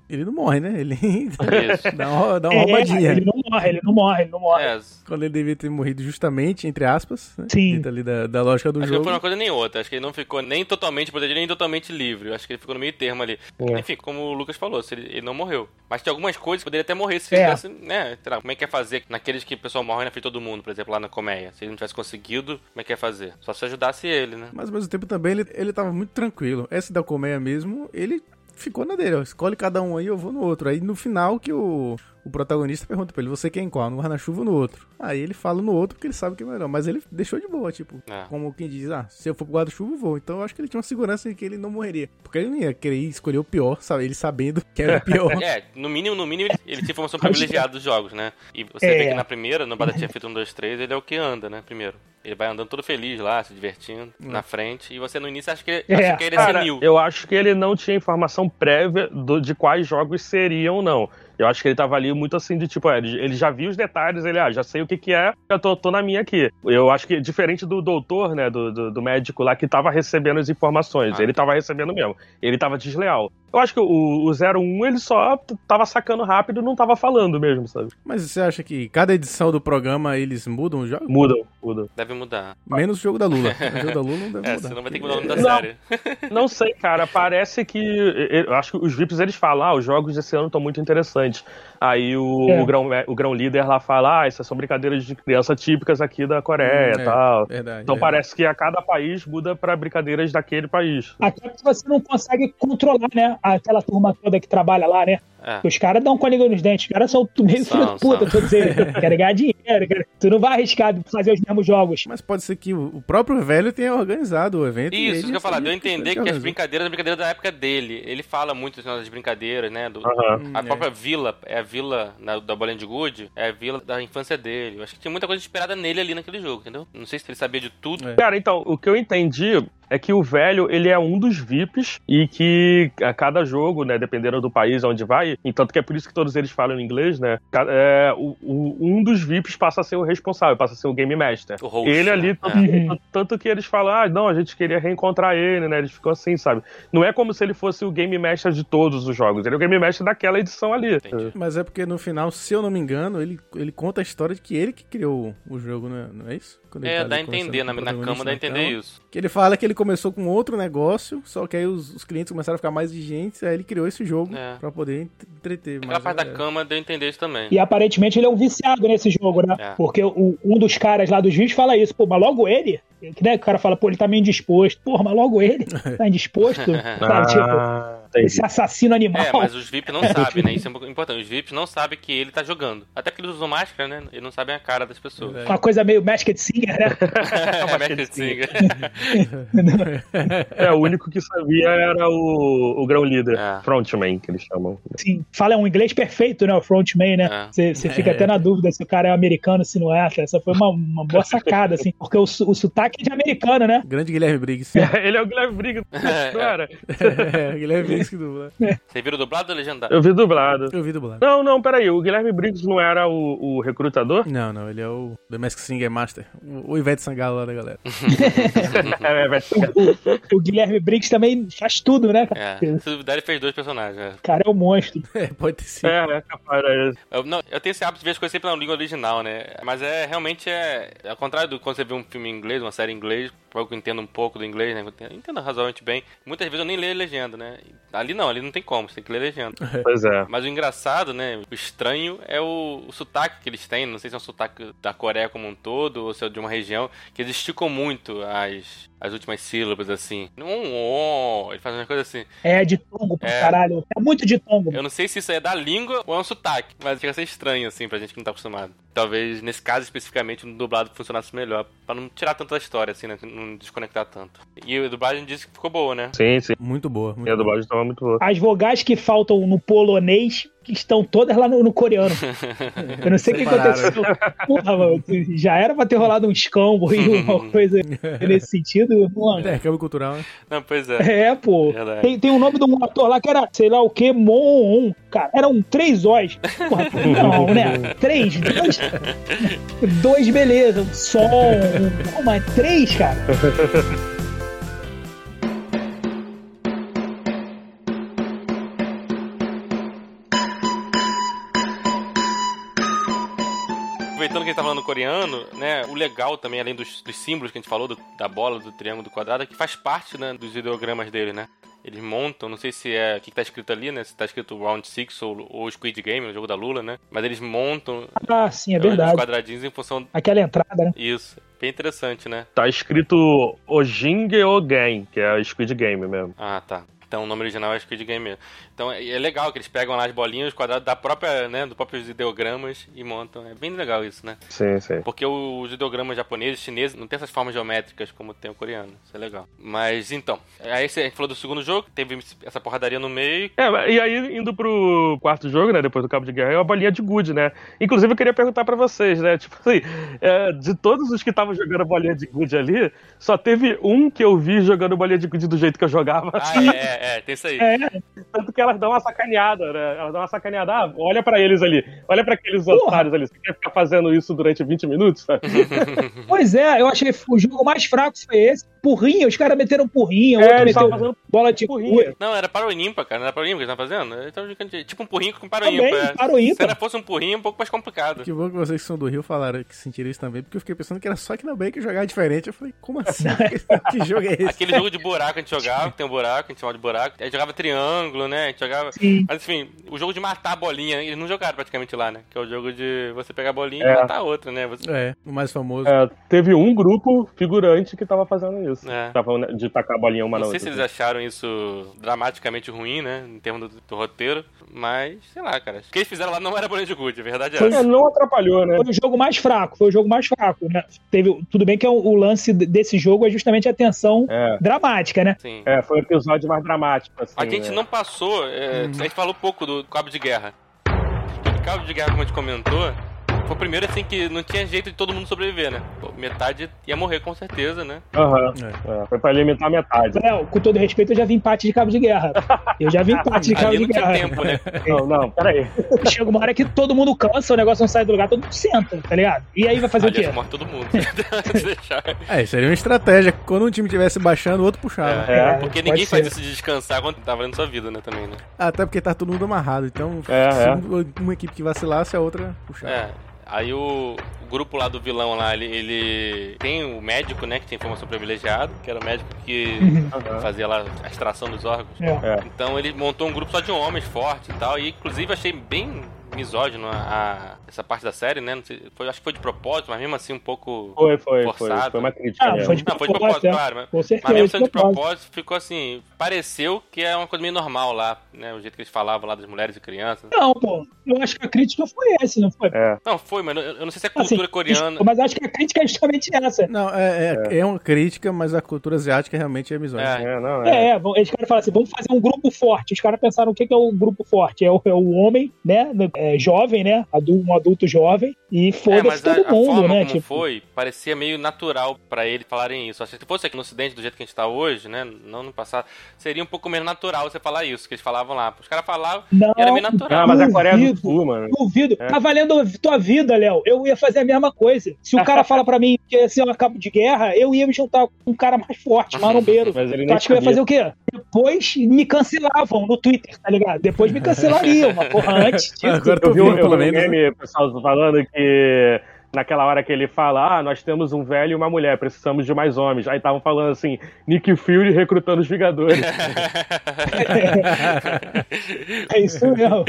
ele não morre, né? Ele dá uma, dá uma É, roubadinha. ele não morre, ele não morre, ele não morre. É, Quando ele devia ter morrido justamente, entre aspas, né? Sim. Dentro ali da, da lógica do Acho que não jogo. foi uma coisa nem outra. Acho que ele não ficou nem totalmente protegido, nem totalmente livre. Acho que ele ficou no meio termo ali. É. Enfim, como o Lucas falou, se ele, não morreu. Mas tem algumas coisas que poderia até morrer se É. fizesse, né? Sei lá, como é que é fazer naqueles que o pessoal morre na frente de todo mundo, por exemplo, lá na colmeia. Se ele não tivesse conseguido, como é que ia fazer? Só se ajudasse ele, né? Mas ao mesmo tempo também ele, ele tava muito tranquilo. Essa da colmeia mesmo, ele ficou na dele, ó. Escolhe cada um aí, eu vou no outro. Aí no final que o, o protagonista pergunta pra ele, você quer em qual? No guarda-chuva ou no outro? Aí ele fala no outro porque ele sabe que é melhor. Mas ele deixou de boa, tipo, É. como quem diz, ah, se eu for pro guarda-chuva, eu vou. Então eu acho que ele tinha uma segurança de que ele não morreria. Porque ele não ia querer escolher o pior, sabe? Ele sabendo que era o pior. É, no mínimo, no mínimo, ele, ele tinha informação privilegiada dos jogos, né? E você É. vê que na primeira, no Battlefield 1, 2, 3, ele é o que anda, né? Primeiro. Ele vai andando todo feliz lá, se divertindo, na frente. E você no início acha que, É. acha que ele é Cara, senil. eu acho que ele não tinha informação prévia do- de quais jogos seriam ou não. Eu acho que ele tava ali muito assim de tipo, é, ele ele já viu os detalhes, ele, ah, já sei o que que é, já tô, tô na minha aqui. Eu acho que, diferente do doutor, né, do, do, do médico lá, que tava recebendo as informações, Ah, ele tava recebendo mesmo, ele tava desleal. Eu acho que o, o 01, ele só tava sacando rápido e não tava falando mesmo, sabe? Mas você acha que cada edição do programa eles mudam o jogo? Mudam, mudam. Deve mudar. Menos o jogo da Lula. O jogo da Lula não deve É, mudar. senão vai ter que mudar o nome da Não. série. Não sei, cara. Parece que. Eu acho que os VIPs eles falam, ah, os jogos desse ano estão muito interessantes. Aí o, É. o, grão, o grão líder lá fala, ah, essas são brincadeiras de criança típicas aqui da Coreia Hum, e é, tal. Verdade. Então é. parece que a cada país muda pra brincadeiras daquele país. Até porque você não consegue controlar, né? Aquela turma toda que trabalha lá, né? É. Os caras dão com a língua nos dentes. Os caras são meio São, filho da puta, são. todos eles. Querem ganhar dinheiro. cara. Tu não vai arriscar de fazer os mesmos jogos. Mas pode ser que o próprio velho tenha organizado o evento. Isso, isso que eu falar, deu a entender ele que as brincadeiras são brincadeiras da época dele. Ele fala muito das brincadeiras, né? do- a Hum, própria vila, é a vila na- da Bolinha de Good, é a vila da infância dele. Eu acho que tinha muita coisa inspirada nele ali naquele jogo, entendeu? Não sei se ele sabia de tudo. É. Cara, então, o que eu entendi é que o velho, ele é um dos VIPs e que a cada jogo, né, dependendo do país onde vai, e tanto que é por isso que todos eles falam inglês, né, é, o- o- um dos VIPs passa a ser o responsável, passa a ser o Game Master. O host, ele né? ali, É. tanto, tanto- tanto que eles falam, ah, não, a gente queria reencontrar ele, né, eles ficam assim, sabe? Não é como se ele fosse o Game Master de todos os jogos, ele é o Game Master daquela edição ali. Entendi. Mas é porque no final, se eu não me engano, ele, ele conta a história de que ele que criou o jogo, né? não é isso? Quando ele É, tá dá a entender, com na, na cama dá a entender cama. isso. Que ele fala que ele começou com outro negócio, só que aí os, os clientes começaram a ficar mais exigentes, aí ele criou esse jogo É. pra poder ent- entreter. Aquela Mas, parte é, da cama deu a entender isso também. E aparentemente ele é um viciado nesse jogo, né? É. Porque o- um dos caras lá dos vídeos fala isso. Pô, mas logo ele? Que, né, o cara fala, pô, ele tá meio indisposto. Porra, mas logo ele tá indisposto? Sabe, tipo, Ah. Esse assassino animal. É, mas os VIP não sabem, né? Isso é importante. Os VIPs não sabem que ele tá jogando. Até porque eles usam máscara, né? Eles não sabem a cara das pessoas. Verdade. Uma coisa meio Masked Singer, né? É, Masked Singer. É, o único que sabia era o, o grão líder, É. frontman, que eles chamam. Assim, fala um inglês perfeito, né? O frontman, né? É. Você você fica É. até na dúvida se o cara é americano, se não é. Essa foi uma, uma boa sacada, assim. Porque o, o sotaque é de americano, né? Grande Guilherme Briggs. Ele é o Guilherme Briggs, era? é, Guilherme Briggs que dubla. Você viram dublado ou legendado? Eu vi dublado. Eu vi dublado. Não, não, peraí, o Guilherme Briggs não era o, o recrutador? Não, não, ele é o The Mask Singer Master. O, o Ivete Sangalo lá da galera. é, O, o Guilherme Briggs também faz tudo, né? cara? É. Se duvidar, ele fez dois personagens. é. O cara é um monstro. É, pode ter sido. é, é capaz, é. Eu, não, eu tenho esse hábito de ver as coisas sempre na língua original, né? Mas é realmente é. Ao contrário do quando você vê um filme em inglês, uma série em inglês, eu entendo um pouco do inglês, né? Eu entendo razoavelmente bem. Muitas vezes eu nem leio legenda, né? Ali não, ali não tem como, você tem que ler legenda. Pois é. Mas o engraçado, né? O estranho é o, o sotaque que eles têm. Não sei se é um sotaque da Coreia como um todo ou se é de uma região, que eles esticam muito as, as últimas sílabas, assim. Um, um, ele faz uma coisa assim. É de tongo pra É. caralho. É muito de tongo. Eu não sei se isso é da língua ou é um sotaque, mas chega a ser estranho, assim, pra gente que não tá acostumado. Talvez, nesse caso especificamente, um dublado funcionasse melhor, pra não tirar tanta história, assim, né? Não desconectar tanto. E a dublagem disse que ficou boa, né? Sim, sim. Muito boa. Muito E a boa. dublagem tava muito boa. As vogais que faltam no polonês que estão todas lá no, no coreano. Eu não sei o que aconteceu. Porra, mano, já era pra ter rolado um escambo e uma coisa nesse sentido. Mano. Intercâmbio cultural, né? Não, pois é. É, pô. Verdade. Tem, tem um nome de um ator lá que era, sei lá o que, Mon. Cara, eram três O's. Porra, não, né? Três. Dois, dois beleza. Um som. Um, pô, mas três, cara. Aproveitando que a gente tá falando coreano, né? O legal também, além dos, dos símbolos que a gente falou, do- da bola, do triângulo, do quadrado, é que faz parte, né, dos ideogramas dele, né? Eles montam, não sei se é o que, que tá escrito ali, né? Se tá escrito Round 6 ou, ou Squid Game, o jogo da Lula, né? Mas eles montam Ah, sim, é os verdade. quadradinhos em função Aquela entrada, né? Isso. Bem interessante, né? Tá escrito Ojinge Ogen, que é Squid Game mesmo. Ah, tá. Então o nome original é Squid Game mesmo. Então é é legal que eles pegam lá as bolinhas, os quadrados da própria, né, dos próprios ideogramas e montam. É bem legal isso, né? Sim, sim. Porque os ideogramas japoneses, chineses, não tem essas formas geométricas como tem o coreano. Isso é legal. Mas então, aí você- a falou do segundo jogo, teve essa porradaria no meio. É, e aí, indo pro quarto jogo, né, depois do Cabo de Guerra, é uma bolinha de gude, né? Inclusive, eu queria perguntar pra vocês, né, tipo assim, é, de todos os que estavam jogando bolinha de gude ali, só teve um que eu vi jogando bolinha de gude do jeito que eu jogava. Ah, é, é, é, tem isso aí. É, Tanto que elas dão uma sacaneada, né? Elas dão uma sacaneada. Ah, olha pra eles ali. Olha pra aqueles otários ali. Você quer ficar fazendo isso durante 20 minutos? sabe? pois é, eu achei que o jogo mais fraco foi esse. Porrinha, os caras meteram porrinha, o É, outro eles meteu estavam fazendo bola de porrinha. Não, era para o ímpar, cara. Não era para o ímpar que eles estavam fazendo? Eles estavam jogando de- tipo um porrinho com para o Também, ímpar. para o ímpar. Se fosse um porrinho, é um pouco mais complicado. Que bom que vocês que são do Rio falaram que sentiram isso também, porque eu fiquei pensando que era só aqui na Bay que jogava diferente. Eu falei, como assim? que jogo é esse? Aquele jogo de buraco que a gente jogava, que tem um buraco, a gente chamava de buraco. A gente jogava triângulo, né? A gente jogava. Sim. Mas enfim, o jogo de matar a bolinha, eles não jogaram praticamente lá, né? Que é o jogo de você pegar a bolinha É. e matar a outra, né? Você... É, o mais famoso. É, teve um grupo figurante que tava fazendo isso. É. Tava de tacar a bolinha uma Não na sei outra. se eles acharam isso dramaticamente ruim, né? Em termos do, do roteiro. Mas, sei lá, cara. O que eles fizeram lá não era bolinha de gude, a verdade é Foi- essa. Não atrapalhou, né? Foi o jogo mais fraco, foi o jogo mais fraco, né? Teve, tudo bem que é o, o lance de- desse jogo é justamente a tensão É. dramática, né? Sim. É, foi o episódio mais dramático, assim. A gente né? não passou, é, a gente falou pouco do Cabo de Guerra. O Cabo de Guerra, como a gente comentou, foi o primeiro assim que não tinha jeito de todo mundo sobreviver, né? Pô, Metade ia morrer com certeza, né? Aham. É. É, foi pra limitar metade. Léo, com todo respeito, eu já vi empate de cabo de guerra. Eu já vi empate de cabo de guerra. tempo, né? Não, não, peraí. Chega uma hora que todo mundo cansa, o negócio não sai do lugar, todo mundo senta, tá ligado? E aí vai fazer o Ali quê? morre todo mundo. É, seria uma estratégia. Quando um time estivesse baixando, o outro puxava. É, É, porque ninguém ser. faz isso de descansar quando tá valendo sua vida, né? Também, né? Até porque tá todo mundo amarrado. Então, É, se é. um- uma equipe que vacilasse, a outra puxava. É. Aí o, o grupo lá do vilão lá, ele, ele tem o médico, né, que tem informação privilegiada, que era o médico que Aham. fazia lá a extração dos órgãos. É. É. Então ele montou um grupo só de homens fortes e tal. E inclusive achei bem misógino a, a- essa parte da série, né? Não sei, foi, acho que foi de propósito, mas mesmo assim um pouco. Foi, foi, foi. Forçado. Foi uma crítica. Ah, mesmo. foi de Não, foi de propósito, é. claro. Mas, Com mas certeza, mesmo sendo de propósito. ficou assim. Pareceu que é uma coisa meio normal lá, né? O jeito que eles falavam lá das mulheres e crianças. Não, pô, eu acho que a crítica foi essa, não foi? É. Não, foi, mas eu, eu não sei se é Assim, cultura coreana. Mas acho que a crítica é justamente essa. Não, é, é, é uma crítica, mas a cultura asiática realmente é misógina. É. É, não, é. É, é, eles querem falar assim, vamos fazer um grupo forte. Os caras pensaram o que que é o grupo forte? É o, é o homem, né? É, jovem, né? Um adulto jovem. E É, foda-se mas a, todo a mundo, forma né? como Tipo, foi, parecia meio natural pra eles falarem isso. Acho que se fosse aqui no ocidente, do jeito que a gente tá hoje, né? Não no passado, seria um pouco menos natural você falar isso, que eles falavam lá. Os caras falavam não, e era meio natural. Ah, mas é a Coreia do. Sul, mano. duvido. É. Tá valendo a tua vida, Léo. Eu ia fazer a mesma coisa. Se o cara fala pra mim que ia ser um cabo de guerra, eu ia me juntar com um cara mais forte, marombeiro. Mas ele nem acha que eu ia fazer o quê? Depois me cancelavam no Twitter, tá ligado? Depois me cancelariam, mas porra, antes disso. Agora Eu tô vi, um- eu pelo vi menos. né? meme, pessoal falando que naquela hora que ele fala: Ah, nós temos um velho e uma mulher, precisamos de mais homens. Aí estavam falando assim: Nick Fury recrutando os Vingadores. É isso mesmo.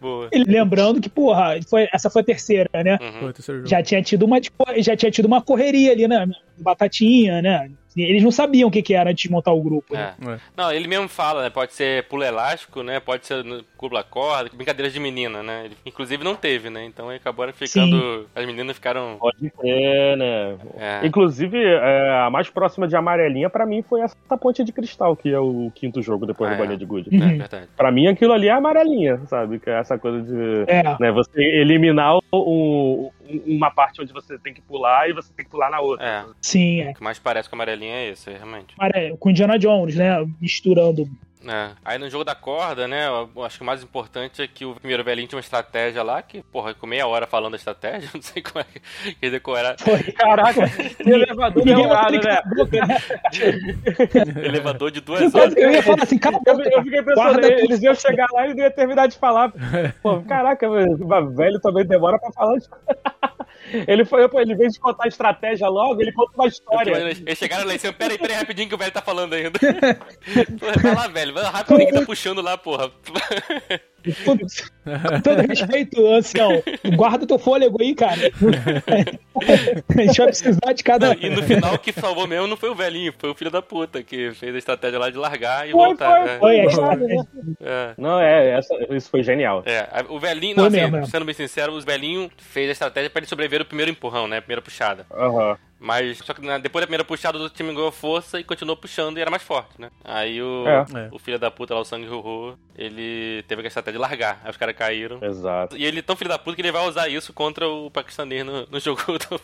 Boa. E Lembrando que, porra, foi, essa foi a terceira, né? Uhum. Foi o terceiro jogo. Já tinha tido uma, tipo, já tinha tido uma correria ali, né? Batatinha, né? Eles não sabiam o que, que era antes de montar o grupo. Né? É. É. Não, ele mesmo fala, né? Pode ser pulo elástico, né? Pode ser pula corda, brincadeiras de menina, né? Ele, inclusive não teve, né? Então aí acabaram ficando. As meninas ficaram. Pode ser, né? É, Inclusive, é, a mais próxima de amarelinha pra mim foi essa ponte de cristal, que é o quinto jogo depois Ah, do é. Bolinha de Good. é Uhum. verdade. Pra mim, aquilo ali é amarelinha, sabe? Que é essa coisa de. É. Né, você eliminar o- o- uma parte onde você tem que pular e você tem que pular na outra. É. Sim, é. O que mais parece com a amarelinha é esse, realmente. Com Indiana Jones, né? Misturando. É. Aí no jogo da corda, né? Eu acho que o mais importante é que o primeiro velhinho tinha uma estratégia lá que, porra, com meia hora falando da estratégia, não sei como é que decorar. Foi. Caraca, elevador né? Elevador de duas horas. Eu ia falar assim, cala a Eu, boca, eu fiquei pensando, Guarda eles iam chegar lá e não ia terminar de falar. Pô, caraca, velho também demora pra falar. Ele foi, pô, ele veio de contar a estratégia logo, ele conta uma história. Eles chegaram lá e disseram, peraí, peraí, rapidinho que o velho tá falando ainda. Vai lá, velho, vai lá rápido, ninguém tá puxando lá, porra. Com com todo respeito, ancião, guarda teu fôlego aí, cara. A gente vai precisar de cada. E no final, que salvou mesmo não foi o velhinho, foi o filho da puta que fez a estratégia lá de largar e Foi, voltar. foi, é. Foi né? É. Não, é, essa, isso foi genial. É, o velhinho, não, assim, mesmo, é. sendo bem sincero, os velhinhos fez a estratégia pra ele sobreviver o primeiro empurrão, né? A primeira puxada. Aham. Mas só que né, depois da primeira puxada, o time ganhou força e continuou puxando e era mais forte, né? Aí o, É. É. o filho da puta lá, o Sangue Rorô, ele teve a estratégia de largar. Aí os caras caíram. Exato. E ele é tão filho da puta que ele vai usar isso contra o paquistanês no, no jogo do...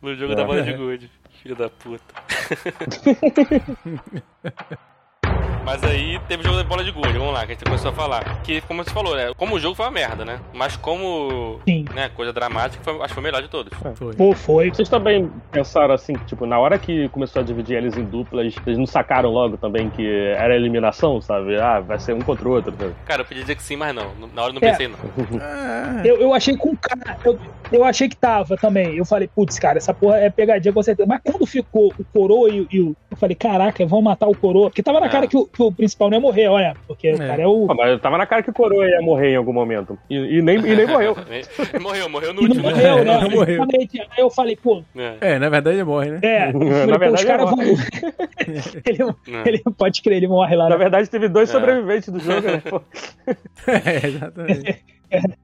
no jogo da É. bola de gude. Filho da puta. Mas aí teve o jogo da bola de gude, vamos lá, que a gente começou a falar. Que, como você falou, né? Como o jogo foi uma merda, né? Mas como, Sim. né, coisa dramática, foi- acho que foi o melhor de todos. Foi. Pô, foi. Vocês também pensaram assim, que, tipo, na hora que começou a dividir eles em duplas, vocês não sacaram logo também que era eliminação, sabe? Ah, vai ser um contra o outro. sabe? Cara, eu podia dizer que sim, mas não. Na hora eu não É. pensei, não. Ah, Eu, eu achei com cara. Eu, eu achei que tava também. Eu falei, putz, cara, essa porra é pegadinha com certeza. Mas quando ficou o coroa e, o- e o. Eu falei, caraca, vão matar o coroa. Porque tava na É. cara que o, que o principal não ia morrer, olha. Porque o É. cara é o. Pô, mas tava na cara que o Coroa ia morrer em algum momento. E, e nem, e nem morreu. Morreu, morreu no não último. morreu, né? Não morreu. Exatamente. Aí eu falei, pô, É. É, na verdade ele morre, né? é. falei, Na verdade, os caras é vão. ele, É. ele pode crer, ele morre lá. Na né? verdade, teve dois É. sobreviventes do jogo, né? É, exatamente.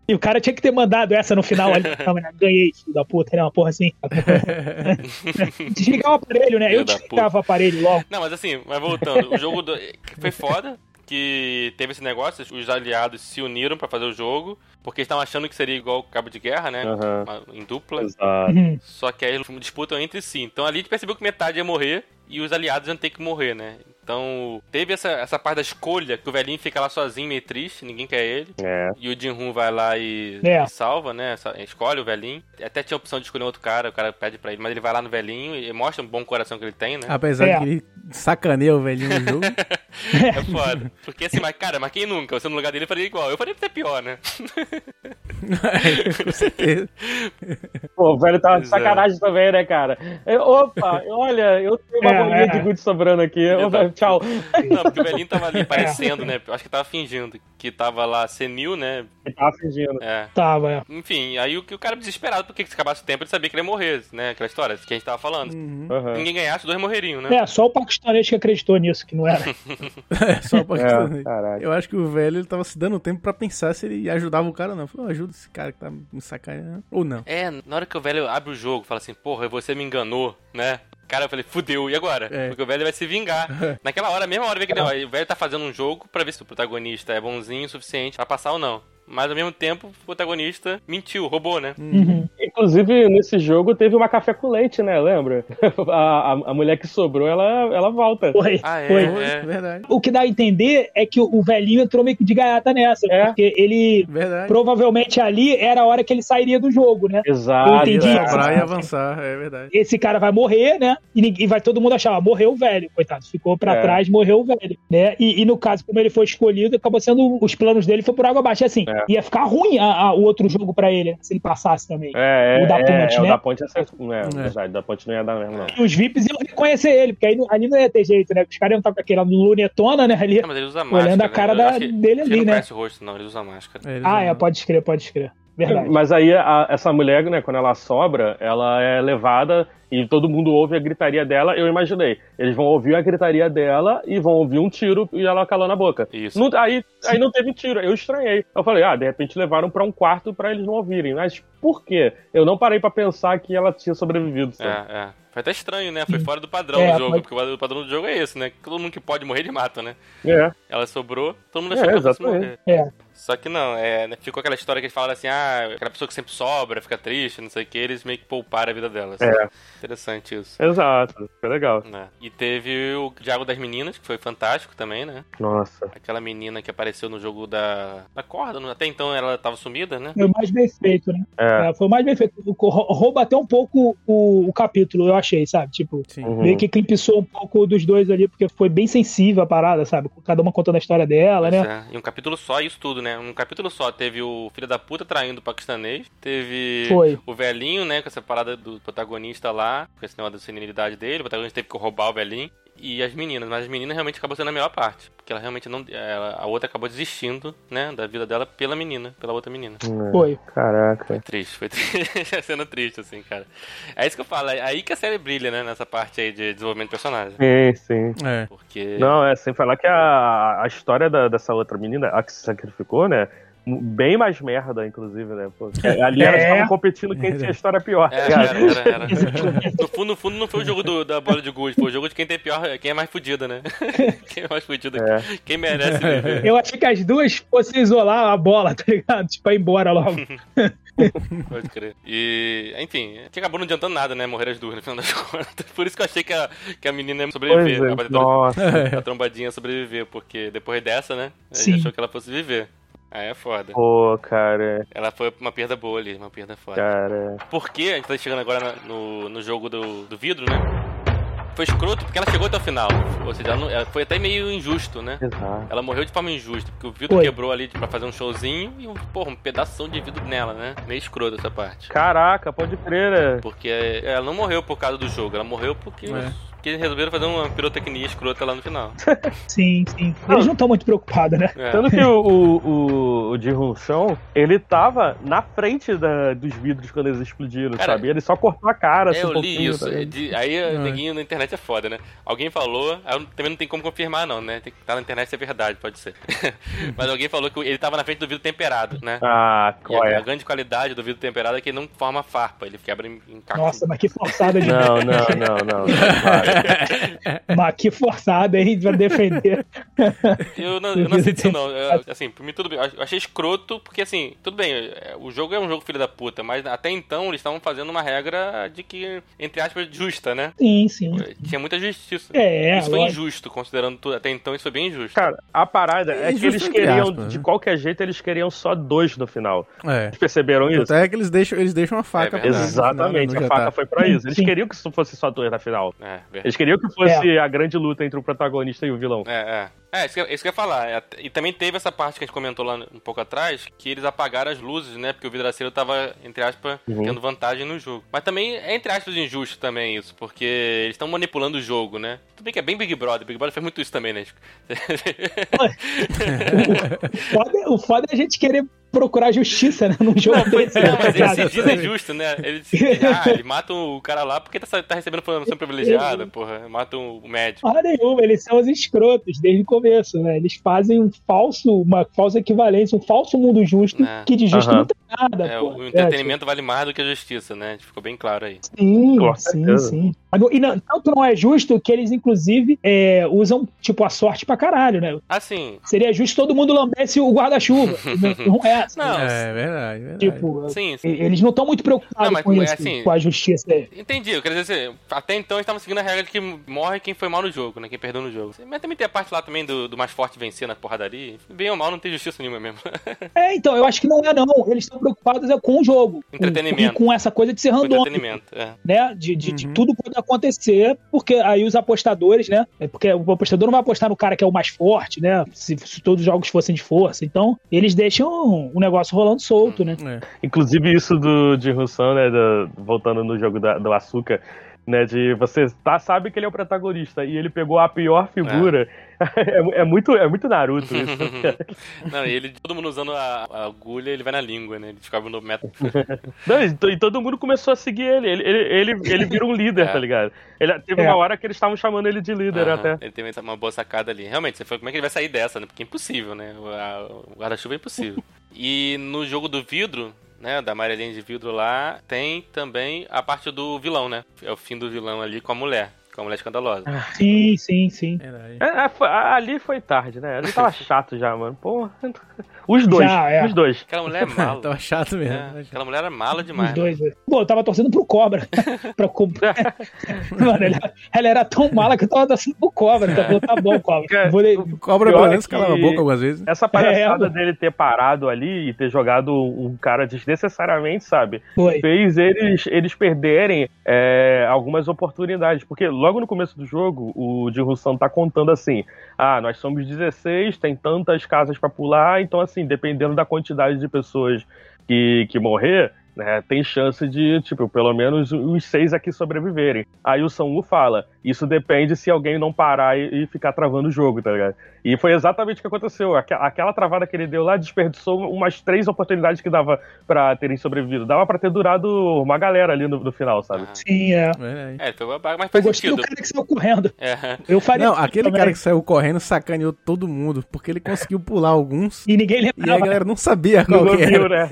E o cara tinha que ter mandado essa no final ali. Ganhei, filho da puta, né? Uma porra assim. Desligar o aparelho, né? Eu desligava o aparelho logo. Não, mas assim, mas voltando, o jogo do... foi foda. Que teve esse negócio, os aliados se uniram pra fazer o jogo, porque eles estavam achando que seria igual o Cabo de Guerra, né? Uma- Em dupla. Exato. Uhum. Só que aí eles disputam entre si. Então ali a gente percebeu que metade ia morrer e os aliados iam ter que morrer, né? Então teve essa, essa parte da escolha, que o velhinho fica lá sozinho, meio triste, ninguém quer ele. É. E o Jin-Hun vai lá e, É. e salva, né? Escolhe o velhinho. Até tinha a opção de escolher outro cara, o cara pede pra ele, mas ele vai lá no velhinho e mostra um bom coração que ele tem, né? Apesar É. de que ele sacaneia o velhinho no jogo. É foda. Porque assim, mas cara, mas quem nunca? Você no lugar dele faria igual. Eu faria até pior, né? Com certeza. Pô, o velho tava de é. sacanagem também, né, cara? Eu- opa, olha, eu tenho uma É, bolinha é. de gude sobrando aqui. Velho, tchau. Não, porque o velhinho tava ali parecendo, né? Eu acho que tava fingindo que tava lá senil, né? Ele tava fingindo. É. Tava, é. Enfim, aí o que o cara desesperado, porque se acabasse o tempo, ele sabia que ele ia morrer, né? Aquela história que a gente tava falando. Uhum. Ninguém ganhasse, os dois morreriam, né? É, só o paquistanês que acreditou nisso, que não era. É, só pra É, caralho. Eu acho que o velho ele tava se dando tempo pra pensar se ele ajudava o cara ou não. Falou, ajuda esse cara que tá me sacaneando. Ou não. É, na hora que o velho abre o jogo, fala assim, porra, você me enganou, né? Cara, eu falei, fudeu, e agora? É. Porque o velho vai se vingar. Naquela hora, a mesma hora, vê que ó, o velho tá fazendo um jogo pra ver se o protagonista é bonzinho o suficiente pra passar ou não. Mas ao mesmo tempo, o protagonista mentiu, roubou, né? Uhum. Inclusive, nesse jogo teve uma café com leite, né? Lembra? A, a, a mulher que sobrou, ela, ela volta. Foi, Ah, é? foi. É. Verdade. O que dá a entender é que o, o velhinho entrou meio que de gaiata nessa, É. porque ele Verdade. provavelmente ali era a hora que ele sairia do jogo, né? Exato. Eu entendi. é. Sobrar e avançar, é verdade. Esse cara vai morrer, né? E, ninguém- e vai todo mundo achar, ah, morreu o velho, coitado. Ficou pra É. trás, morreu o velho, né? E, e no caso, como ele foi escolhido, acabou sendo os planos dele foi por água abaixo. E assim, É. ia ficar ruim a- a- o outro jogo pra ele, né? se ele passasse também. É, é, O da é, ponte, é, o né? da ponte é, certo. é, É. verdade, da ponte não ia dar mesmo, não. E os VIPs iam reconhecer ele, porque aí não- ali não ia ter jeito, né? Os caras iam estar com aquela lunetona, né? Ali. É, mas ele usa máscara. Olhando a né? cara Eu da- dele acho que ali, não né? conhece o rosto, não, ele usa máscara. Eles Ah, não- é, pode escrever, pode escrever. Verdade. Mas aí a- essa mulher, né, quando ela sobra, ela é levada e todo mundo ouve a gritaria dela. Eu imaginei, eles vão ouvir a gritaria dela e vão ouvir um tiro e ela calando a boca. Isso. Não- aí, aí não teve tiro, eu estranhei. Eu falei, ah, de repente levaram pra um quarto pra eles não ouvirem. Mas por quê? Eu não parei pra pensar que ela tinha sobrevivido. sabe? É, é. Foi até estranho, né? Foi fora do padrão É, do jogo, foi- porque o padrão do jogo é esse, né? Todo mundo que pode morrer, ele mata, né? É. Ela sobrou, todo mundo É, achou que ela morrer. É. Só que não, é, né, ficou aquela história que eles falaram assim, ah, aquela pessoa que sempre sobra, fica triste, não sei o que, eles meio que pouparam a vida dela. assim. É. Interessante isso. Exato, foi legal. né? E teve o Diálogo das Meninas, que foi fantástico também, né? Nossa. Aquela menina que apareceu no jogo da, da corda, né? até então ela tava sumida, né? Foi o mais bem feito, né? É. É, foi o mais bem feito. Rouba até um pouco o, o capítulo, eu achei, sabe? Tipo, Sim. Uhum. meio que eclipsou um pouco dos dois ali, porque foi bem sensível a parada, sabe? Cada uma contando a história dela, Pois né? é. E um capítulo só, isso tudo, né? Um capítulo só. Teve o filho da puta traindo o paquistanês. Teve Foi. o velhinho, né? Com essa parada do protagonista lá. Com esse negócio da senilidade dele. O protagonista teve que roubar o velhinho. E as meninas. Mas as meninas realmente acabou sendo a melhor parte. Porque ela realmente não. ela- a outra acabou desistindo, né? Da vida dela pela menina. Pela outra menina. É. Foi. Caraca. Triste, foi triste. a cena triste, assim, cara. É isso que eu falo. É aí que a série brilha, né? Nessa parte aí de desenvolvimento de personagem. Sim, sim. É. Porque. Não, é sem falar que a, a história da- dessa outra menina, a que se sacrificou, né? Bem mais merda, inclusive, né? Pô, ali elas É. estavam competindo quem tinha a história pior. É, era, era, era. No fundo, no fundo, não foi o jogo do- da bola de gude, foi o jogo de quem tem pior, quem é mais fudido, né? Quem é mais fudido, É. quem merece viver. Eu achei que as duas fossem isolar a bola, tá ligado? Tipo, ir embora logo. Pode crer. E, enfim, que acabou não adiantando nada, né? Morrer as duas no final das contas. Por isso que eu achei que a, que a menina ia sobreviver. É. Nossa, a trombadinha ia sobreviver, porque depois dessa, né? A gente achou que ela fosse viver. Aí é foda. pô, cara. Ela foi uma perda boa ali, uma perda foda. Cara. Porque a gente tá chegando agora no, no jogo do, do vidro, né? Foi escroto porque ela chegou até o final. Ou seja, ela não- ela foi até meio injusto, né? Exato. Ela morreu de forma injusta, porque o vidro Foi. quebrou ali pra fazer um showzinho e, um, porra, um pedaço de vidro nela, né? Meio escroto essa parte. Caraca, pode crer, né? Porque ela não morreu por causa do jogo, ela morreu porque, É. porque eles resolveram fazer uma pirotecnia escrota lá no final. Sim, sim. Eles não estão muito preocupados, né? É. Tanto que o, o, o, Ji Chão, ele tava na frente da- dos vidros quando eles explodiram, Cara, sabe? Ele só cortou a cara, assim, É, um eu li isso. tá de- aí É. o neguinho na internet é foda, né? Alguém falou, também não tem como confirmar, não, né? Tem que estar na internet se é verdade, pode ser. Mas alguém falou que ele tava na frente do vidro temperado, né? Ah, E qual a, a é? grande qualidade do vidro temperado é que ele não forma farpa, ele quebra em, em caco. Nossa, mas que forçada de. Não, não, não, não. não. Mas que forçada, hein, pra defender. Eu não, eu não sei disso, não. Eu, assim, por mim tudo bem. Eu achei escroto, porque assim, tudo bem, é, o jogo é um jogo filho da puta, mas até então eles estavam fazendo uma regra de que, entre aspas, justa, né? Sim, sim. Tinha muita justiça. É, isso foi lógico. injusto, considerando tudo. Até então isso foi bem injusto. Cara, a parada é, É que eles queriam, aspas, de né? qualquer jeito, eles queriam só dois no final. É. Vocês perceberam isso? Até que eles deixam, eles deixam a faca É pra Exatamente, a faca jantar. foi pra isso. Eles Sim. queriam que isso fosse só dois na final. É, verdade. Eles queriam que fosse a grande luta entre o protagonista e o vilão. É, é. É, isso que, eu- isso que eu ia falar. É, E também teve essa parte que a gente comentou lá um pouco atrás, que eles apagaram as luzes, né? Porque o vidraceiro tava, entre aspas, Uhum. tendo vantagem no jogo. Mas também é, entre aspas, injusto também isso, porque eles estão manipulando o jogo, né? Tudo bem que é bem Big Brother. Big Brother fez muito isso também, né? Foda- o foda é a gente querer procurar justiça, né? Num jogo Não, foi, desse. não, né, mas eles cara? se justo, né? Eles dizem, ah, ele mata o cara lá porque tá, tá recebendo formação privilegiada, porra. Mata o médico. Porra nenhuma, eles são os escrotos desde o começo, né? Eles fazem um falso, uma falsa equivalência, um falso mundo justo, É. que de justo Aham. não tem nada, É, pô. o entretenimento vale mais do que a justiça, né? Ficou bem claro aí. Sim, sim, certeza. sim. E não, tanto não é justo que eles, inclusive, é, usam, tipo, a sorte pra caralho, né? Assim, Seria justo todo mundo lambesse o guarda-chuva. é É, Não, É verdade, verdade. tipo, sim, sim. e- eles não estão muito preocupados Não, com é isso, assim- com a justiça. Entendi, eu quero dizer, assim, até então eles estavam seguindo a regra de que morre quem foi mal no jogo, né? Quem perdeu no jogo. Mas também tem a parte lá também do, do mais forte vencer na porradaria. Bem ou mal, não tem justiça nenhuma mesmo. É, então, eu acho que não é não. Eles estão preocupados é com o jogo. Com- Entretenimento. E com essa coisa de ser randômico. entretenimento, é. né? De, de, de Uhum. tudo pode acontecer, porque aí os apostadores, né? É porque o apostador não vai apostar no cara que é o mais forte, né? Se, se todos os jogos fossem de força. Então, eles deixam o negócio rolando solto, né? É. Inclusive isso do de Russan, né, do- voltando no jogo da- do açúcar, né, de você tá, sabe que ele é o protagonista e ele pegou a pior figura. É, é muito, é muito Naruto isso. Não, e ele, todo mundo usando a, a agulha, ele vai na língua, né? Ele ficava no método. Não, e, to- e todo mundo começou a seguir ele. Ele, ele, ele, ele vira um líder, É. tá ligado? Ele, teve É. uma hora que eles estavam chamando ele de líder Aham, até. Ele teve uma boa sacada ali. Realmente, você foi, como é que ele vai sair dessa, né? Porque é impossível, né? O, a- o guarda-chuva é impossível. e no jogo do vidro, né? Da amarelinha de vidro lá, tem também a parte do vilão, né? É o fim do vilão ali com a mulher. Com a mulher escandalosa. Sim, sim, sim. Verdade. É, é, ali foi tarde, né? Ali tava chato já, mano. Porra. Os dois, Já, é. os dois. Aquela mulher é mala. Tava chato mesmo. É, aquela mulher era mala demais. Os dois. né? Pô, eu tava torcendo pro Cobra. pra comprar. Mano, ela, ela era tão mala que eu tava torcendo pro Cobra. Então, tá bom, Cobra. Vou le- O Cobra pelo é menos calava a boca algumas vezes. Essa palhaçada É, dele ter parado ali e ter jogado um cara desnecessariamente, sabe? Foi. Fez eles, eles perderem é, algumas oportunidades. Porque logo no começo do jogo, o Jin Russan tá contando assim: ah, nós somos 16, tem tantas casas pra pular, então, assim, dependendo da quantidade de pessoas que, que morrer. né, tem chance de, tipo, pelo menos os seis aqui sobreviverem. Aí o São Wu fala: Isso depende se alguém não parar e, e ficar travando o jogo, tá ligado? E foi exatamente o que aconteceu. Aque- Aquela travada que ele deu lá desperdiçou umas três oportunidades que dava pra terem sobrevivido. Dava pra ter durado uma galera ali no, no final, sabe? Aham. Sim, é. É, foi babaca, mas Eu faz gostei do sentido. cara que saiu correndo. É. Eu faria Não, aquele também. cara que saiu correndo sacaneou todo mundo, porque ele conseguiu pular alguns E ninguém e a lembrava. galera não sabia qual Não que viu, era. né?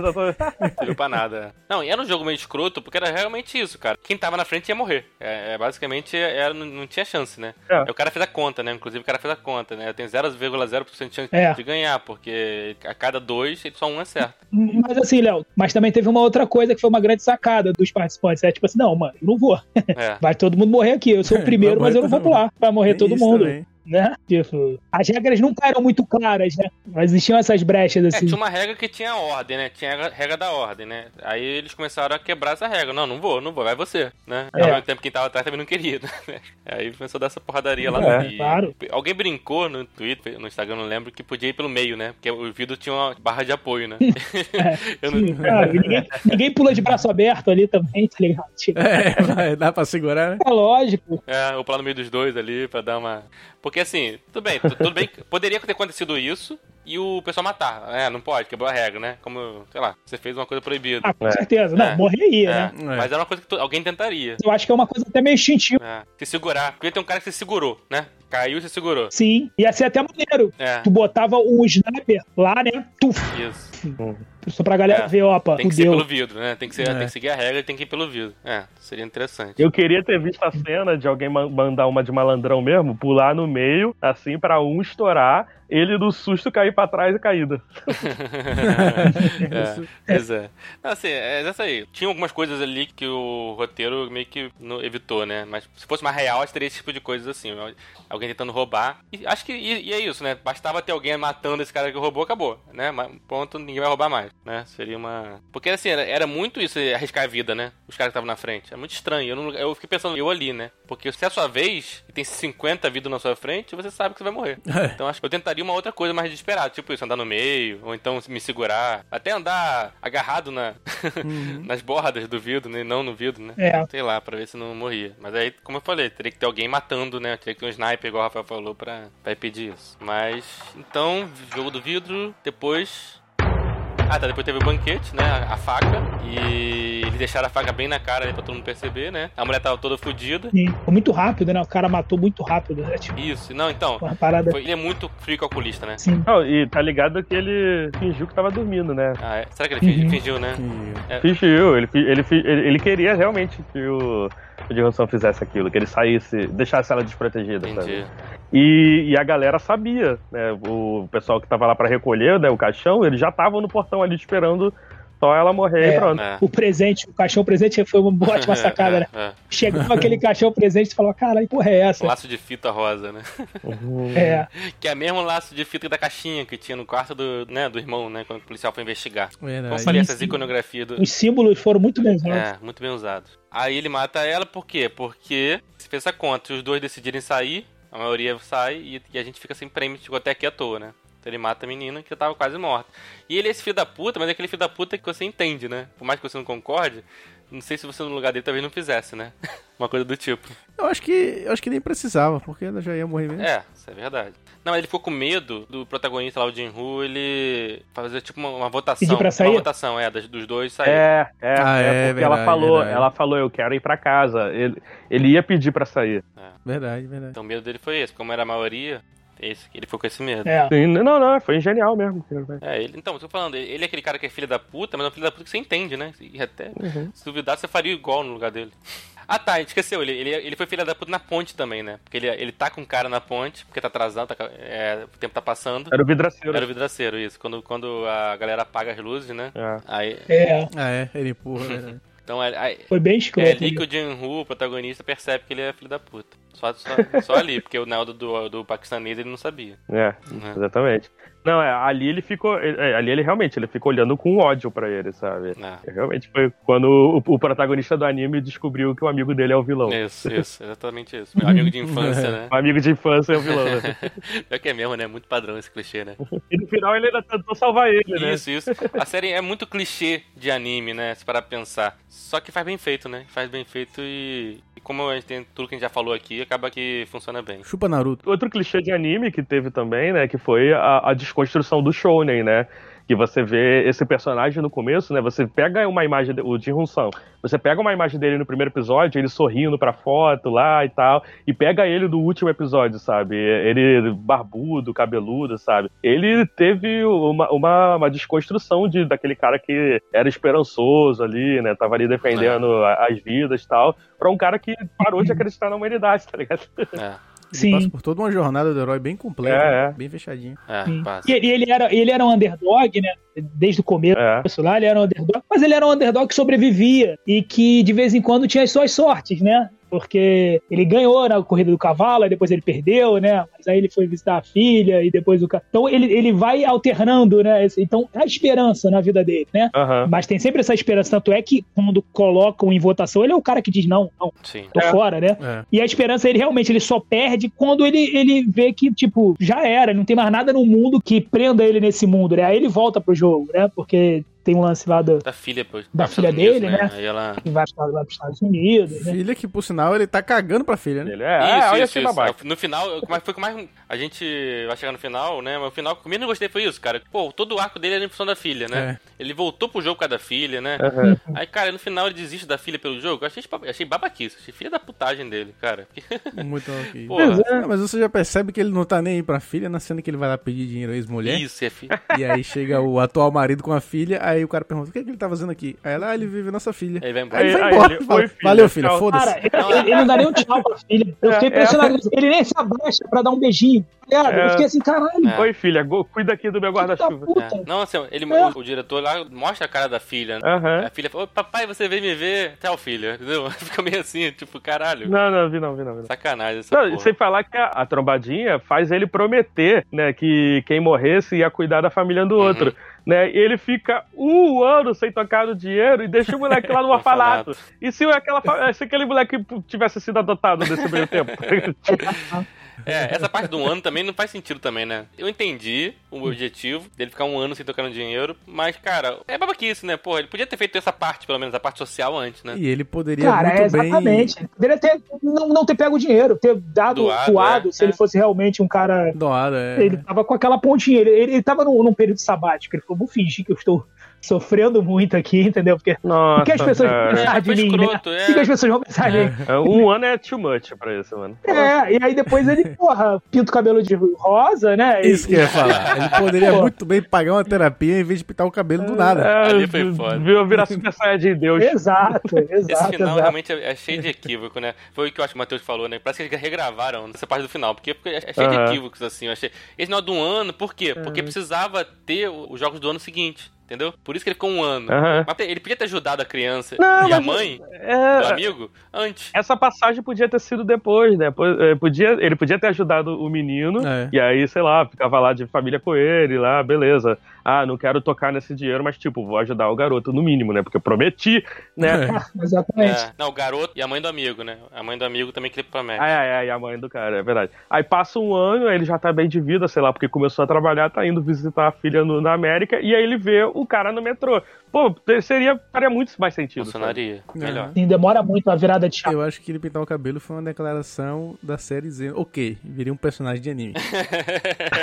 Não serviu pra nada. Não, e era um jogo meio escroto, porque era realmente isso, cara. Quem tava na frente ia morrer. É, é, basicamente, era, não, não tinha chance, né? É. Aí o cara fez a conta, né? Inclusive, o cara fez a conta, né? Tem 0,0% de chance É. de ganhar, porque a cada dois, só um acerta. Mas assim, Léo, mas também teve uma outra coisa que foi uma grande sacada dos participantes. É tipo assim, não, mano, eu não vou. É. Vai todo mundo morrer aqui. Eu sou o primeiro, mas eu não vou todo pular. Vai morrer todo Isso mundo. também. Né? Tipo, as regras nunca eram muito claras, né? Mas existiam essas brechas É, assim. tinha uma regra que tinha ordem, né? Tinha a regra da ordem, né? Aí eles começaram a quebrar essa regra. Não, não vou, não vou, vai você, né? É. Ao mesmo tempo quem tava atrás também não queria, né? Aí começou a dar essa porradaria lá É, no claro. Alguém brincou no Twitter, no Instagram, não lembro, que podia ir pelo meio, né? Porque o vidro tinha uma barra de apoio, né? Eu não- cara, e ninguém, ninguém pula de braço aberto ali também, tá ligado? Tipo, É, vai, dá pra segurar, né? é lógico. É, ou pular no meio dos dois ali pra dar uma. Porque assim, tudo bem, tu- tudo bem. Poderia ter acontecido isso e o pessoal matar. É, não pode, quebrou a regra, né? Como, sei lá, você fez uma coisa proibida. Ah, com É. certeza. Não, É. morreria, É, né? mas era uma coisa que tu- alguém tentaria. Eu acho que é uma coisa até meio instintiva. É, se segurar. Podia ter um cara que se segurou, né? Caiu e se segurou. Sim, ia ser até maneiro. É, Tu botava um sniper lá, né? Tuf, isso. Só pra galera É. ver, opa, Tem que ser fudeu. pelo vidro, né? Tem que, ser, É. tem que seguir a regra e tem que ir pelo vidro. É, seria interessante. Eu queria ter visto a cena de alguém ma- mandar uma de malandrão mesmo, pular no meio, assim, pra um estourar, ele no susto cair pra trás e caída. é, pois é. Não, assim, é essa aí. Tinha algumas coisas ali que o roteiro meio que evitou, né? Mas se fosse mais real, acho que teria esse tipo de coisas assim. Alguém tentando roubar. E acho que e, e é isso, né? Bastava ter alguém matando esse cara que roubou, acabou, né? Mas, ponto, ninguém vai roubar mais, né? Seria uma... Porque assim, era, era muito isso, arriscar a vida, né? Os caras que estavam na frente. É muito estranho. Eu, não, eu fiquei pensando, eu ali, né? Porque se é a sua vez e tem 50 vidas na sua frente, você sabe que você vai morrer. É. Então acho que eu tentaria uma outra coisa mais desesperada, tipo isso, andar no meio, ou então me segurar, até andar agarrado na, nas bordas do vidro, né? Não no vidro, né? É. Sei lá, pra ver se não morria. Mas aí, como eu falei, teria que ter alguém matando, né? Teria que ter um sniper, igual o Rafael falou, pra, pra impedir isso. Mas, então, jogo do vidro, depois. Ah, tá, depois teve o banquete, né? A, a faca. E eles deixaram a faca bem na cara aí pra todo mundo perceber, né? A mulher tava toda fodida. Sim, Foi muito rápido, né? O cara matou muito rápido, né? Tipo, Isso, não, então. uma parada foi- ele é muito frio calculista, né? assim. Não, e tá ligado que ele fingiu que tava dormindo, né? Ah, é? Será que ele fingiu, Uhum. fingiu, né? É. Fingiu, ele, ele, ele, ele queria realmente que o, o Johansson fizesse aquilo, que ele saísse, deixasse ela desprotegida, sabe? Entendi. E, e a galera sabia, né? O pessoal que tava lá para recolher né, o caixão, eles já estavam no portão ali esperando só ela morrer É. e pronto. É. O presente, o caixão presente foi uma ótima sacada, né? É, Chegava aquele caixão presente e falava, caralho, porra é é. essa? Laço de fita rosa, né? É, Que é o mesmo laço de fita da caixinha que tinha no quarto do, né, do irmão, né? Quando o policial foi investigar. Como eu Verdade. falei, Sim, essas iconografias do. os símbolos foram muito bem usados. É, muito bem usados. Aí ele mata ela por quê? Porque se fez essa conta, se os dois decidirem sair, a maioria sai e, e a gente fica sem prêmio, chegou até aqui à toa, né? Então ele mata a menina que tava quase morta. E ele é esse filho da puta, mas é aquele filho da puta que você entende, né? Por mais que você não concorde, não sei se você no lugar dele talvez não fizesse, né? Uma coisa do tipo. Eu acho que eu acho que nem precisava, porque ela já ia morrer mesmo. É, isso é verdade. Não, ele ficou com medo do protagonista lá, o Jin-Hu, ele fazer tipo uma, uma votação. Pedir pra sair? Uma votação, é, dos dois sair. É, é, Ah, é, é, porque ela verdade, falou, verdade. ela falou, eu quero ir pra casa. Ele, ele ia pedir pra sair. Verdade, verdade. Então o medo dele foi esse, como era a maioria, esse, ele ficou com esse medo. É. Sim, não, não, foi genial mesmo. É, ele, então, eu tô falando, ele é aquele cara que é filho da puta, mas é um filho da puta que você entende, né? E até, Uhum. se duvidar, você faria igual no lugar dele. Ah tá, a gente esqueceu, ele, ele, ele foi filho da puta na ponte também, né? Porque ele, ele tá com o cara na ponte, porque tá atrasado, tá é, o tempo tá passando. Era o vidraceiro. Era o vidraceiro, isso. Quando, quando a galera apaga as luzes, né? É. Aí, É, Ah, é, ele empurra, né? Então, é, aí- foi bem é escroto. ali que o Jin-Hu, o protagonista, percebe que ele é filho da puta. Só, só, só ali, porque o Naldo do, do paquistanês ele não sabia. É, Né? exatamente. Não, é, ali ele ficou. é, ali ele realmente ele ficou olhando com ódio pra ele, sabe? É. Realmente foi quando o, o protagonista do anime descobriu que o amigo dele é o vilão. Isso, isso, exatamente isso. Meu amigo de infância, né? O amigo de infância é o vilão. né? Pior que é mesmo, né? Muito padrão esse clichê, né? e no final ele ainda tentou salvar ele, né? Isso, isso. A série é muito clichê de anime, né? Se parar pra pensar. Só que faz bem feito, né? Faz bem feito e, e como a gente tem tudo que a gente já falou aqui, acaba que funciona bem. Chupa Naruto. Outro clichê de anime que teve também, né? Que foi a, a desconstrução do shounen, né? Que você vê esse personagem no começo, né? Você pega uma imagem, o Jin Hun-san, você pega uma imagem dele no primeiro episódio, ele sorrindo pra foto lá e tal, e pega ele do último episódio, sabe? Ele barbudo, cabeludo, sabe? Ele teve uma, uma, uma desconstrução de, daquele cara que era esperançoso ali, né? Tava ali defendendo a- as vidas e tal, pra um cara que parou de acreditar na humanidade, tá ligado? É, Ele Sim. passa por toda uma jornada do herói bem completa, É, é. bem fechadinha. é. E ele, ele era, ele era um underdog, né? Desde o começo É. lá, ele era um underdog, mas ele era um underdog que sobrevivia e que de vez em quando tinha as suas sortes, né? Porque ele ganhou na corrida do cavalo, aí depois ele perdeu, né? Mas aí ele foi visitar a filha e depois o Então ele, ele vai alternando, né? Então há esperança na vida dele, né? Aham. Mas tem sempre essa esperança, tanto é que quando colocam em votação, ele é o cara que diz não, não, Sim. tô É. fora, né? É. E a esperança, ele realmente ele só perde quando ele, ele vê que, tipo, já era, não tem mais nada no mundo que prenda ele nesse mundo, né? Aí ele volta pro jogo, né? Porque tem um lance lá do, Da filha, pô. Da filha Unidos, dele, né? Aí ela. que vai pra- lá pros Estados Unidos, né? Filha que, por sinal, ele tá cagando pra filha, né? Ele é, é, olha esse babaca. No final, é que foi que mais. A gente vai chegar no final, né? Mas o final que eu menos gostei foi isso, cara. Pô, todo o arco dele era em função da filha, né? Ele voltou pro jogo por causa da filha, né? Aham. Aí, cara, no final ele desiste da filha pelo jogo. Eu achei, achei babaquice. Achei filha da putagem dele, cara. Muito ok. Porra. Ah, mas você já percebe que ele não tá nem aí pra filha, na cena que ele vai lá pedir dinheiro à ex-mulher. Isso, é filha. E aí chega o atual marido com a filha, aí o cara pergunta, o que, é que ele tá fazendo aqui? Aí ela, ah, ele vive nossa filha. Aí vai embora. Aí ele vai Aí- aí embora. ele, fala, "Oi, filha, Valeu, filha, tchau." foda-se. Cara, ele, não dá nem um tchau pra filha. Eu fiquei É, impressionado. Ele nem se abaixa pra dar um beijinho. tá ligado? É. Eu fiquei assim, caralho. É. Oi, filha, go- cuida aqui do meu guarda-chuva. É. Não, assim, ele, É. o, o diretor lá mostra a cara da filha. Né? Aham. A filha fala, "Ô, papai, você veio me ver? Tchau, filha. Entendeu? Fica meio assim, tipo, caralho. Não, não, vi não, vi não. Vi não. Sacanagem essa Não, porra. sem falar que a, a trombadinha faz ele prometer, né, que quem morresse ia cuidar da família do Uhum. outro, né? E ele fica um ano sem tocar no dinheiro e deixa o moleque lá no orfanato. E se aquela fa- se aquele moleque tivesse sido adotado nesse meio tempo? É, essa parte do ano também não faz sentido também, né? Eu entendi o objetivo dele ficar um ano sem tocar no dinheiro, mas, cara, é babaquice, né? Pô, ele podia ter feito essa parte, pelo menos, a parte social antes, né? E ele poderia Cara, muito é bem... exatamente. Ele Poderia ter, não, não ter pego o dinheiro, ter dado Doado, doado, é, se ele é. fosse realmente um cara Doado, é. Ele tava com aquela pontinha, ele, ele, ele tava num, num período sabático. Ele falou: vou fingir que eu estou sofrendo muito aqui, entendeu? Porque Nossa, o que as pessoas vão cara. pensar É, de foi mim, né? escroto, é. O que as pessoas vão pensar de mim? É, Um ano é too much pra isso, mano. É, e aí depois ele, porra, pinta o cabelo de rosa, né? E- Isso que eu ia falar. Ele poderia Pô. muito bem pagar uma terapia em vez de pintar o cabelo do nada. É, Ali foi foda. Viu virar Super Saiyajin Deus. Exato, Esse exato, final exato. realmente é, é cheio de equívoco, né? Foi o que eu acho que o Matheus falou, né? Parece que eles regravaram essa parte do final, porque porque é cheio Aham. de equívocos, assim. Eu achei... Esse final do ano, por quê? Porque precisava ter os jogos do ano seguinte, entendeu? Por isso que ele ficou um ano. Mas ele podia ter ajudado a criança Não, e a mãe É, do amigo antes. essa passagem podia ter sido depois, né? Eh, Podia, ele podia ter ajudado o menino, É. e aí, sei lá, ficava lá de família com ele, lá, beleza. Ah, não quero tocar nesse dinheiro, mas, tipo, vou ajudar o garoto, no mínimo, né? Porque eu prometi, né? Exatamente. É, não, o garoto e a mãe do amigo, né? A mãe do amigo também queria ir pra México. Ai, ai, ai, a mãe do cara, é verdade. Aí passa um ano, ele já tá bem de vida, sei lá, porque começou a trabalhar, tá indo visitar a filha no- na América, e aí ele vê o cara no metrô. Pô, seria, faria muito mais sentido. sabe? Funcionaria. Melhor. Sim, demora muito a virada de chave. Eu acho que ele pintar o cabelo foi uma declaração da série dizendo, ok, virei um personagem de anime.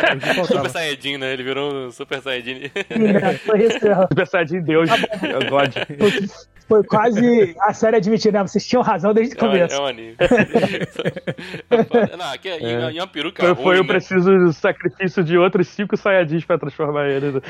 É que. Super Saiyajin, né? Ele virou um Super Saiyajin. Foi isso, é. Super Saiyajin Deus, é God. Foi- quase a série admitir, né? Vocês tinham razão desde o É começo. É um anime. É. Não, aqui é, e- e uma peruca Foi, ruim, foi o né? preciso sacrifício de outros cinco Saiyajins pra transformar ele.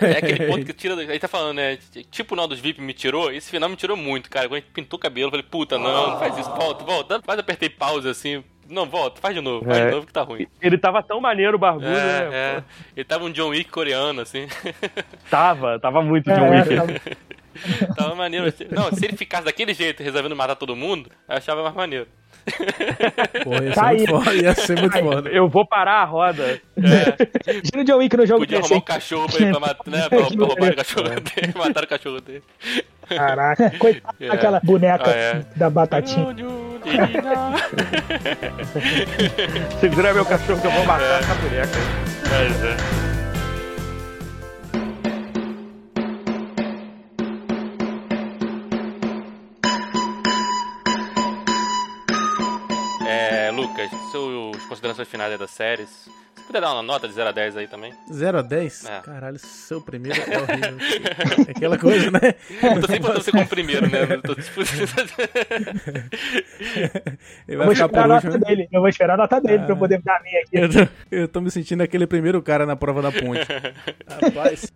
É, é aquele ponto que tira. Aí tá falando, né? Tipo o final dos VIP me tirou. Esse final me tirou muito, cara. Quando a gente pintou o cabelo, eu falei, puta, não, não faz isso. Volta, volta. Quase apertei pause assim. Não, volta, faz de novo, faz É. de novo que tá ruim. Ele tava tão maneiro, barbudo, É, né? é. Ele tava um John Wick coreano, assim. Tava, tava muito É, John Wick. tá- Tava maneiro. Não, se ele ficasse daquele jeito, resolvendo matar todo mundo, eu achava mais maneiro. Porra, ia ser Tá foda. Ia ser muito foda. Eu vou parar a roda. Tira o John Wick no jogo Podia arrumar um cachorro pra, ele, pra, matar, né, pra, pra roubar o cachorro dele. Mataram o cachorro dele. Caraca, coitado É. daquela boneca Ah, é. da batatinha. Segura meu cachorro que eu vou matar essa boneca. Mas, é. É, Lucas, suas considerações finais das séries. Puder dar uma nota de 0 a 10 aí também. 0 a 10? É. Caralho, seu primeiro é horrível. É aquela coisa, né? Eu tô sempre botando você como primeiro, né? Eu tô tipo... Eu vou esperar a nota dele. Eu vou esperar a nota dele pra eu poder dar a minha aqui. Eu tô, eu tô me sentindo aquele primeiro cara na prova da ponte. Rapaz,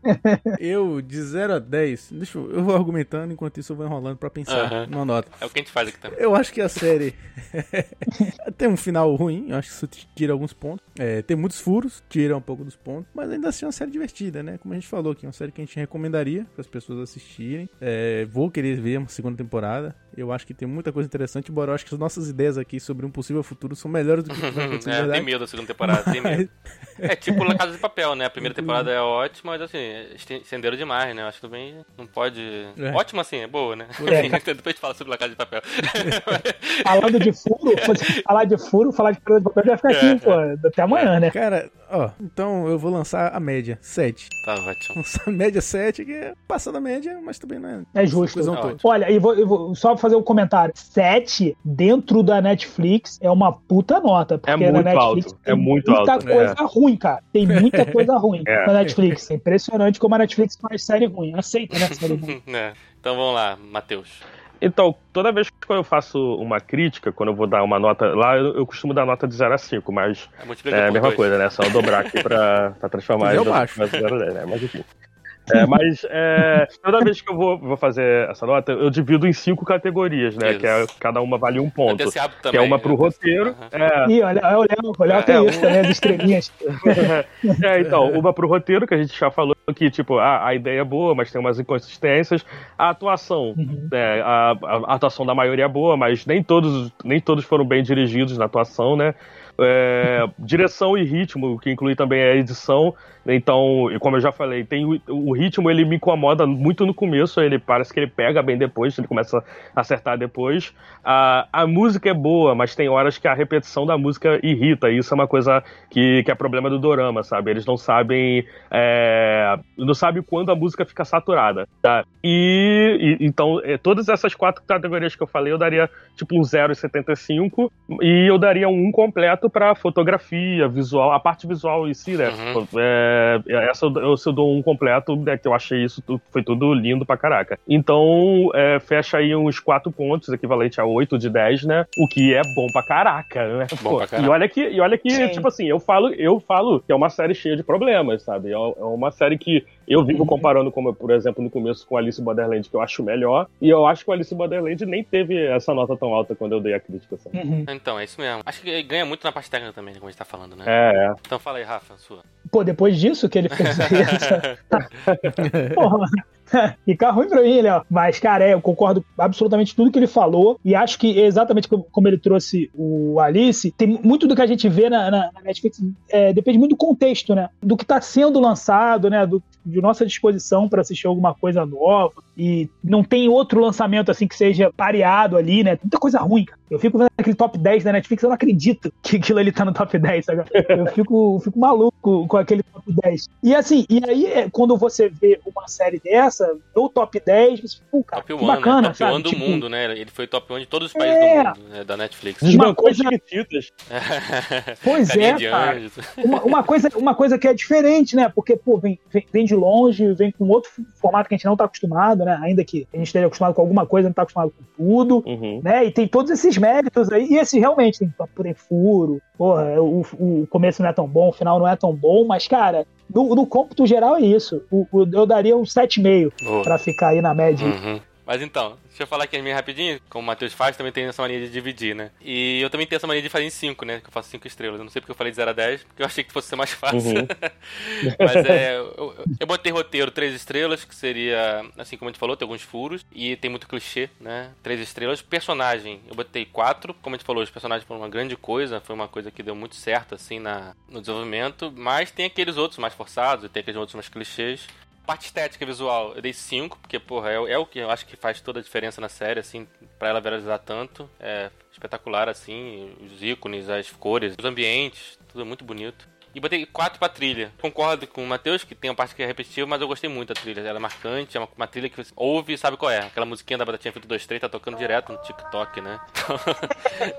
eu de 0 a 10, deixa eu, eu vou argumentando, enquanto isso eu vou enrolando pra pensar Aham. numa nota. É o que a gente faz aqui também. Eu acho que a série tem um final ruim, eu acho que isso tira alguns pontos. É, tem muitos furos, tira um pouco dos pontos, mas ainda assim é uma série divertida, né? Como a gente falou aqui, é uma série que a gente recomendaria para as pessoas assistirem. É, vou querer ver uma segunda temporada. Eu acho que tem muita coisa interessante, embora eu acho que as nossas ideias aqui sobre um possível futuro são melhores do que vai acontecer É, tem medo da segunda temporada, tem medo. É tipo La Casa de Papel, né? A primeira temporada é ótima, mas assim, esten- estenderam demais, né? Eu acho que também não pode. É. Ótima assim, é boa, né? É. Depois a gente fala sobre La Casa de Papel. Falando de furo, falar de furo, falar de pedra de papel, já fica aqui, É. pô, até amanhã, né? Cara, ó, então eu vou lançar a média, 7. tá ótimo. Lançar a média 7, que é passando a média, mas também não é. É justo. Tá. Olha, e vou, eu vou só fazer um comentário. 7 dentro da Netflix é uma puta nota. Porque É muito na Netflix alto, tem é muito muita alto, coisa ruim, cara. Tem muita coisa ruim É. na Netflix. É impressionante como a Netflix faz série ruim. Aceita, né? Série ruim. É. Então vamos lá, Matheus. Então, toda vez que eu faço uma crítica, quando eu vou dar uma nota. Lá eu, eu costumo dar nota de 0 a 5, mas É, é a mesma dois. coisa, né? Só eu dobrar aqui pra, pra transformar Eu em baixo. mais 0 a 10, né? Mas enfim. É, mas é, toda vez que eu vou, vou fazer essa nota, eu divido em cinco categorias, né? Isso. Que é, cada uma vale um ponto. hábito Que é também. uma pro roteiro. Aham. É, Ih, olha, olha o Léo, o Léo tem É, isso um- também, as estrelinhas. é, então, uma pro roteiro, que a gente já falou que, tipo, a, a ideia é boa, mas tem umas inconsistências. A atuação, Uhum. né, a, a atuação da maioria é boa, mas nem todos, nem todos foram bem dirigidos na atuação, né? É, direção e ritmo, que inclui também a edição. Então, e como eu já falei, tem o, o ritmo ele me incomoda muito no começo, ele parece que ele pega bem depois, ele começa a acertar depois. A, a música é boa, mas tem horas que a repetição da música irrita, e isso é uma coisa que, que é problema do dorama, sabe? Eles não sabem é, não sabe quando a música fica saturada, tá? E, e então, é, todas essas quatro categorias que eu falei, eu daria tipo um 0,75 e eu daria um completo para fotografia, visual, a parte visual em si, né? Uhum. É, essa eu, eu, eu dou um completo, né, que eu achei isso foi tudo lindo pra caraca. Então, é, fecha aí uns quatro pontos, equivalente a 8 de 10, né? O que é bom pra caraca, né? Bom Pô, pra caraca. E olha que, e olha que tipo assim, eu falo, eu falo que é uma série cheia de problemas, sabe? É, é uma série que eu vivo uhum. comparando, como, por exemplo, no começo com Alice in Borderland, que eu acho melhor. E eu acho que o Alice in Borderland nem teve essa nota tão alta quando eu dei a crítica. Sabe? Uhum. Então, é isso mesmo. Acho que ganha muito na parte técnica também, como a gente tá falando, né? É, é. Então fala aí, Rafa, sua. Pô, depois disso que ele fez Porra, Fica ruim pra mim, Léo. Mas, cara, é, eu concordo absolutamente tudo que ele falou. E acho que exatamente como ele trouxe o Alice, tem muito do que a gente vê na, na, na Netflix, é, depende muito do contexto, né? Do que tá sendo lançado, né? Do, de nossa disposição para assistir alguma coisa nova. E não tem outro lançamento assim que seja pareado ali, né? Muita coisa ruim, cara. Eu fico vendo aquele top 10 da Netflix, eu não acredito que aquilo ali tá no top 10, sabe? Eu fico, fico maluco com aquele top 10. E assim, e aí é, quando você vê uma série dessa, no top 10, você fica, cara, top que one, né? bacana, né? Top sabe? 1 do tipo, mundo, né? Ele foi top 1 de todos os países é... do mundo, né? da Netflix. Uma coisa... pois é, cara. Uma, uma, coisa, uma coisa que é diferente, né? Porque, pô, vem, vem, vem de longe, vem com outro formato que a gente não tá acostumado, né? Ainda que a gente esteja acostumado com alguma coisa, não tá acostumado com tudo, uhum. né? E tem todos esses méritos aí. E esse realmente tem, tem furo. Porra, o, o começo não é tão bom, o final não é tão bom, mas, cara, no, no cômputo geral é isso. O, o, eu daria um 7,5 para ficar aí na média. Uhum. Mas então, deixa eu falar aqui rapidinho, como o Matheus faz, também tem essa mania de dividir, né? E eu também tenho essa mania de fazer em 5, né? Que eu faço 5 estrelas. Eu não sei porque eu falei de 0 a 10, porque eu achei que fosse ser mais fácil. Uhum. Mas é. Eu, eu botei roteiro 3 estrelas, que seria, assim como a gente falou, tem alguns furos. E tem muito clichê, né? 3 estrelas. Personagem, eu botei 4. Como a gente falou, os personagens foram uma grande coisa, foi uma coisa que deu muito certo, assim, na, no desenvolvimento. Mas tem aqueles outros mais forçados, e tem aqueles outros mais clichês parte estética visual, eu dei 5, porque, porra, é, é, o que eu acho que faz toda a diferença na série, assim, pra ela viralizar tanto. É espetacular, assim, os ícones, as cores, os ambientes, tudo muito bonito. E botei 4 pra trilha. Concordo com o Matheus, que tem uma parte que é repetitiva, mas eu gostei muito da trilha. Ela é marcante, é uma, uma trilha que você ouve e sabe qual é. Aquela musiquinha da Batatinha Feito 23 tá tocando direto no TikTok, né?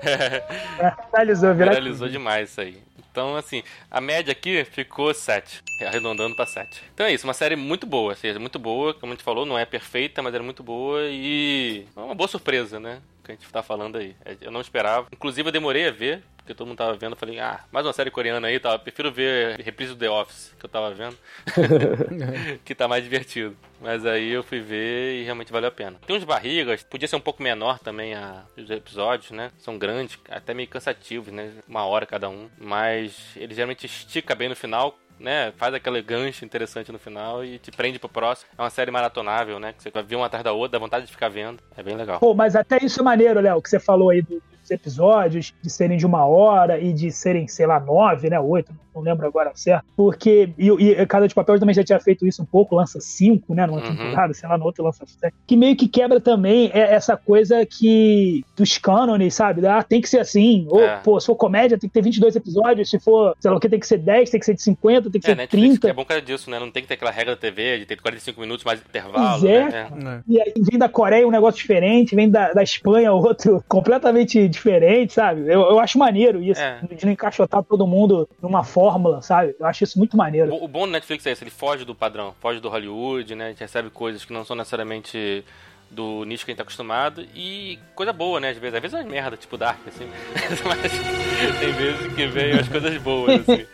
é, viralizou, viralizou demais isso aí. Então, assim, a média aqui ficou 7, arredondando para 7. Então é isso, uma série muito boa, ou seja, muito boa, como a gente falou, não é perfeita, mas era muito boa e é uma boa surpresa, né? Que a gente tá falando aí. É, eu não esperava. Inclusive, eu demorei a ver, porque todo mundo tava vendo, eu falei, ah, mais uma série coreana aí, tá? Eu prefiro ver reprise do The Office, que eu tava vendo, que tá mais divertido. Mas aí eu fui ver e realmente valeu a pena. Tem uns barrigas, podia ser um pouco menor também a, os episódios, né? São grandes, até meio cansativos, né? Uma hora cada um. Mas ele geralmente estica bem no final, né, faz aquele gancho interessante no final e te prende pro próximo. É uma série maratonável, né, que você vai ver uma atrás da outra, dá vontade de ficar vendo. É bem legal. Pô, mas até isso é maneiro, Léo, que você falou aí do, episódios, de serem de uma hora e de serem, sei lá, nove, né? Oito, não lembro agora certo. Porque. E, e Casa de Papel também já tinha feito isso um pouco, lança cinco, né? Numa uhum. temporada, sei lá, no outro lança sete. Que meio que quebra também essa coisa que. dos cânones, sabe? Ah, tem que ser assim. Ou, é. pô, se for comédia, tem que ter 22 episódios. Se for, sei lá o que, tem que ser 10, tem que ser de 50, tem que é, ser Netflix, 30. É bom cara disso, né? Não tem que ter aquela regra da TV de ter 45 minutos mais intervalo. É. Né? É. E aí vem da Coreia um negócio diferente, vem da, da Espanha outro completamente diferente, sabe? Eu, eu acho maneiro isso, é. de não encaixotar todo mundo numa fórmula, sabe? Eu acho isso muito maneiro. O, o bom do Netflix é isso, ele foge do padrão, foge do Hollywood, né? A gente recebe coisas que não são necessariamente do nicho que a gente tá acostumado e coisa boa, né? Às vezes, às vezes é merda, tipo Dark, assim. Mas tem vezes que vem as coisas boas, assim,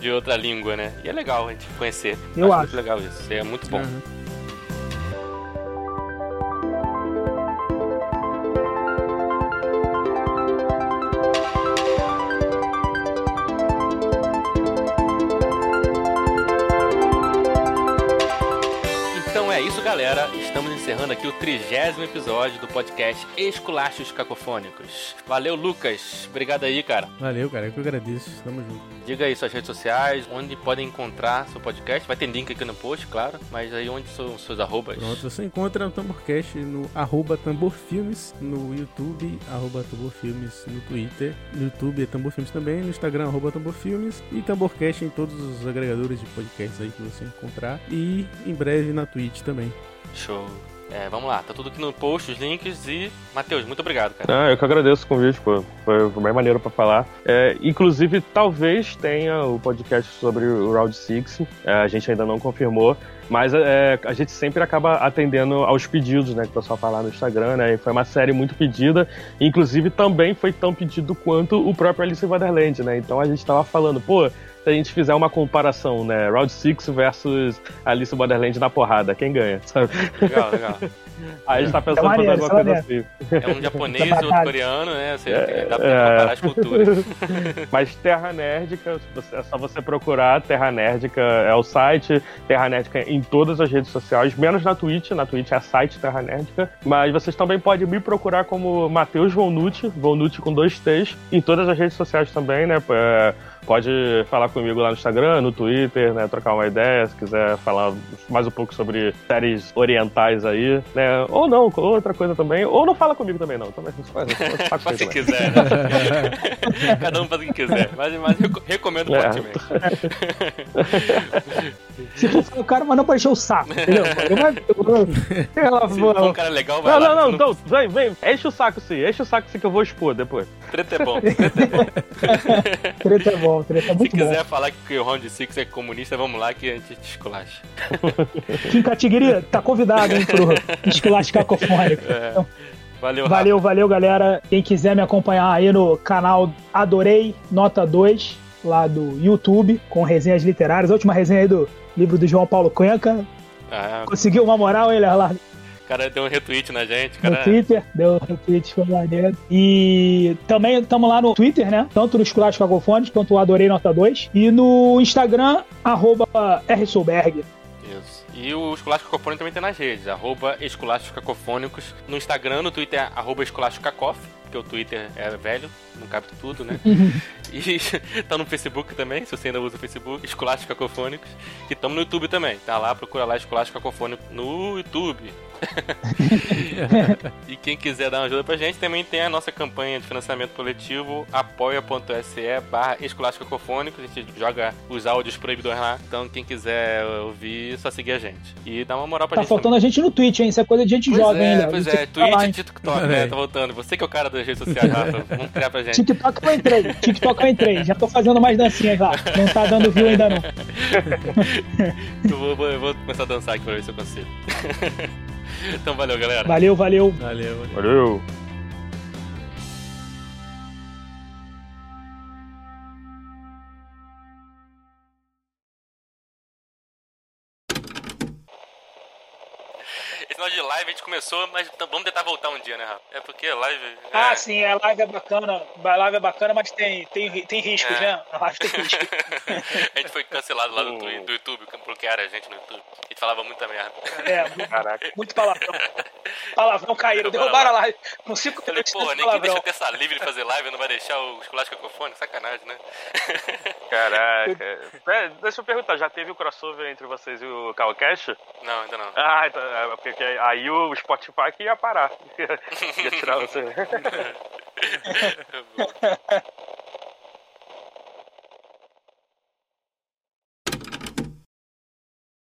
de outra língua, né? E é legal a gente conhecer. Eu acho. muito legal isso. É muito bom. Uhum. Galera, estamos encerrando aqui o trigésimo episódio do podcast Esculachos Cacofônicos. Valeu, Lucas. Obrigado aí, cara. Valeu, cara. Eu que agradeço. Tamo junto. Diga aí suas redes sociais, onde podem encontrar seu podcast. Vai ter link aqui no post, claro. Mas aí onde são seus arrobas? Pronto, você encontra o Tamborcast no arroba Tamborfilmes, no YouTube, arroba Tamborfilmes, no Twitter, no YouTube é Tamborfilmes também, no Instagram, arroba Tamborfilmes e Tamborcast em todos os agregadores de podcasts aí que você encontrar. E em breve na Twitch também. Show. É, vamos lá, tá tudo aqui no post, os links e. Matheus, muito obrigado, cara. Ah, eu que agradeço o convite, pô. Foi, bem maneiro pra falar. É, inclusive, talvez tenha o podcast sobre o Round 6. É, a gente ainda não confirmou. Mas é, a gente sempre acaba atendendo aos pedidos, né? Que o pessoal fala no Instagram, né? E foi uma série muito pedida. Inclusive, também foi tão pedido quanto o próprio Alice in Wonderland, né? Então a gente tava falando, pô, se a gente fizer uma comparação, né? Round 6 versus Alice in Wonderland na porrada, quem ganha? Sabe? Legal, legal. Aí a gente tá pensando É em fazer maneiro, alguma é coisa maneiro. assim. É um japonês e outro coreano, né? Você, dá pra é. comparar as culturas. Mas Terra Nerdica, é só você procurar Terra Nerdica é o site, Terra Nerdica em todas as redes sociais, menos na Twitch, na Twitch é site Terra Nerdica, mas vocês também podem me procurar como Matheus Volnucci, Volnucci com dois T's, em todas as redes sociais também, né? É, Pode falar comigo lá no Instagram, no Twitter, né? Trocar uma ideia, se quiser falar mais um pouco sobre séries orientais aí, né? Ou não, outra coisa também. Ou não fala comigo também, não. Também faz, faz, Faz se também. quiser, né? Cada um faz o que quiser. Mas, mas eu recomendo É. fortemente. Se for o cara, mas não pra encher o saco, entendeu? Ela Se for um cara legal, vai Não, lá. não, não, Se então, vem, vem, enche o saco sim, enche o saco sim que eu vou expor depois. Treta é bom, treta é bom. Treta é bom, treta é Se muito bom. quiser falar que o Round 6 é comunista, vamos lá que a gente te esculacha. Kim Catigiri tá convidado, hein, pro esculacho cacofônico. Então, Valeu, Rafa. valeu, valeu, galera. Quem quiser me acompanhar aí no canal Adorei Nota 2, lá do YouTube, com resenhas literárias. A última resenha aí do livro do João Paulo Cuenca. Ah, Conseguiu uma moral, ele lá o cara deu um retweet na gente, no cara. Twitter, deu retweet, foi maneiro. E também estamos lá no Twitter, né? Tanto no Esculacho Cacofônicos quanto o Adorei Nota 2. E no Instagram, arroba rsolberg. E o Esculacho Cacofônico também tem nas redes, arroba Cacofônicos. No Instagram, no Twitter, é arroba Esculacho Cacof, porque o Twitter é velho, não cabe tudo, né? e tá no Facebook também, se você ainda usa o Facebook, Esculachos Cacofônicos. E estamos no YouTube também, tá lá, procura lá Esculacho Cacofônico no YouTube. e quem quiser dar uma ajuda pra gente, também tem a nossa campanha de financiamento coletivo, apoia.se barra Esculacho Cacofônico. A gente joga os áudios proibidos lá, então quem quiser ouvir, é só seguir a gente. E dá uma moral pra Tá gente faltando a gente no Twitch, hein? Isso é coisa de gente Pois jovem, é, pois é, que tá Twitch e? TikTok, né? Tá voltando. Você que é o cara das redes sociais, Rafa. Vamos criar pra gente. TikTok eu entrei, TikTok eu entrei. Já tô fazendo mais dancinhas lá. Não tá dando view ainda não. Eu vou, vou- eu vou começar a dançar aqui pra ver se eu consigo. Então valeu, galera. Valeu, valeu. Valeu, valeu. Valeu! Final de live a gente começou, mas vamos tentar voltar um dia, né, Rafa? É porque live. Ah, é... sim, a live é bacana. A live é bacana, mas tem, tem, tem riscos, É. né? A live tem riscos. a gente foi cancelado lá do, do YouTube, que bloquearam a gente no YouTube. A gente falava muita merda. É, muito, Caraca. muito palavrão. Palavrão caíram, derrubaram a live. Com cinco Eu falei, porra, de ninguém deixa palavrão. eu ter essa livre de fazer live, não vai deixar o esculacho cacofone? Sacanagem, né? Caraca. É, deixa eu perguntar, já teve o crossover entre vocês e o Calcast? Não, ainda não. Ah, então, é, porque aí o Spotify que ia parar. ia tirar você.